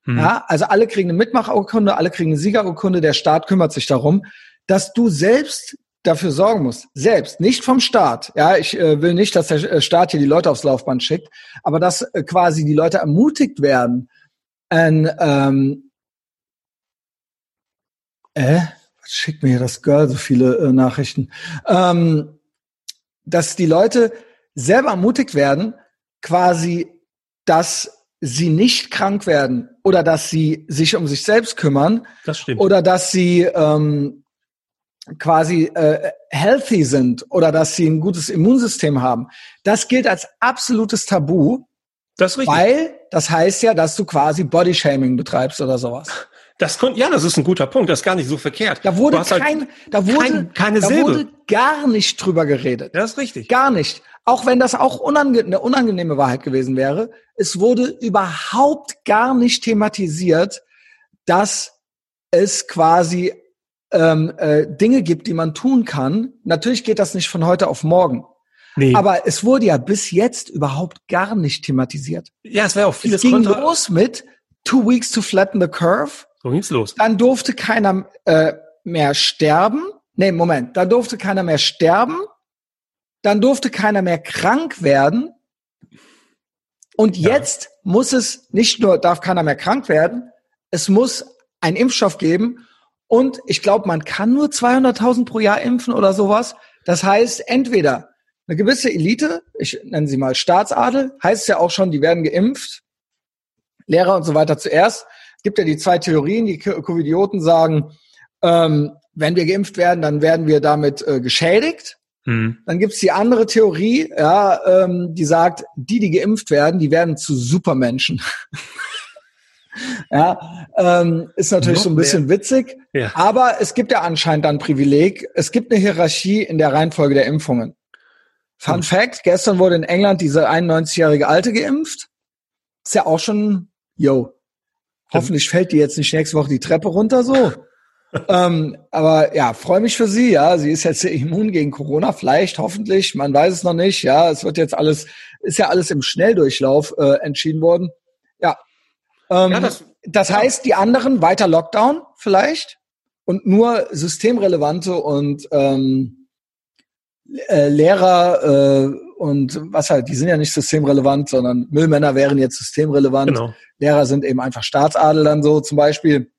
Speaker 3: Hm.
Speaker 1: Ja, also alle kriegen eine Mitmachurkunde, alle kriegen eine Siegerurkunde, der Staat kümmert sich darum, dass du selbst dafür sorgen musst. Selbst, nicht vom Staat. Ja, ich äh, will nicht, dass der äh, Staat hier die Leute aufs Laufband schickt, aber dass äh, quasi die Leute ermutigt werden, ein, ähm, äh, was schickt mir das Girl so viele äh, Nachrichten, ähm, dass die Leute selber ermutigt werden, quasi, dass sie nicht krank werden oder dass sie sich um sich selbst kümmern
Speaker 3: Das stimmt.
Speaker 1: oder dass sie ähm, quasi äh, healthy sind oder dass sie ein gutes Immunsystem haben. Das gilt als absolutes Tabu,
Speaker 3: das ist richtig.
Speaker 1: weil das heißt ja, dass du quasi Bodyshaming betreibst oder sowas.
Speaker 3: Das kon ja, das ist ein guter Punkt. Das ist gar nicht so verkehrt.
Speaker 1: Da wurde
Speaker 3: halt-
Speaker 1: kein, da wurde,
Speaker 3: kein- keine
Speaker 1: da
Speaker 3: Silbe.
Speaker 1: wurde gar nicht drüber geredet.
Speaker 3: Das ist richtig.
Speaker 1: Gar nicht. Auch wenn das auch unange eine unangenehme Wahrheit gewesen wäre. Es wurde überhaupt gar nicht thematisiert, dass es quasi ähm, äh, Dinge gibt, die man tun kann. Natürlich geht das nicht von heute auf morgen.
Speaker 3: Nee.
Speaker 1: Aber es wurde ja bis jetzt überhaupt gar nicht thematisiert.
Speaker 3: ja, es wäre auch vieles
Speaker 1: Es ging
Speaker 3: kontra-
Speaker 1: los mit Two Weeks to Flatten the Curve.
Speaker 3: So ging's los.
Speaker 1: Dann durfte keiner äh, mehr sterben. Nee, Moment. Dann durfte keiner mehr sterben. Dann durfte keiner mehr krank werden. Und
Speaker 3: Ja.
Speaker 1: jetzt muss es nicht nur, darf keiner mehr krank werden, es muss einen Impfstoff geben. Und ich glaube, man kann nur 200.000 pro Jahr impfen oder sowas. Das heißt, entweder eine gewisse Elite, ich nenne sie mal Staatsadel, heißt ja auch schon, die werden geimpft. Lehrer und so weiter zuerst. Es gibt ja die zwei Theorien, die Covidioten sagen, ähm, wenn wir geimpft werden, dann werden wir damit äh, geschädigt.
Speaker 3: Hm.
Speaker 1: Dann gibt's die andere Theorie, ja, ähm, die sagt, die, die geimpft werden, die werden zu Supermenschen. ja, ähm, ist natürlich
Speaker 3: Noch
Speaker 1: so ein bisschen witzig,
Speaker 3: Ja.
Speaker 1: aber es gibt ja anscheinend dann ein Privileg. Es gibt eine Hierarchie in der Reihenfolge der Impfungen. Fun
Speaker 3: Hm.
Speaker 1: Fact, gestern wurde in England diese 91-jährige Alte geimpft. Ist ja auch schon, yo. Hoffentlich fällt die jetzt nicht nächste Woche die Treppe runter so. ähm, aber ja, freue mich für sie. Ja, sie ist jetzt immun gegen Corona, vielleicht, hoffentlich, man weiß es noch nicht. Ja, es wird jetzt alles, ist ja alles im Schnelldurchlauf äh, entschieden worden. Ja, ähm, ja das, das heißt, die anderen weiter Lockdown vielleicht und nur systemrelevante und ähm, äh, Lehrer äh, und was halt, die sind ja nicht systemrelevant, sondern Müllmänner wären jetzt systemrelevant. Genau. Lehrer sind eben einfach Staatsadel dann so zum Beispiel.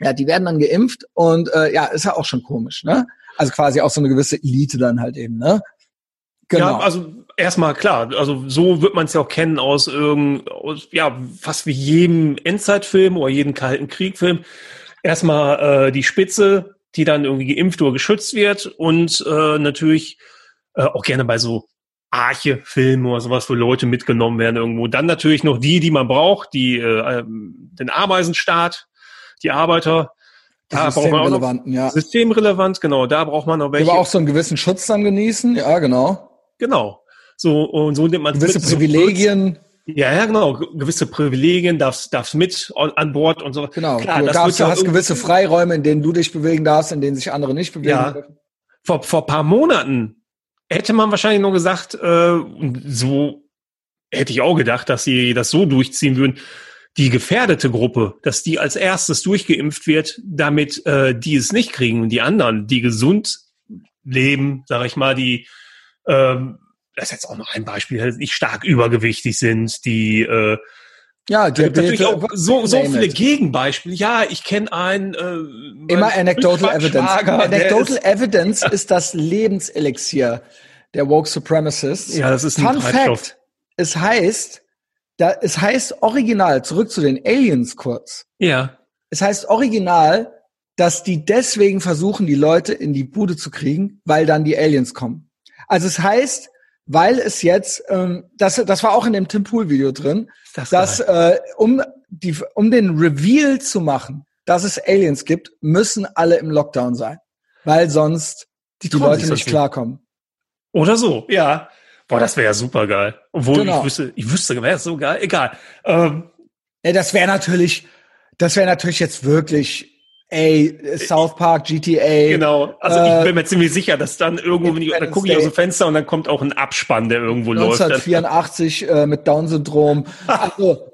Speaker 1: Ja, die werden dann geimpft und äh, ja, ist ja auch schon komisch, ne? Also quasi auch so eine gewisse Elite dann halt eben, ne?
Speaker 3: Genau. Ja, also erstmal klar, also so wird man es ja auch kennen aus irgend, aus, ja, fast wie jedem Endzeitfilm oder jedem Kalten Kriegfilm. Erstmal äh, die Spitze, die dann irgendwie geimpft oder geschützt wird und äh, natürlich äh, auch gerne bei so Arche-Filmen oder sowas, wo Leute mitgenommen werden irgendwo. Dann natürlich noch die, die man braucht, die äh, den Ameisenstaat, die Arbeiter.
Speaker 1: Da noch, ja.
Speaker 3: Systemrelevant, genau. Da braucht man noch welche.
Speaker 1: Aber auch so einen gewissen Schutz dann genießen, ja, genau.
Speaker 3: Genau. So, und so nimmt man
Speaker 1: Gewisse mit, Privilegien.
Speaker 3: So ja, ja, genau. Gewisse Privilegien darfst, darfst mit an Bord und so.
Speaker 1: Genau. Klar, du darfst, hast gewisse Freiräume, in denen du dich bewegen darfst, in denen sich andere nicht bewegen ja. dürfen.
Speaker 3: Vor, vor paar Monaten hätte man wahrscheinlich nur gesagt, äh, so hätte ich auch gedacht, dass sie das so durchziehen würden. Die gefährdete Gruppe, dass die als erstes durchgeimpft wird, damit äh, die es nicht kriegen und die anderen, die gesund leben, sage ich mal, die ähm, das ist jetzt auch noch ein Beispiel, die stark übergewichtig sind, die äh, ja, die, natürlich auch so, so viele Gegenbeispiele. Ja, ich kenne einen.
Speaker 1: Äh, Immer Anecdotal Evidence. Anecdotal Evidence ist das Lebenselixier der Woke Supremacists.
Speaker 3: Ja, das ist ein
Speaker 1: Fun Fact. Es heißt, da, es heißt original, zurück zu den Aliens kurz.
Speaker 3: Ja.
Speaker 1: Es heißt original, dass die deswegen versuchen, die Leute in die Bude zu kriegen, weil dann die Aliens kommen. Also es heißt, weil es jetzt, ähm, das, das war auch in dem Tim Pool Video drin, das dass äh, um die, um den Reveal zu machen, dass es Aliens gibt, müssen alle im Lockdown sein, weil sonst die, die Leute nicht klarkommen.
Speaker 3: Oder so, ja. Boah, das wäre ja super geil. Obwohl genau. ich wüsste, ich wüsste, wäre so geil. Egal. Ähm,
Speaker 1: ja, das wäre natürlich, das wäre natürlich jetzt wirklich ey, South Park, GTA.
Speaker 3: Genau. Also äh, ich bin mir ziemlich sicher, dass dann irgendwo, wenn ich, da gucke ich aus dem Fenster und dann kommt auch ein Abspann, der irgendwo
Speaker 1: 1984,
Speaker 3: läuft. 1984
Speaker 1: äh, mit Down-Syndrom. Also,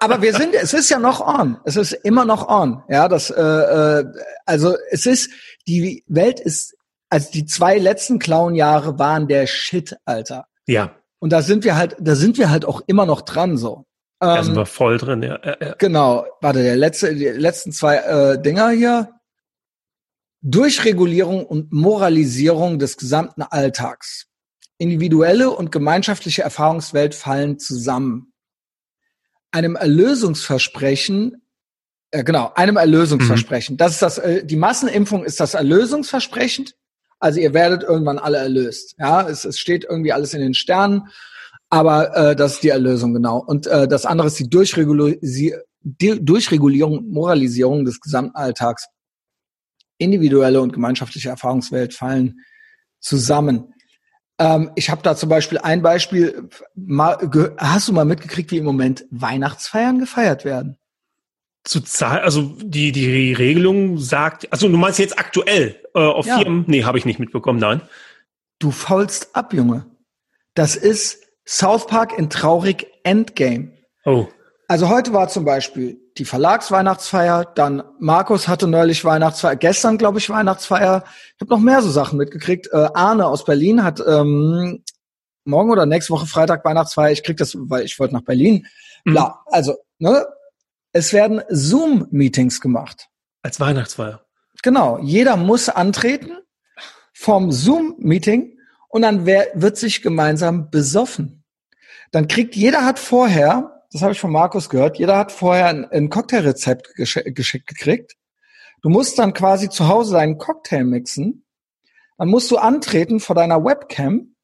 Speaker 1: aber wir sind, es ist ja noch on. Es ist immer noch on. Ja, das, äh, äh, also es ist, die Welt ist, also die zwei letzten Clown-Jahre waren der Shit, Alter.
Speaker 3: Ja.
Speaker 1: Und da sind wir halt, da sind wir halt auch immer noch dran so.
Speaker 3: Da sind ähm, wir voll drin, ja. ja.
Speaker 1: Genau, warte, der letzte, die letzten zwei äh, Dinger hier. Durchregulierung und Moralisierung des gesamten Alltags. Individuelle und gemeinschaftliche Erfahrungswelt fallen zusammen. Einem Erlösungsversprechen, äh, genau, einem Erlösungsversprechen. Mhm. Das ist das, äh, die Massenimpfung ist das Erlösungsversprechen. Also ihr werdet irgendwann alle erlöst. Ja, es, es steht irgendwie alles in den Sternen. Aber äh, das ist die Erlösung, genau. Und äh, das andere ist die Durchregulier die Durchregulierung, Moralisierung des gesamten Alltags. Individuelle und gemeinschaftliche Erfahrungswelt fallen zusammen. Ähm, ich habe da zum Beispiel ein Beispiel. Mal, hast du mal mitgekriegt, wie im Moment Weihnachtsfeiern gefeiert werden?
Speaker 3: Zu Zahl, also die die Regelung sagt, also du meinst jetzt aktuell äh, auf ja. Firmen? Nee, habe ich nicht mitbekommen, nein.
Speaker 1: Du faulst ab, Junge. Das ist South Park in traurig Endgame.
Speaker 3: Oh.
Speaker 1: Also heute war zum Beispiel die Verlagsweihnachtsfeier, dann Markus hatte neulich Weihnachtsfeier, gestern glaube ich Weihnachtsfeier. Ich habe noch mehr so Sachen mitgekriegt. Äh, Arne aus Berlin hat ähm, morgen oder nächste Woche Freitag Weihnachtsfeier. Ich krieg das, weil ich wollte nach Berlin. Mhm. Bla. Also, ne? Es werden Zoom-Meetings gemacht.
Speaker 3: Als Weihnachtsfeier.
Speaker 1: Genau. Jeder muss antreten vom Zoom-Meeting und dann wird sich gemeinsam besoffen. Dann kriegt jeder hat vorher, das habe ich von Markus gehört, jeder hat vorher ein, ein Cocktailrezept gesch geschickt gekriegt. Du musst dann quasi zu Hause deinen Cocktail mixen. Dann musst du antreten vor deiner Webcam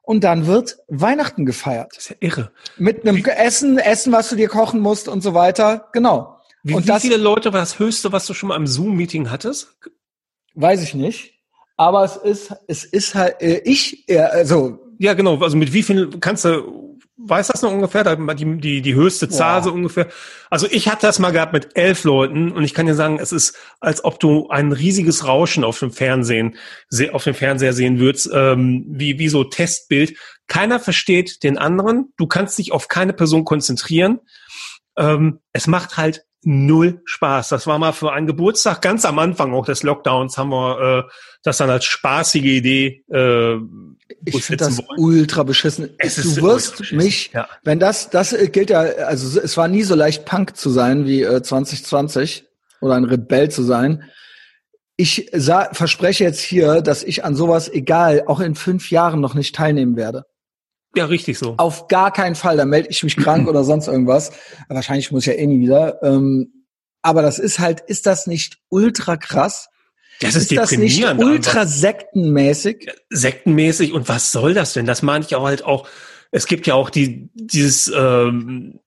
Speaker 1: und dann wird Weihnachten gefeiert.
Speaker 3: Das ist ja irre.
Speaker 1: Mit einem wie, Essen, Essen, was du dir kochen musst und so weiter. Genau.
Speaker 3: Wie,
Speaker 1: und
Speaker 3: wie das, viele Leute war das Höchste, was du schon mal im Zoom-Meeting hattest?
Speaker 1: Weiß ich nicht aber es ist, es ist halt, äh, ich, äh, also.
Speaker 3: Ja, genau, also mit wie viel kannst du weiß das noch ungefähr, die, die, die höchste Zahl
Speaker 1: Boah.
Speaker 3: so ungefähr. Also ich hatte das mal gehabt mit elf Leuten und ich kann dir sagen, es ist, als ob du ein riesiges Rauschen auf dem Fernsehen, se- auf dem Fernseher sehen würdest, ähm, wie, wie so Testbild. Keiner versteht den anderen, du kannst dich auf keine Person konzentrieren. Ähm, es macht halt null Spaß. Das war mal für einen Geburtstag ganz am Anfang auch des Lockdowns haben wir äh, das dann als spaßige Idee äh,
Speaker 1: Ich finde das ultra beschissen.
Speaker 3: Es
Speaker 1: du
Speaker 3: ist
Speaker 1: wirst mich,
Speaker 3: ja.
Speaker 1: wenn das, das gilt ja, also es war nie so leicht Punk zu sein wie äh, 2020 oder ein Rebell zu sein. Ich sa verspreche jetzt hier, dass ich an sowas, egal, auch in fünf Jahren noch nicht teilnehmen werde.
Speaker 3: Ja, richtig so.
Speaker 1: Auf gar keinen Fall. Da melde ich mich krank oder sonst irgendwas. Wahrscheinlich muss ich ja eh nie wieder. Ähm, aber das ist halt, ist das nicht ultra krass?
Speaker 3: Das ist,
Speaker 1: das nicht ultra sektenmäßig?
Speaker 3: sektenmäßig und was soll das denn? Das meine ich auch halt auch. Es gibt ja auch die dieses ähm,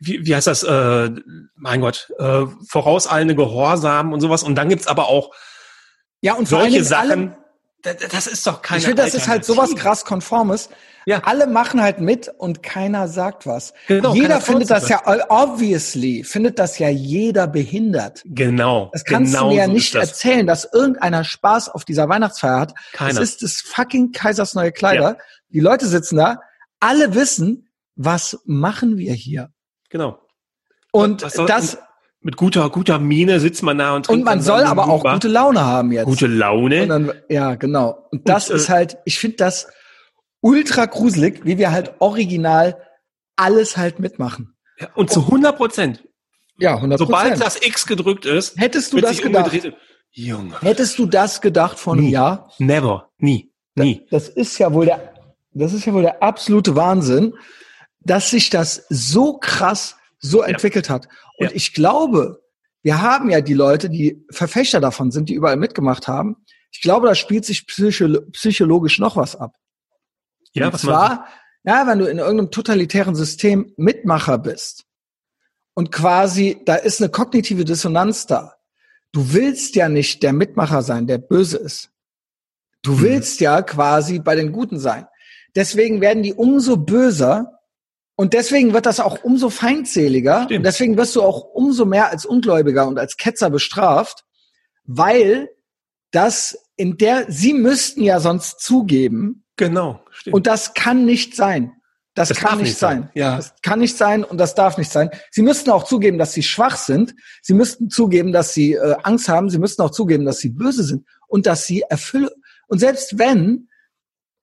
Speaker 3: wie, wie heißt das? Äh, mein Gott, äh, vorauseilende Gehorsam und sowas. Und dann gibt's aber auch
Speaker 1: Ja, und
Speaker 3: solche Sachen. Da- da- Das ist doch keine.
Speaker 1: Ich finde, das ist halt sowas krass Konformes.
Speaker 3: Ja.
Speaker 1: Alle machen halt mit und keiner sagt was.
Speaker 3: Genau,
Speaker 1: jeder findet das ja, obviously, findet das ja jeder behindert.
Speaker 3: Genau.
Speaker 1: Das kannst
Speaker 3: genau
Speaker 1: du mir ja
Speaker 3: so
Speaker 1: nicht
Speaker 3: das.
Speaker 1: erzählen, dass irgendeiner Spaß auf dieser Weihnachtsfeier hat.
Speaker 3: Keiner.
Speaker 1: Es ist das fucking Kaisers neue Kleider. Die Leute sitzen da, alle wissen, was machen wir hier?
Speaker 3: Genau.
Speaker 1: Und
Speaker 3: Was
Speaker 1: das,
Speaker 3: Mit guter, guter Miene sitzt man da und trinkt
Speaker 1: und man soll aber auch
Speaker 3: Lumumba.
Speaker 1: gute Laune haben jetzt.
Speaker 3: gute Laune.
Speaker 1: Dann, ja, genau. Und das
Speaker 3: Und, äh,
Speaker 1: ist halt, ich finde das ultra gruselig, wie wir halt original alles halt mitmachen.
Speaker 3: Ja, und zu 100 Prozent.
Speaker 1: Ja, 100%
Speaker 3: Sobald das X gedrückt ist,
Speaker 1: Hättest du das gedacht?
Speaker 3: Junge.
Speaker 1: Hättest du das gedacht vor einem
Speaker 3: Nie.
Speaker 1: Jahr?
Speaker 3: Never. Nie. Nie.
Speaker 1: Das ist ja wohl der, das ist ja wohl der absolute Wahnsinn, dass sich das so krass so entwickelt hat. Und
Speaker 3: Ja.
Speaker 1: ich glaube, wir haben ja die Leute, die Verfechter davon sind, die überall mitgemacht haben. Ich glaube, da spielt sich psycholo psychologisch noch was ab.
Speaker 3: Ja,
Speaker 1: und
Speaker 3: was
Speaker 1: zwar, ja, wenn du in irgendeinem totalitären System Mitmacher bist und quasi, da ist eine kognitive Dissonanz da. Du willst ja nicht der Mitmacher sein, der böse ist. Du
Speaker 3: Mhm.
Speaker 1: willst ja quasi bei den Guten sein. Deswegen werden die umso böser und deswegen wird das auch umso feindseliger.
Speaker 3: Stimmt.
Speaker 1: Und deswegen wirst du auch umso mehr als Ungläubiger und als Ketzer bestraft, weil das in der, sie müssten ja sonst zugeben,
Speaker 3: Genau. Stimmt.
Speaker 1: und das kann nicht sein. Das,
Speaker 3: Das
Speaker 1: kann nicht
Speaker 3: nicht
Speaker 1: sein.
Speaker 3: sein. Ja.
Speaker 1: Das kann nicht sein und das darf nicht sein. Sie müssten auch zugeben, dass sie schwach sind. Sie müssten zugeben, dass sie äh, Angst haben. Sie müssten auch zugeben, dass sie böse sind und dass sie erfüllen. Und selbst wenn,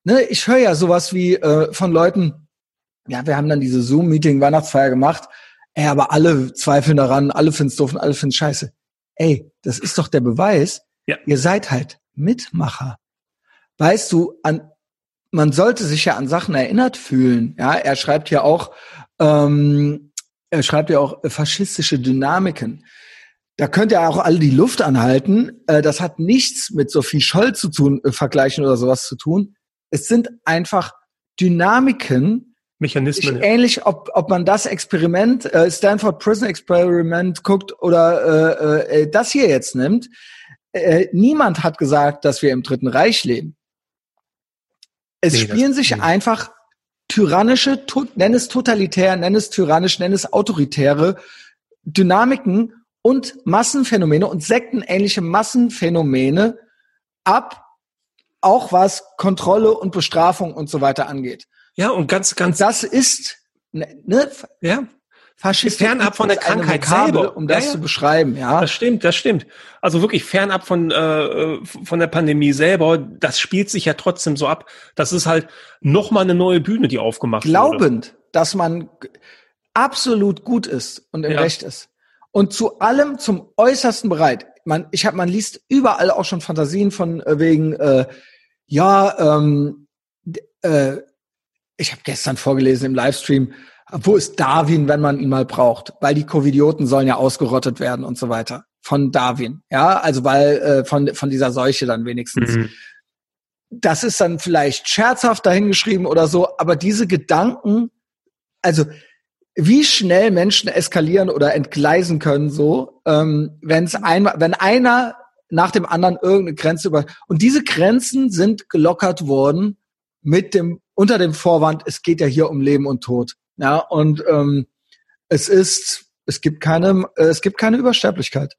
Speaker 1: ne, ich höre ja sowas wie äh, von Leuten, ja, wir haben dann diese Zoom-Meeting Weihnachtsfeier gemacht, ey, aber alle zweifeln daran, alle finden's doof und alle finden's scheiße. Ey, das ist doch der Beweis,
Speaker 3: Ja.
Speaker 1: ihr seid halt Mitmacher. Weißt du, an man sollte sich ja an Sachen erinnert fühlen. Ja, er schreibt ja auch, ähm, er schreibt ja auch äh, faschistische Dynamiken. Da könnt ihr auch alle die Luft anhalten. Äh, das hat nichts mit Sophie Scholl zu tun, äh, vergleichen oder sowas zu tun. Es sind einfach Dynamiken,
Speaker 3: Mechanismen.
Speaker 1: ähnlich, ob, ob man das Experiment, äh, Stanford Prison Experiment guckt oder äh, äh, das hier jetzt nimmt. Äh, niemand hat gesagt, dass wir im Dritten Reich leben. Es
Speaker 3: Nee,
Speaker 1: spielen sich
Speaker 3: nee.
Speaker 1: einfach tyrannische, nenn es totalitär, nenn es tyrannisch, nenn es autoritäre Dynamiken und Massenphänomene und sektenähnliche Massenphänomene ab, auch was Kontrolle und Bestrafung und so weiter angeht.
Speaker 3: Ja, und ganz, ganz,
Speaker 1: Das ist ne, ne,
Speaker 3: ja,
Speaker 1: Faschismus
Speaker 3: Fernab von der Krankheit
Speaker 1: Vokabel,
Speaker 3: selber.
Speaker 1: um das
Speaker 3: Ja, ja.
Speaker 1: zu beschreiben, ja.
Speaker 3: das stimmt, das stimmt. Also wirklich fernab von, äh, von der Pandemie selber, das spielt sich ja trotzdem so ab. Das ist halt nochmal eine neue Bühne, die aufgemacht wurde.
Speaker 1: Glaubend, dass man absolut gut ist und im
Speaker 3: Ja.
Speaker 1: Recht ist. Und zu allem zum äußersten bereit. Man, ich hab, man liest überall auch schon Fantasien von äh, wegen, äh, ja, ähm, äh, ich habe gestern vorgelesen im Livestream, wo ist Darwin, wenn man ihn mal braucht? Weil die Covidioten sollen ja ausgerottet werden und so weiter. Von Darwin. Ja, also weil äh, von, von dieser Seuche dann wenigstens.
Speaker 3: Mhm.
Speaker 1: Das ist dann vielleicht scherzhaft dahingeschrieben oder so, aber diese Gedanken, also wie schnell Menschen eskalieren oder entgleisen können, so, ähm, wenn es einmal, wenn einer nach dem anderen irgendeine Grenze über und diese Grenzen sind gelockert worden mit dem unter dem Vorwand, es geht ja hier um Leben und Tod. Ja, und ähm, es ist, es gibt keine, äh, es gibt keine Übersterblichkeit.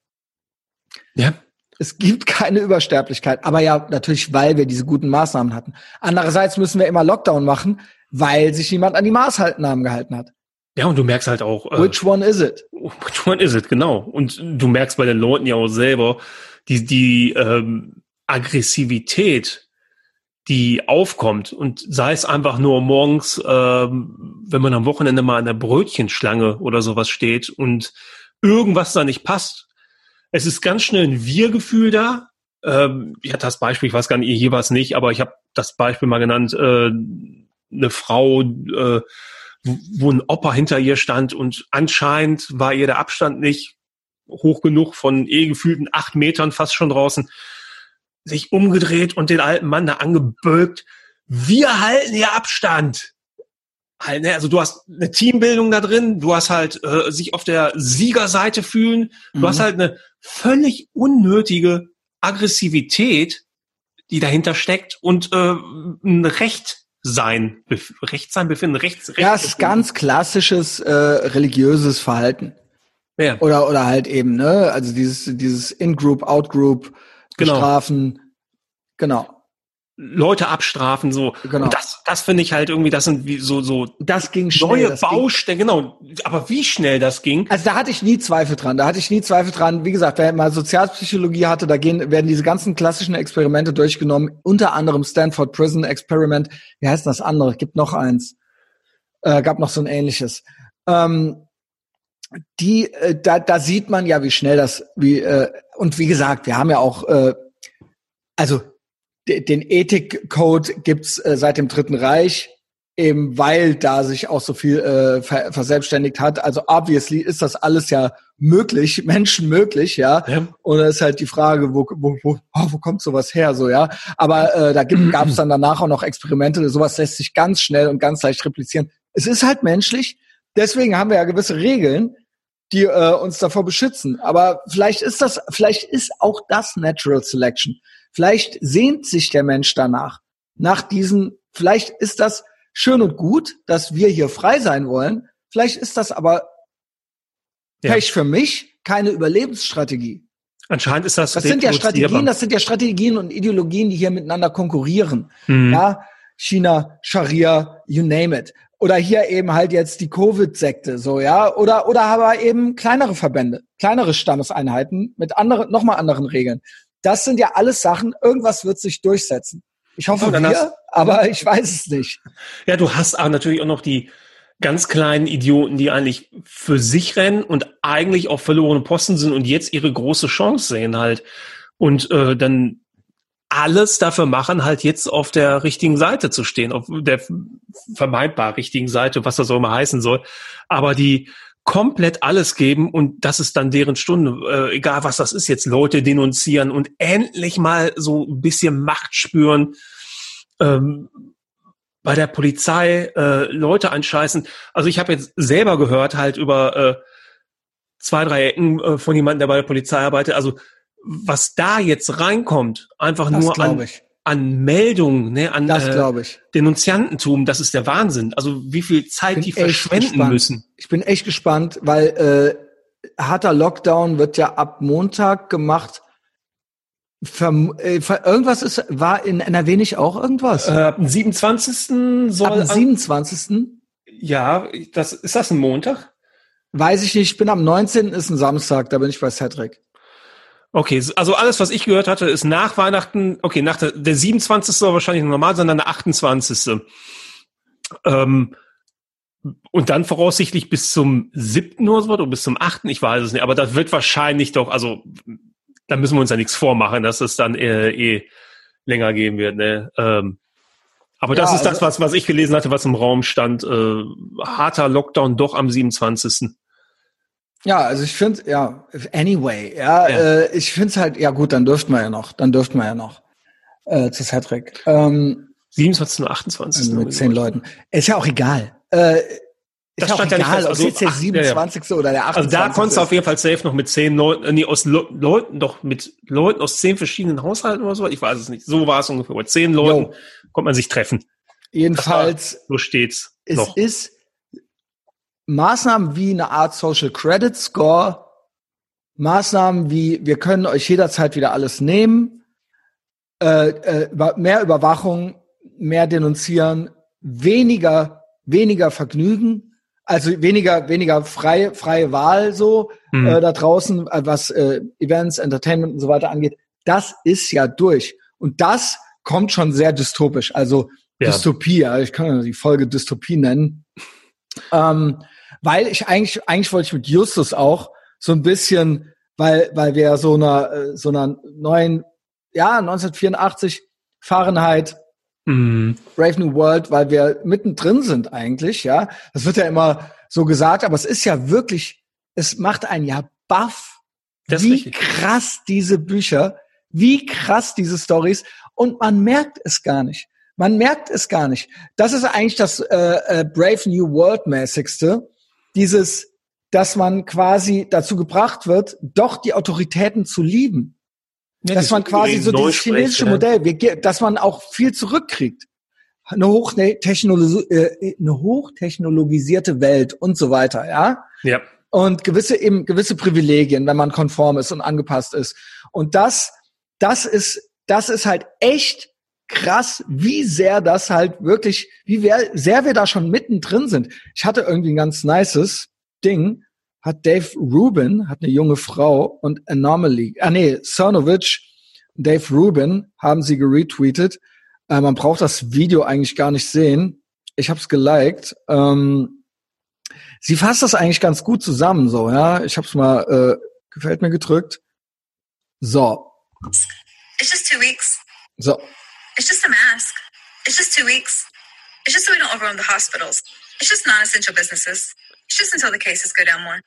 Speaker 3: Ja.
Speaker 1: Es gibt keine Übersterblichkeit, aber ja, natürlich, weil wir diese guten Maßnahmen hatten. Andererseits müssen wir immer Lockdown machen, weil sich niemand an die Maßnahmen gehalten hat.
Speaker 3: Ja, und du merkst halt auch.
Speaker 1: Äh, Which one is it?
Speaker 3: Which one is it, genau. Und du merkst bei den Leuten ja auch selber, die, die ähm, Aggressivität, die aufkommt und sei es einfach nur morgens, ähm, wenn man am Wochenende mal an der Brötchenschlange oder sowas steht und irgendwas da nicht passt. Es ist ganz schnell ein Wir-Gefühl da. Ähm, ich hatte das Beispiel, ich weiß gar nicht, hier war es nicht, aber ich habe das Beispiel mal genannt, äh, eine Frau, äh, wo ein Opa hinter ihr stand und anscheinend war ihr der Abstand nicht hoch genug von eh gefühlten acht Metern fast schon draußen sich umgedreht und den alten Mann da angebölkt. Wir halten hier Abstand. Halt, ne? Also du hast eine Teambildung da drin, du hast halt äh, sich auf der Siegerseite fühlen, du mhm. hast halt eine völlig unnötige Aggressivität, die dahinter steckt und äh, ein Recht sein, Recht sein befinden, rechts, rechts.
Speaker 1: Ja, es ist ganz klassisches äh, religiöses Verhalten. Ja. Oder oder halt eben, ne, also dieses dieses In-Group, Out-Group, genau. bestrafen. Genau.
Speaker 3: Leute abstrafen, so. Genau. Und das, das finde ich halt irgendwie, das sind wie so, so.
Speaker 1: Das ging
Speaker 3: schnell. Neue Baustellen, genau. Aber wie schnell das ging.
Speaker 1: Also da hatte ich nie Zweifel dran. Da hatte ich nie Zweifel dran. Wie gesagt, wer mal Sozialpsychologie hatte, da gehen, werden diese ganzen klassischen Experimente durchgenommen. Unter anderem Stanford Prison Experiment. Wie heißt das andere? Gibt noch eins. Äh, gab noch so ein ähnliches. Ähm, die, äh, da, da sieht man ja, wie schnell das, wie, äh, und wie gesagt, wir haben ja auch, äh, also den Ethikcode gibt's äh, seit dem Dritten Reich, eben weil da sich auch so viel äh, ver verselbstständigt hat. Also obviously ist das alles ja möglich, Menschen möglich, ja. ja. Und da ist halt die Frage, wo, wo, wo, oh, wo kommt sowas her, so, ja. Aber äh, da gab es dann danach auch noch Experimente, sowas lässt sich ganz schnell und ganz leicht replizieren. Es ist halt menschlich, deswegen haben wir ja gewisse Regeln, die äh, uns davor beschützen. Aber vielleicht ist das, vielleicht ist auch das Natural Selection. Vielleicht sehnt sich der Mensch danach, nach diesen, vielleicht ist das schön und gut, dass wir hier frei sein wollen. Vielleicht ist das aber ja. Pech für mich keine Überlebensstrategie.
Speaker 3: Anscheinend ist das.
Speaker 1: Das sind ja Strategien, das sind ja Strategien und Ideologien, die hier miteinander konkurrieren. Mhm. Ja, China, Scharia, you name it. Oder hier eben halt jetzt die Covid-Sekte, so, ja. Oder, oder aber eben kleinere Verbände, kleinere Stammeseinheiten mit anderen, nochmal anderen Regeln. Das sind ja alles Sachen, irgendwas wird sich durchsetzen. Ich hoffe, wir, hast, aber ich weiß es nicht.
Speaker 3: Ja, du hast aber natürlich auch noch die ganz kleinen Idioten, die eigentlich für sich rennen und eigentlich auf verlorene Posten sind und jetzt ihre große Chance sehen halt. Und äh, dann alles dafür machen, halt jetzt auf der richtigen Seite zu stehen, auf der vermeintbar richtigen Seite, was das auch immer heißen soll. Aber die komplett alles geben und das ist dann deren Stunde, äh, egal was das ist jetzt, Leute denunzieren und endlich mal so ein bisschen Macht spüren, ähm, bei der Polizei äh, Leute anscheißen. Also ich habe jetzt selber gehört halt über äh, zwei, drei Ecken äh, von jemandem, der bei der Polizei arbeitet. Also was da jetzt reinkommt, einfach das nur an, ich an Meldungen, ne, an
Speaker 1: das äh, ich.
Speaker 3: Denunziantentum, das ist der Wahnsinn. Also wie viel Zeit die verschwenden
Speaker 1: gespannt.
Speaker 3: müssen.
Speaker 1: Ich bin echt gespannt, weil äh, harter Lockdown wird ja ab Montag gemacht. Verm äh, irgendwas ist, war in NRW nicht auch irgendwas?
Speaker 3: Äh, ab dem 27. soll.
Speaker 1: Ab dem 27.
Speaker 3: Ja, das, ist das ein Montag?
Speaker 1: Weiß ich nicht, ich bin am 19. ist ein Samstag, da bin ich bei Cedric.
Speaker 3: Okay, also alles, was ich gehört hatte, ist nach Weihnachten, okay, nach der, der 27. soll wahrscheinlich normal sein, dann der 28. Ähm, und dann voraussichtlich bis zum 7. oder so, oder bis zum 8. Ich weiß es nicht, aber das wird wahrscheinlich doch, also da müssen wir uns ja nichts vormachen, dass es dann äh, eh länger gehen wird. Ne? Ähm, aber das ja, ist das, also was, was ich gelesen hatte, was im Raum stand. Äh, harter Lockdown doch am 27.
Speaker 1: Ja, also ich finde, ja, anyway, ja, ja. Äh, ich finde es halt, ja gut, dann dürften wir ja noch, dann dürften wir ja noch äh, zu Cedric. Ähm,
Speaker 3: 27 oder 28.
Speaker 1: Also mit zehn Leuten. Ist ja auch egal. Äh,
Speaker 3: das stand ja nicht fest.
Speaker 1: Also, jetzt der 27. Ja, ja. oder der 28.
Speaker 3: Also da konntest du auf jeden Fall safe noch mit zehn Leuten, äh, nee, aus Le Leuten, doch mit Leuten aus zehn verschiedenen Haushalten oder so. Ich weiß es nicht. So war es ungefähr. Bei zehn Leuten Yo. konnte man sich treffen.
Speaker 1: Jedenfalls,
Speaker 3: so steht's.
Speaker 1: es
Speaker 3: noch.
Speaker 1: ist Maßnahmen wie eine Art Social Credit Score, Maßnahmen wie wir können euch jederzeit wieder alles nehmen, äh, äh, mehr Überwachung, mehr denunzieren, weniger weniger Vergnügen, also weniger weniger freie freie Wahl so
Speaker 3: Mhm.
Speaker 1: äh, da draußen, äh, was äh, Events, Entertainment und so weiter angeht. Das ist ja durch und das kommt schon sehr dystopisch, also
Speaker 3: Ja.
Speaker 1: Dystopie. Ich kann ja die Folge Dystopie nennen. Ähm, weil ich eigentlich, eigentlich wollte ich mit Justus auch so ein bisschen, weil, weil wir so einer, äh, so einer neuen, ja, 1984 Fahrenheit,
Speaker 3: Mhm.
Speaker 1: Brave New World, weil wir mittendrin sind eigentlich, ja. Das wird ja immer so gesagt, aber es ist ja wirklich, es macht einen ja baff, wie
Speaker 3: richtig.
Speaker 1: krass diese Bücher, wie krass diese Stories und man merkt es gar nicht. Man merkt es gar nicht. Das ist eigentlich das äh, äh, Brave New World mäßigste, dieses, dass man quasi dazu gebracht wird, doch die Autoritäten zu lieben
Speaker 3: Ja,
Speaker 1: dass
Speaker 3: das
Speaker 1: man quasi so dieses
Speaker 3: spricht,
Speaker 1: chinesische
Speaker 3: ja.
Speaker 1: Modell, wir, dass man auch viel zurückkriegt. Eine, Hochtechnolo äh, eine hochtechnologisierte Welt und so weiter, ja.
Speaker 3: Ja.
Speaker 1: Und gewisse eben gewisse Privilegien, wenn man konform ist und angepasst ist. Und das, das ist, das ist halt echt krass, wie sehr das halt wirklich, wie wer- sehr wir da schon mittendrin sind. Ich hatte irgendwie ein ganz nices Ding, hat Dave Rubin, hat eine junge Frau und Anomaly, ah nee, Cernovich, Dave Rubin haben sie geretweetet. Äh, man braucht das Video eigentlich gar nicht sehen. Ich habe es geliked. Ähm, sie fasst das eigentlich ganz gut zusammen, so ja. Ich habe es mal äh, gefällt mir gedrückt. So,
Speaker 4: It's just two weeks.
Speaker 1: so.
Speaker 4: It's just a mask. It's just two weeks. It's just so we don't overrun the hospitals. It's just non-essential businesses. It's just until the cases go down more.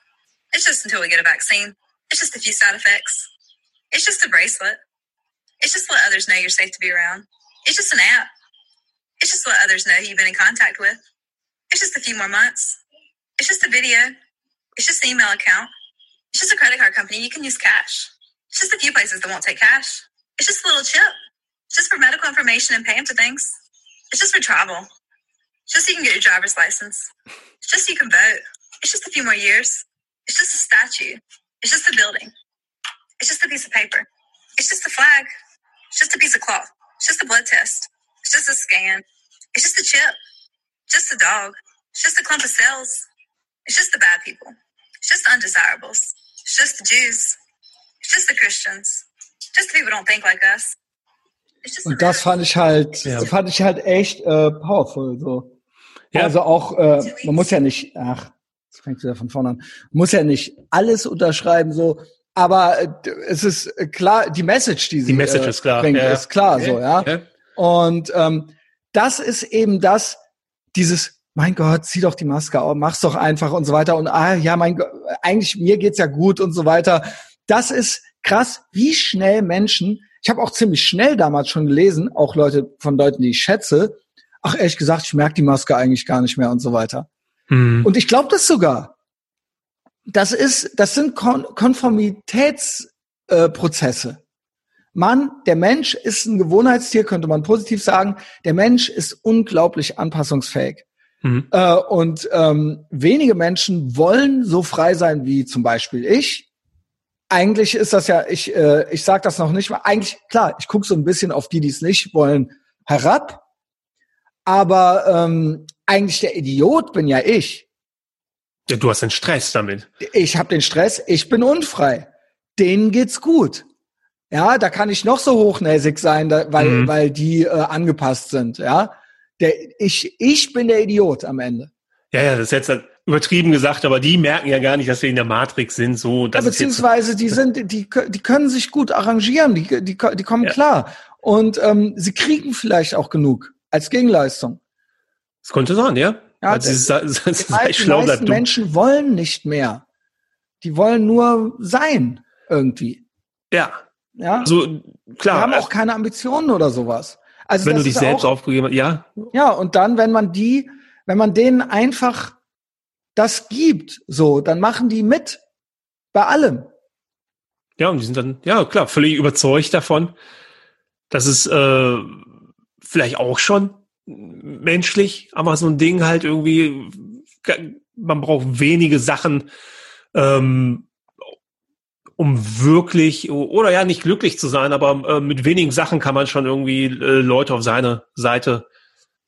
Speaker 4: It's just until we get a vaccine. It's just a few side effects. It's just a bracelet. It's just let others know you're safe to be around. It's just an app. It's just let others know who you've been in contact with. It's just a few more months. It's just a video. It's just an email account. It's just a credit card company. You can use cash. It's just a few places that won't take cash. It's just a little chip. Just for medical information and paying for things. It's just for travel. Just so you can get your driver's license. It's just so you can vote. It's just a few more years. It's just a statue. It's just a building. It's just a piece of paper. It's just a flag. It's just a piece of cloth. It's just a blood test. It's just a scan. It's just a chip. Just a dog. It's just a clump of cells. It's just the bad people. It's just the undesirables. It's just the Jews. It's just the Christians. Just the people don't think like us.
Speaker 1: Und das fand ich halt,
Speaker 3: Ja.
Speaker 1: fand ich halt echt äh, powerful. So.
Speaker 3: Ja.
Speaker 1: Also auch, äh, man muss ja nicht, ach, jetzt fängt wieder von vorne an, man muss ja nicht alles unterschreiben, so, aber äh, es ist äh, klar, die Message, die sie
Speaker 3: Die Message
Speaker 1: äh,
Speaker 3: ist klar,
Speaker 1: bringt,
Speaker 3: ja,
Speaker 1: ist klar, so, ja.
Speaker 3: Ja.
Speaker 1: Und ähm, das ist eben das, dieses, mein Gott, zieh doch die Maske auf, mach's doch einfach und so weiter. Und ah ja, mein Gott, eigentlich mir geht's ja gut und so weiter. Das ist krass, wie schnell Menschen, ich habe auch ziemlich schnell damals schon gelesen, auch Leute von Leuten, die ich schätze, ach ehrlich gesagt, ich merke die Maske eigentlich gar nicht mehr und so weiter.
Speaker 3: Mhm.
Speaker 1: Und ich glaube das sogar. Das ist, das sind Kon Konformitätsprozesse. Äh. Mann, der Mensch ist ein Gewohnheitstier, könnte man positiv sagen. Der Mensch ist unglaublich anpassungsfähig.
Speaker 3: Mhm.
Speaker 1: Äh, und ähm, wenige Menschen wollen so frei sein wie zum Beispiel ich. Eigentlich ist das ja, ich, äh, ich sage das noch nicht mal. Eigentlich, klar, ich gucke so ein bisschen auf die, die es nicht wollen, herab. Aber ähm, eigentlich der Idiot bin ja ich.
Speaker 3: Ja, du hast den Stress damit.
Speaker 1: Ich habe den Stress, ich bin unfrei. Denen geht's gut. Ja, da kann ich noch so hochnäsig sein, da, weil,
Speaker 3: Mhm.
Speaker 1: weil die äh, angepasst sind. Ja, der, ich, ich bin der Idiot am Ende.
Speaker 3: Ja, ja, das ist jetzt halt übertrieben gesagt, aber die merken ja gar nicht, dass wir in der Matrix sind. So,
Speaker 1: Ja,
Speaker 3: das ist jetzt,
Speaker 1: beziehungsweise die sind, die, die können sich gut arrangieren, die, die, die kommen
Speaker 3: Ja.
Speaker 1: klar. Und ähm, sie kriegen vielleicht auch genug als Gegenleistung.
Speaker 3: das könnte sein, ja.
Speaker 1: Ja,
Speaker 3: also, das, das ist
Speaker 1: Die, die
Speaker 3: schlau,
Speaker 1: meisten Menschen wollen nicht mehr. Die wollen nur sein irgendwie.
Speaker 3: ja,
Speaker 1: Ja,
Speaker 3: also
Speaker 1: die
Speaker 3: klar,
Speaker 1: haben auch keine Ambitionen oder sowas. Also
Speaker 3: wenn
Speaker 1: das
Speaker 3: du dich selbst
Speaker 1: auch,
Speaker 3: aufgegeben hast, ja,
Speaker 1: ja und dann, wenn man die, wenn man denen einfach das gibt, so, dann machen die mit bei allem.
Speaker 3: ja, und die sind dann, ja klar, völlig überzeugt davon, dass es äh, vielleicht auch schon menschlich, aber so ein Ding halt irgendwie, man braucht wenige Sachen, ähm, um wirklich, oder ja, nicht glücklich zu sein, aber äh, mit wenigen Sachen kann man schon irgendwie äh, Leute auf seine Seite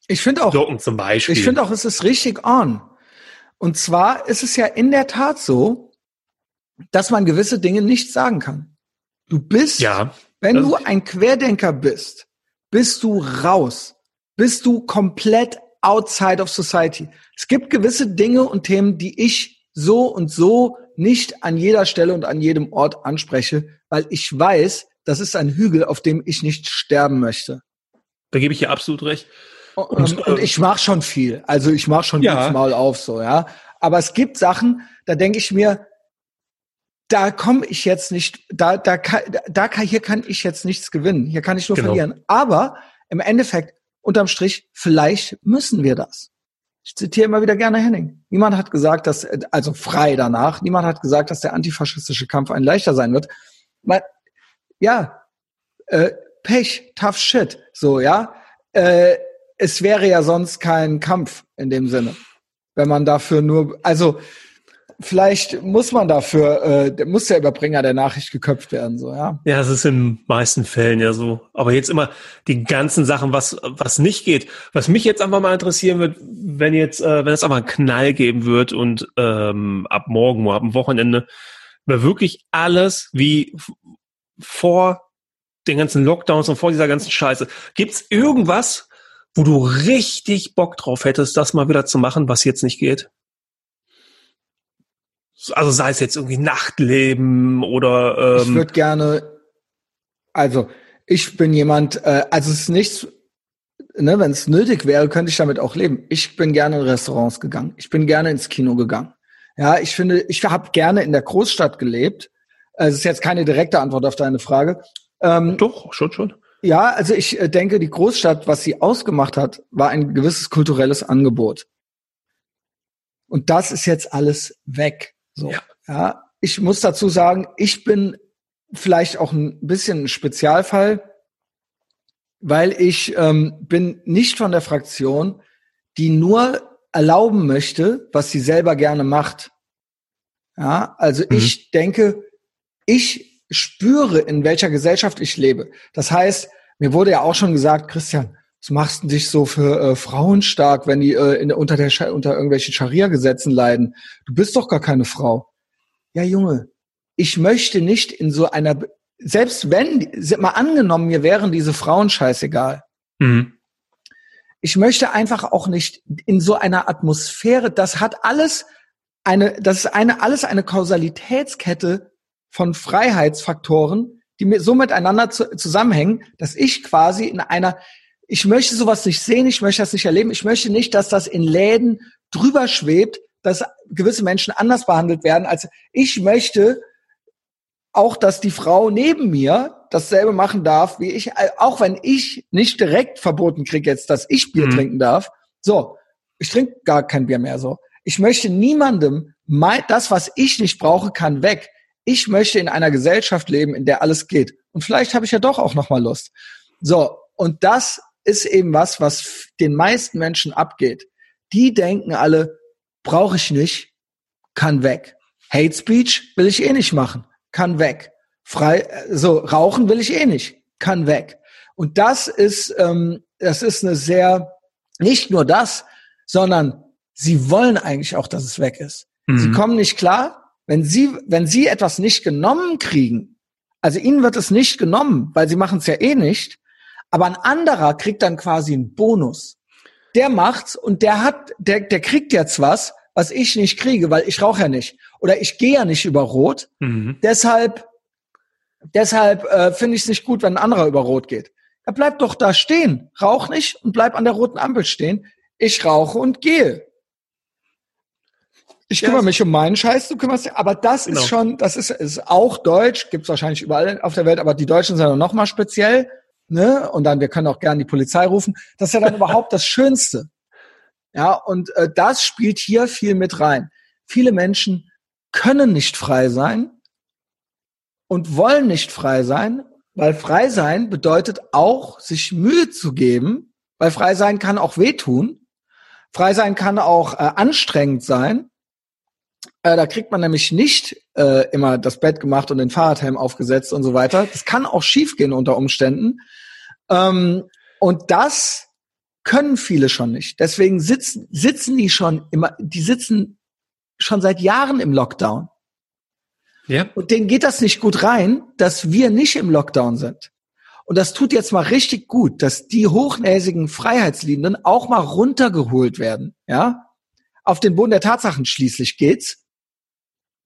Speaker 1: ich finde auch,
Speaker 3: zum Beispiel.
Speaker 1: ich finde auch, es ist richtig on. Und zwar ist es ja in der Tat so, dass man gewisse Dinge nicht sagen kann. Du bist,
Speaker 3: ja,
Speaker 1: wenn
Speaker 3: das-
Speaker 1: du ein Querdenker bist, bist du raus. Bist du komplett outside of society. Es gibt gewisse Dinge und Themen, die ich so und so nicht an jeder Stelle und an jedem Ort anspreche, weil ich weiß, das ist ein Hügel, auf dem ich nicht sterben möchte.
Speaker 3: da gebe ich dir absolut recht.
Speaker 1: Und,
Speaker 3: Und,
Speaker 1: und
Speaker 3: äh,
Speaker 1: ich mache schon viel. Also ich mache schon
Speaker 3: Ja.
Speaker 1: Maul auf so, ja. Aber es gibt Sachen, da denke ich mir, da komme ich jetzt nicht, da, da, kann, da kann, hier kann ich jetzt nichts gewinnen. Hier kann ich nur
Speaker 3: Genau.
Speaker 1: verlieren. Aber im Endeffekt, unterm Strich, vielleicht müssen wir das. Ich zitiere immer wieder gerne Henning. Niemand hat gesagt, dass, also frei danach, niemand hat gesagt, dass der antifaschistische Kampf ein leichter sein wird. Weil, ja, äh, Pech, tough shit, so, ja. Äh, es wäre ja sonst kein Kampf in dem Sinne. Wenn man dafür nur, also vielleicht muss man dafür, äh, muss der Überbringer der Nachricht geköpft werden, so, ja.
Speaker 3: Ja, es ist in meisten Fällen ja so. Aber jetzt immer die ganzen Sachen, was, was nicht geht. Was mich jetzt einfach mal interessieren wird, wenn jetzt, äh, wenn es einfach einen Knall geben wird und ähm, ab morgen oder ab dem Wochenende, wäre wirklich alles wie vor den ganzen Lockdowns und vor dieser ganzen Scheiße. Gibt's irgendwas, wo du richtig Bock drauf hättest, das mal wieder zu machen, was jetzt nicht geht? Also sei es jetzt irgendwie Nachtleben oder
Speaker 1: ich
Speaker 3: ähm,
Speaker 1: würde gerne, also ich bin jemand, äh, also es ist nichts, ne, wenn es nötig wäre, könnte ich damit auch leben. Ich bin gerne in Restaurants gegangen. Ich bin gerne ins Kino gegangen. Ja, ich finde, ich habe gerne in der Großstadt gelebt. Äh, Es ist jetzt keine direkte Antwort auf deine Frage. Ähm,
Speaker 3: doch, schon, schon.
Speaker 1: Ja, also ich äh, denke, die Großstadt, was sie ausgemacht hat, war ein gewisses kulturelles Angebot. Und das ist jetzt alles weg. So,
Speaker 3: Ja.
Speaker 1: ja. Ich muss dazu sagen, ich bin vielleicht auch ein bisschen ein Spezialfall, weil ich ähm, bin nicht von der Fraktion, die nur erlauben möchte, was sie selber gerne macht. Ja, also
Speaker 3: Mhm.
Speaker 1: ich denke, ich spüre, in welcher Gesellschaft ich lebe. Das heißt, mir wurde ja auch schon gesagt, Christian, was machst du dich so für äh, Frauen stark, wenn die äh, in, unter, der, unter irgendwelchen Scharia-Gesetzen leiden? Du bist doch gar keine Frau. Ja, Junge, ich möchte nicht in so einer, selbst wenn, mal angenommen, mir wären diese Frauen scheißegal.
Speaker 3: Mhm.
Speaker 1: Ich möchte einfach auch nicht in so einer Atmosphäre, das hat alles eine, das ist eine, alles eine Kausalitätskette von Freiheitsfaktoren, die so miteinander zu, zusammenhängen, dass ich quasi in einer, ich möchte sowas nicht sehen, ich möchte das nicht erleben, ich möchte nicht, dass das in Läden drüber schwebt, dass gewisse Menschen anders behandelt werden, als ich möchte auch, dass die Frau neben mir dasselbe machen darf, wie ich, auch wenn ich nicht direkt verboten kriege jetzt, dass ich Bier
Speaker 3: Mhm.
Speaker 1: trinken darf. So, ich trinke gar kein Bier mehr so. Ich möchte niemandem, mein, das, was ich nicht brauche, kann weg. Ich möchte in einer Gesellschaft leben, in der alles geht. Und vielleicht habe ich ja doch auch noch mal Lust. So, und das ist eben was, was den meisten Menschen abgeht. Die denken alle, brauche ich nicht, kann weg. Hate Speech will ich eh nicht machen, kann weg. Frei, äh, so rauchen will ich eh nicht, kann weg. Und das ist, ähm, das ist eine sehr, nicht nur das, sondern sie wollen eigentlich auch, dass es weg ist. Sie
Speaker 3: Mhm.
Speaker 1: kommen nicht klar, wenn sie, wenn sie etwas nicht genommen kriegen. Also ihnen wird es nicht genommen, weil sie machen es ja eh nicht. Aber ein anderer kriegt dann quasi einen Bonus. Der macht's und der hat, der, der kriegt jetzt was, was ich nicht kriege, weil ich rauche ja nicht. Oder ich gehe ja nicht über Rot.
Speaker 3: Mhm.
Speaker 1: Deshalb, deshalb äh, finde ich es nicht gut, wenn ein anderer über Rot geht. Er bleibt doch da stehen, rauch nicht und bleib an der roten Ampel stehen. Ich rauche und gehe. Ich
Speaker 3: Ja,
Speaker 1: kümmere mich um meinen Scheiß, du kümmerst dich. Aber das
Speaker 3: Genau.
Speaker 1: ist schon, das ist, ist auch deutsch, gibt's wahrscheinlich überall auf der Welt, aber die Deutschen sind noch mal speziell. Ne? Und dann, wir können auch gerne die Polizei rufen. Das ist ja dann überhaupt das Schönste. Ja, und äh, das spielt hier viel mit rein. Viele Menschen können nicht frei sein und wollen nicht frei sein, weil frei sein bedeutet auch, sich Mühe zu geben, Weil frei sein kann auch wehtun. Frei sein kann auch äh, anstrengend sein. Äh, da kriegt man nämlich nicht äh, immer das Bett gemacht und den Fahrradhelm aufgesetzt und so weiter. Das kann auch schiefgehen unter Umständen. Ähm, und das können viele schon nicht. Deswegen sitzen, sitzen die schon immer, die sitzen schon seit Jahren im Lockdown.
Speaker 3: Ja.
Speaker 1: Und denen geht das nicht gut rein, dass wir nicht im Lockdown sind. Und das tut jetzt mal richtig gut, dass die hochnäsigen Freiheitsliebenden auch mal runtergeholt werden, ja? Auf den Boden der Tatsachen schließlich geht's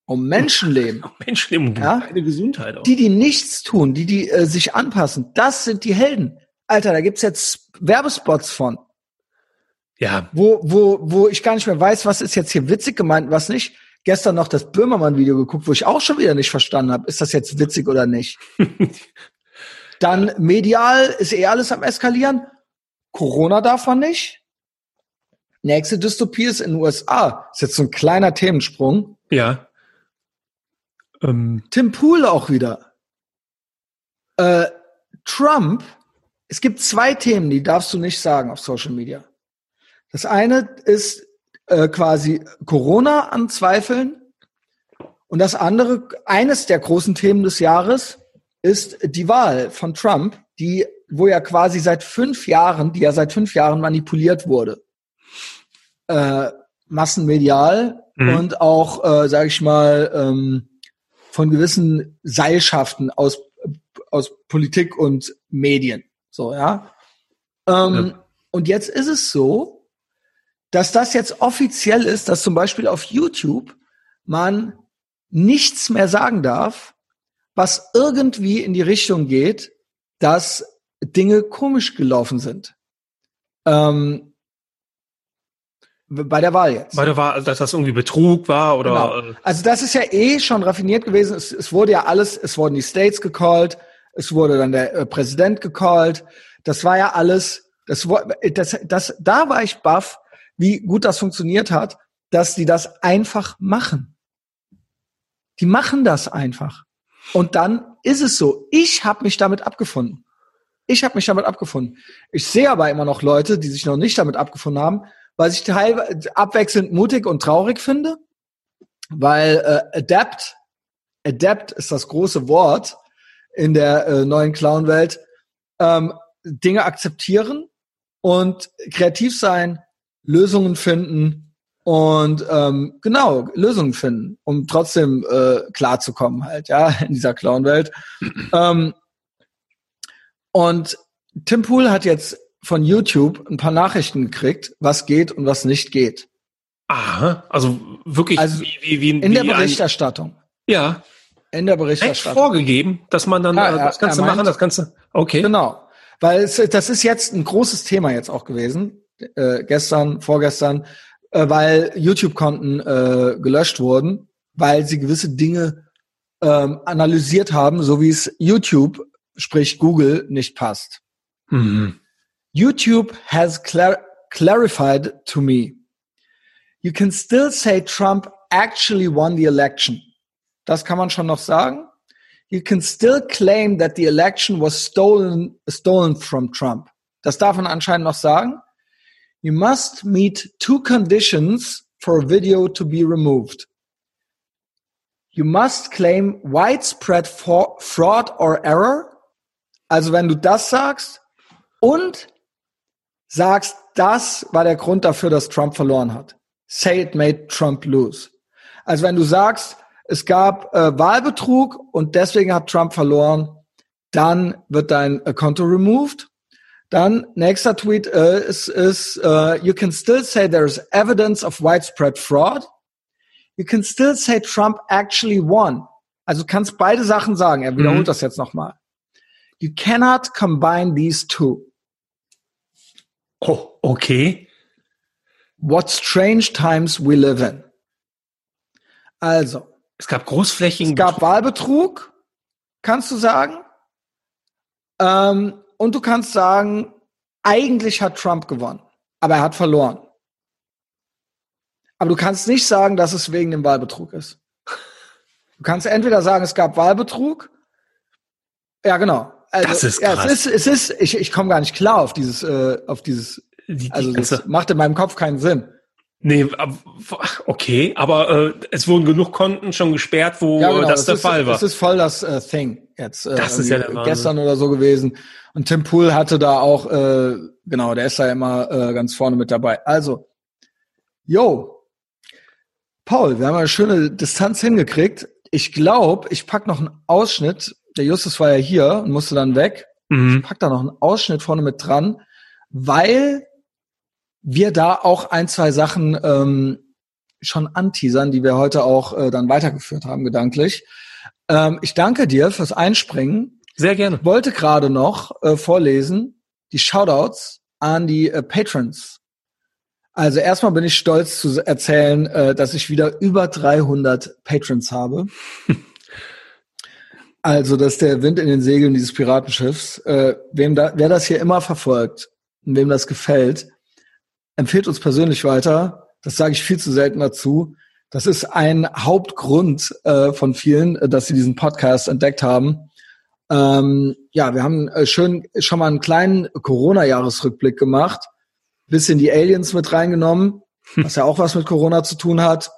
Speaker 1: um Menschenleben.
Speaker 3: Menschenleben und
Speaker 1: Ja?
Speaker 3: eine Gesundheit auch.
Speaker 1: Die, die nichts tun, die, die äh, sich anpassen, das sind die Helden. Alter, da gibt's jetzt Werbespots von,
Speaker 3: ja,
Speaker 1: wo, wo, wo ich gar nicht mehr weiß, was ist jetzt hier witzig gemeint, was nicht. Gestern noch das Böhmermann-Video geguckt, wo ich auch schon wieder nicht verstanden habe, ist das jetzt witzig oder nicht. Dann medial ist eh alles am eskalieren. Corona darf man nicht. Nächste Dystopie ist in den USA. Ist jetzt so ein kleiner Themensprung.
Speaker 3: ja. Ähm,
Speaker 1: Tim Pool auch wieder. Äh, Trump, es gibt zwei Themen, die darfst du nicht sagen auf Social Media. Das eine ist äh, quasi Corona anzweifeln und das andere, eines der großen Themen des Jahres, ist die Wahl von Trump, die, wo ja quasi seit fünf Jahren, die ja seit fünf Jahren manipuliert wurde. Äh, massenmedial
Speaker 3: Mhm.
Speaker 1: und auch, äh, sage ich mal, ähm, von gewissen Seilschaften aus, aus Politik und Medien. So, ja. Ähm,
Speaker 3: Ja.
Speaker 1: Und jetzt ist es so, dass das jetzt offiziell ist, dass zum Beispiel auf YouTube man nichts mehr sagen darf, was irgendwie in die Richtung geht, dass Dinge komisch gelaufen sind. Ähm, bei der Wahl jetzt.
Speaker 3: weil da war, dass das irgendwie Betrug war oder
Speaker 1: Genau.
Speaker 3: äh,
Speaker 1: Also das ist ja eh schon raffiniert gewesen. Es, es wurde ja alles, es wurden die States gecallt, es wurde dann der äh, Präsident gecallt. Das war ja alles, das, wo- das, das, da war ich baff, wie gut das funktioniert hat, dass die das einfach machen. Die machen das einfach. Und dann ist es so. Ich habe mich damit abgefunden. Ich habe mich damit abgefunden. Ich sehe aber immer noch Leute, die sich noch nicht damit abgefunden haben, was ich teilweise abwechselnd mutig und traurig finde, weil äh, adapt, adapt ist das große Wort in der äh, neuen Clown-Welt, ähm, Dinge akzeptieren und kreativ sein, Lösungen finden und ähm, genau Lösungen finden, um trotzdem äh, klarzukommen halt, ja, in dieser Clown-Welt. ähm, und Tim Pool hat jetzt von YouTube ein paar Nachrichten gekriegt, was geht und was nicht geht.
Speaker 3: aha, also wirklich
Speaker 1: Also
Speaker 3: wie, wie, wie,
Speaker 1: In der
Speaker 3: wie ein,
Speaker 1: Berichterstattung.
Speaker 3: ja,
Speaker 1: In der Berichterstattung.
Speaker 3: vorgegeben, dass man dann
Speaker 1: Ja,
Speaker 3: äh,
Speaker 1: er-
Speaker 3: das
Speaker 1: er
Speaker 3: du machen,
Speaker 1: meint-
Speaker 3: das du. Okay.
Speaker 1: Genau. Weil es, das ist jetzt ein großes Thema jetzt auch gewesen, äh, gestern, vorgestern, äh, weil YouTube-Konten äh, gelöscht wurden, weil sie gewisse Dinge ähm, analysiert haben, so wie es YouTube, sprich Google, nicht passt.
Speaker 3: Mhm.
Speaker 1: YouTube has clar clarified to me. You can still say Trump actually won the election. Das kann man schon noch sagen. You can still claim that the election was stolen, stolen from Trump. Das darf man anscheinend noch sagen. You must meet two conditions for a video to be removed. You must claim widespread fraud or error. Also wenn du das sagst und sagst, das war der Grund dafür, dass Trump verloren hat. Say it made Trump lose. Also wenn du sagst, es gab äh, Wahlbetrug und deswegen hat Trump verloren, dann wird dein äh, Konto removed. Dann nächster Tweet äh, ist, ist äh, you can still say there is evidence of widespread fraud. You can still say Trump actually won. Also du kannst beide Sachen sagen. Er wiederholt
Speaker 3: Mhm.
Speaker 1: das jetzt nochmal. You cannot combine these two.
Speaker 3: Oh, okay.
Speaker 1: What strange times we live in. Also,
Speaker 3: Es gab großflächigen
Speaker 1: es gab Wahlbetrug, kannst du sagen. Ähm, und du kannst sagen, eigentlich hat Trump gewonnen, aber er hat verloren. Aber du kannst nicht sagen, dass es wegen dem Wahlbetrug ist. Du kannst entweder sagen, es gab Wahlbetrug. Ja, genau. Also,
Speaker 3: Das ist
Speaker 1: ja,
Speaker 3: krass.
Speaker 1: es ist, es ist, ich, ich komme gar nicht klar auf dieses, äh, auf dieses,
Speaker 3: Die, die
Speaker 1: also das macht in meinem Kopf keinen Sinn.
Speaker 3: nee, okay, aber äh, es wurden genug Konten schon gesperrt, wo
Speaker 1: Ja, genau,
Speaker 3: das
Speaker 1: es
Speaker 3: der
Speaker 1: ist,
Speaker 3: Fall war.
Speaker 1: Es ist voll das äh, Thing jetzt. Äh,
Speaker 3: Das ist ja der Wahnsinn.
Speaker 1: Gestern oder so gewesen. Und Tim Pool hatte da auch, äh, genau, der ist da immer äh, ganz vorne mit dabei. Also, yo, Paul, wir haben eine schöne Distanz hingekriegt. Ich glaube, ich pack noch einen Ausschnitt. Der Justus war ja hier und musste dann weg.
Speaker 3: mhm.
Speaker 1: pack da noch einen Ausschnitt vorne mit dran, weil wir da auch ein, zwei Sachen ähm, schon anteasern, die wir heute auch äh, dann weitergeführt haben, gedanklich. Ähm, ich danke dir fürs Einspringen.
Speaker 3: Sehr gerne.
Speaker 1: Ich wollte gerade noch äh, vorlesen die Shoutouts an die äh, Patrons. Also erstmal bin ich stolz zu erzählen, äh, dass ich wieder über 300 Patrons habe. Also, dass der Wind in den Segeln dieses Piratenschiffs, äh, wem da, wer das hier immer verfolgt und wem das gefällt, empfiehlt uns persönlich weiter. Das sage ich viel zu selten dazu. Das ist ein Hauptgrund äh, von vielen, äh, dass sie diesen Podcast entdeckt haben. Ähm, ja, wir haben äh, schön schon mal einen kleinen Corona-Jahresrückblick gemacht, bisschen die Aliens mit reingenommen, was ja auch was mit Corona zu tun hat.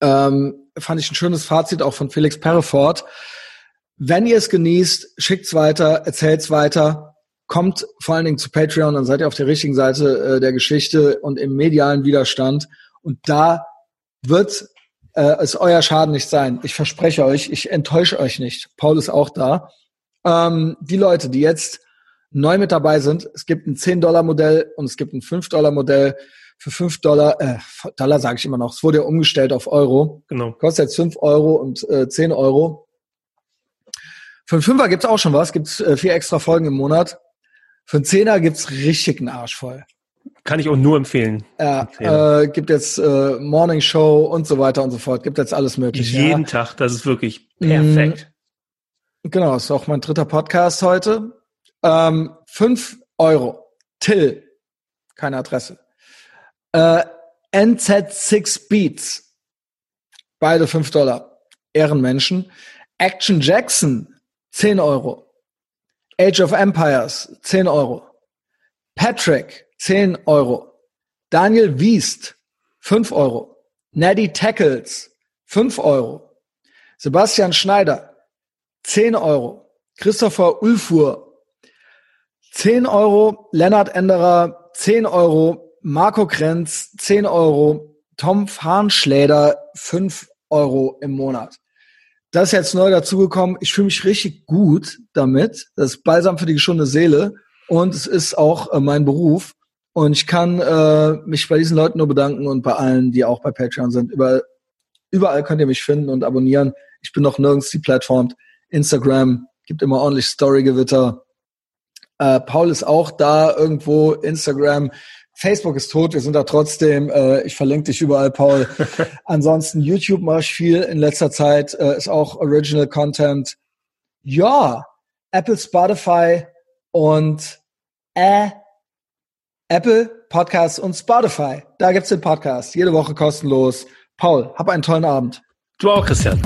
Speaker 1: Ähm, fand ich ein schönes Fazit auch von Felix Perrefort. Wenn ihr es genießt, schickt's weiter, erzählt's weiter, kommt vor allen Dingen zu Patreon, dann seid ihr auf der richtigen Seite äh, der Geschichte und im medialen Widerstand. Und da wird äh, es euer Schaden nicht sein. Ich verspreche euch, ich enttäusche euch nicht. Paul ist auch da. Ähm, die Leute, die jetzt neu mit dabei sind, es gibt ein 10-Dollar-Modell und es gibt ein 5-Dollar-Modell. Für 5 Dollar, äh, Dollar sage ich immer noch, es wurde ja umgestellt auf Euro.
Speaker 3: Genau.
Speaker 1: Kostet jetzt 5 Euro und äh, 10 Euro. Für einen Fünfer gibt's auch schon was, gibt's äh, vier extra Folgen im Monat. Für einen Zehner gibt's richtig einen Arsch voll.
Speaker 3: Kann ich auch nur empfehlen.
Speaker 1: Ja,
Speaker 3: Empfehlen.
Speaker 1: äh, gibt jetzt äh, Morning Show und so weiter und so fort. Gibt jetzt alles mögliche.
Speaker 3: Jeden
Speaker 1: ja.
Speaker 3: Tag, das ist wirklich
Speaker 1: Mhm.
Speaker 3: perfekt.
Speaker 1: Genau, ist auch mein dritter Podcast heute. Ähm, fünf Euro. Till. Keine Adresse. Äh, NZ6 Beats. Beide fünf Dollar. Ehrenmenschen. Action Jackson. 10 Euro. Age of Empires. 10 Euro. Patrick. 10 Euro. Daniel Wiest. 5 Euro. Neddy Tackles. 5 Euro. Sebastian Schneider. 10 Euro. Christopher Ulfur, 10 Euro. Lennart Enderer, 10 Euro. Marco Krenz, 10 Euro. Tom Farnschläder, 5 Euro im Monat. Das ist jetzt neu dazugekommen. Ich fühle mich richtig gut damit. Das ist balsam für die geschundene Seele. Und es ist auch äh, mein Beruf. Und ich kann äh, mich bei diesen Leuten nur bedanken und bei allen, die auch bei Patreon sind. Über, überall könnt ihr mich finden und abonnieren. Ich bin noch nirgends deplatformt. Instagram gibt immer ordentlich Storygewitter. Äh, Paul ist auch da irgendwo. Instagram. Facebook ist tot, wir sind da trotzdem. Äh, ich verlinke dich überall, Paul. Ansonsten YouTube mache ich viel in letzter Zeit. Äh, ist auch Original Content. Ja, Apple, Spotify und äh, Apple Podcasts und Spotify. Da gibt's den Podcast. Jede Woche kostenlos. Paul, hab einen tollen Abend.
Speaker 3: Du auch, Christian.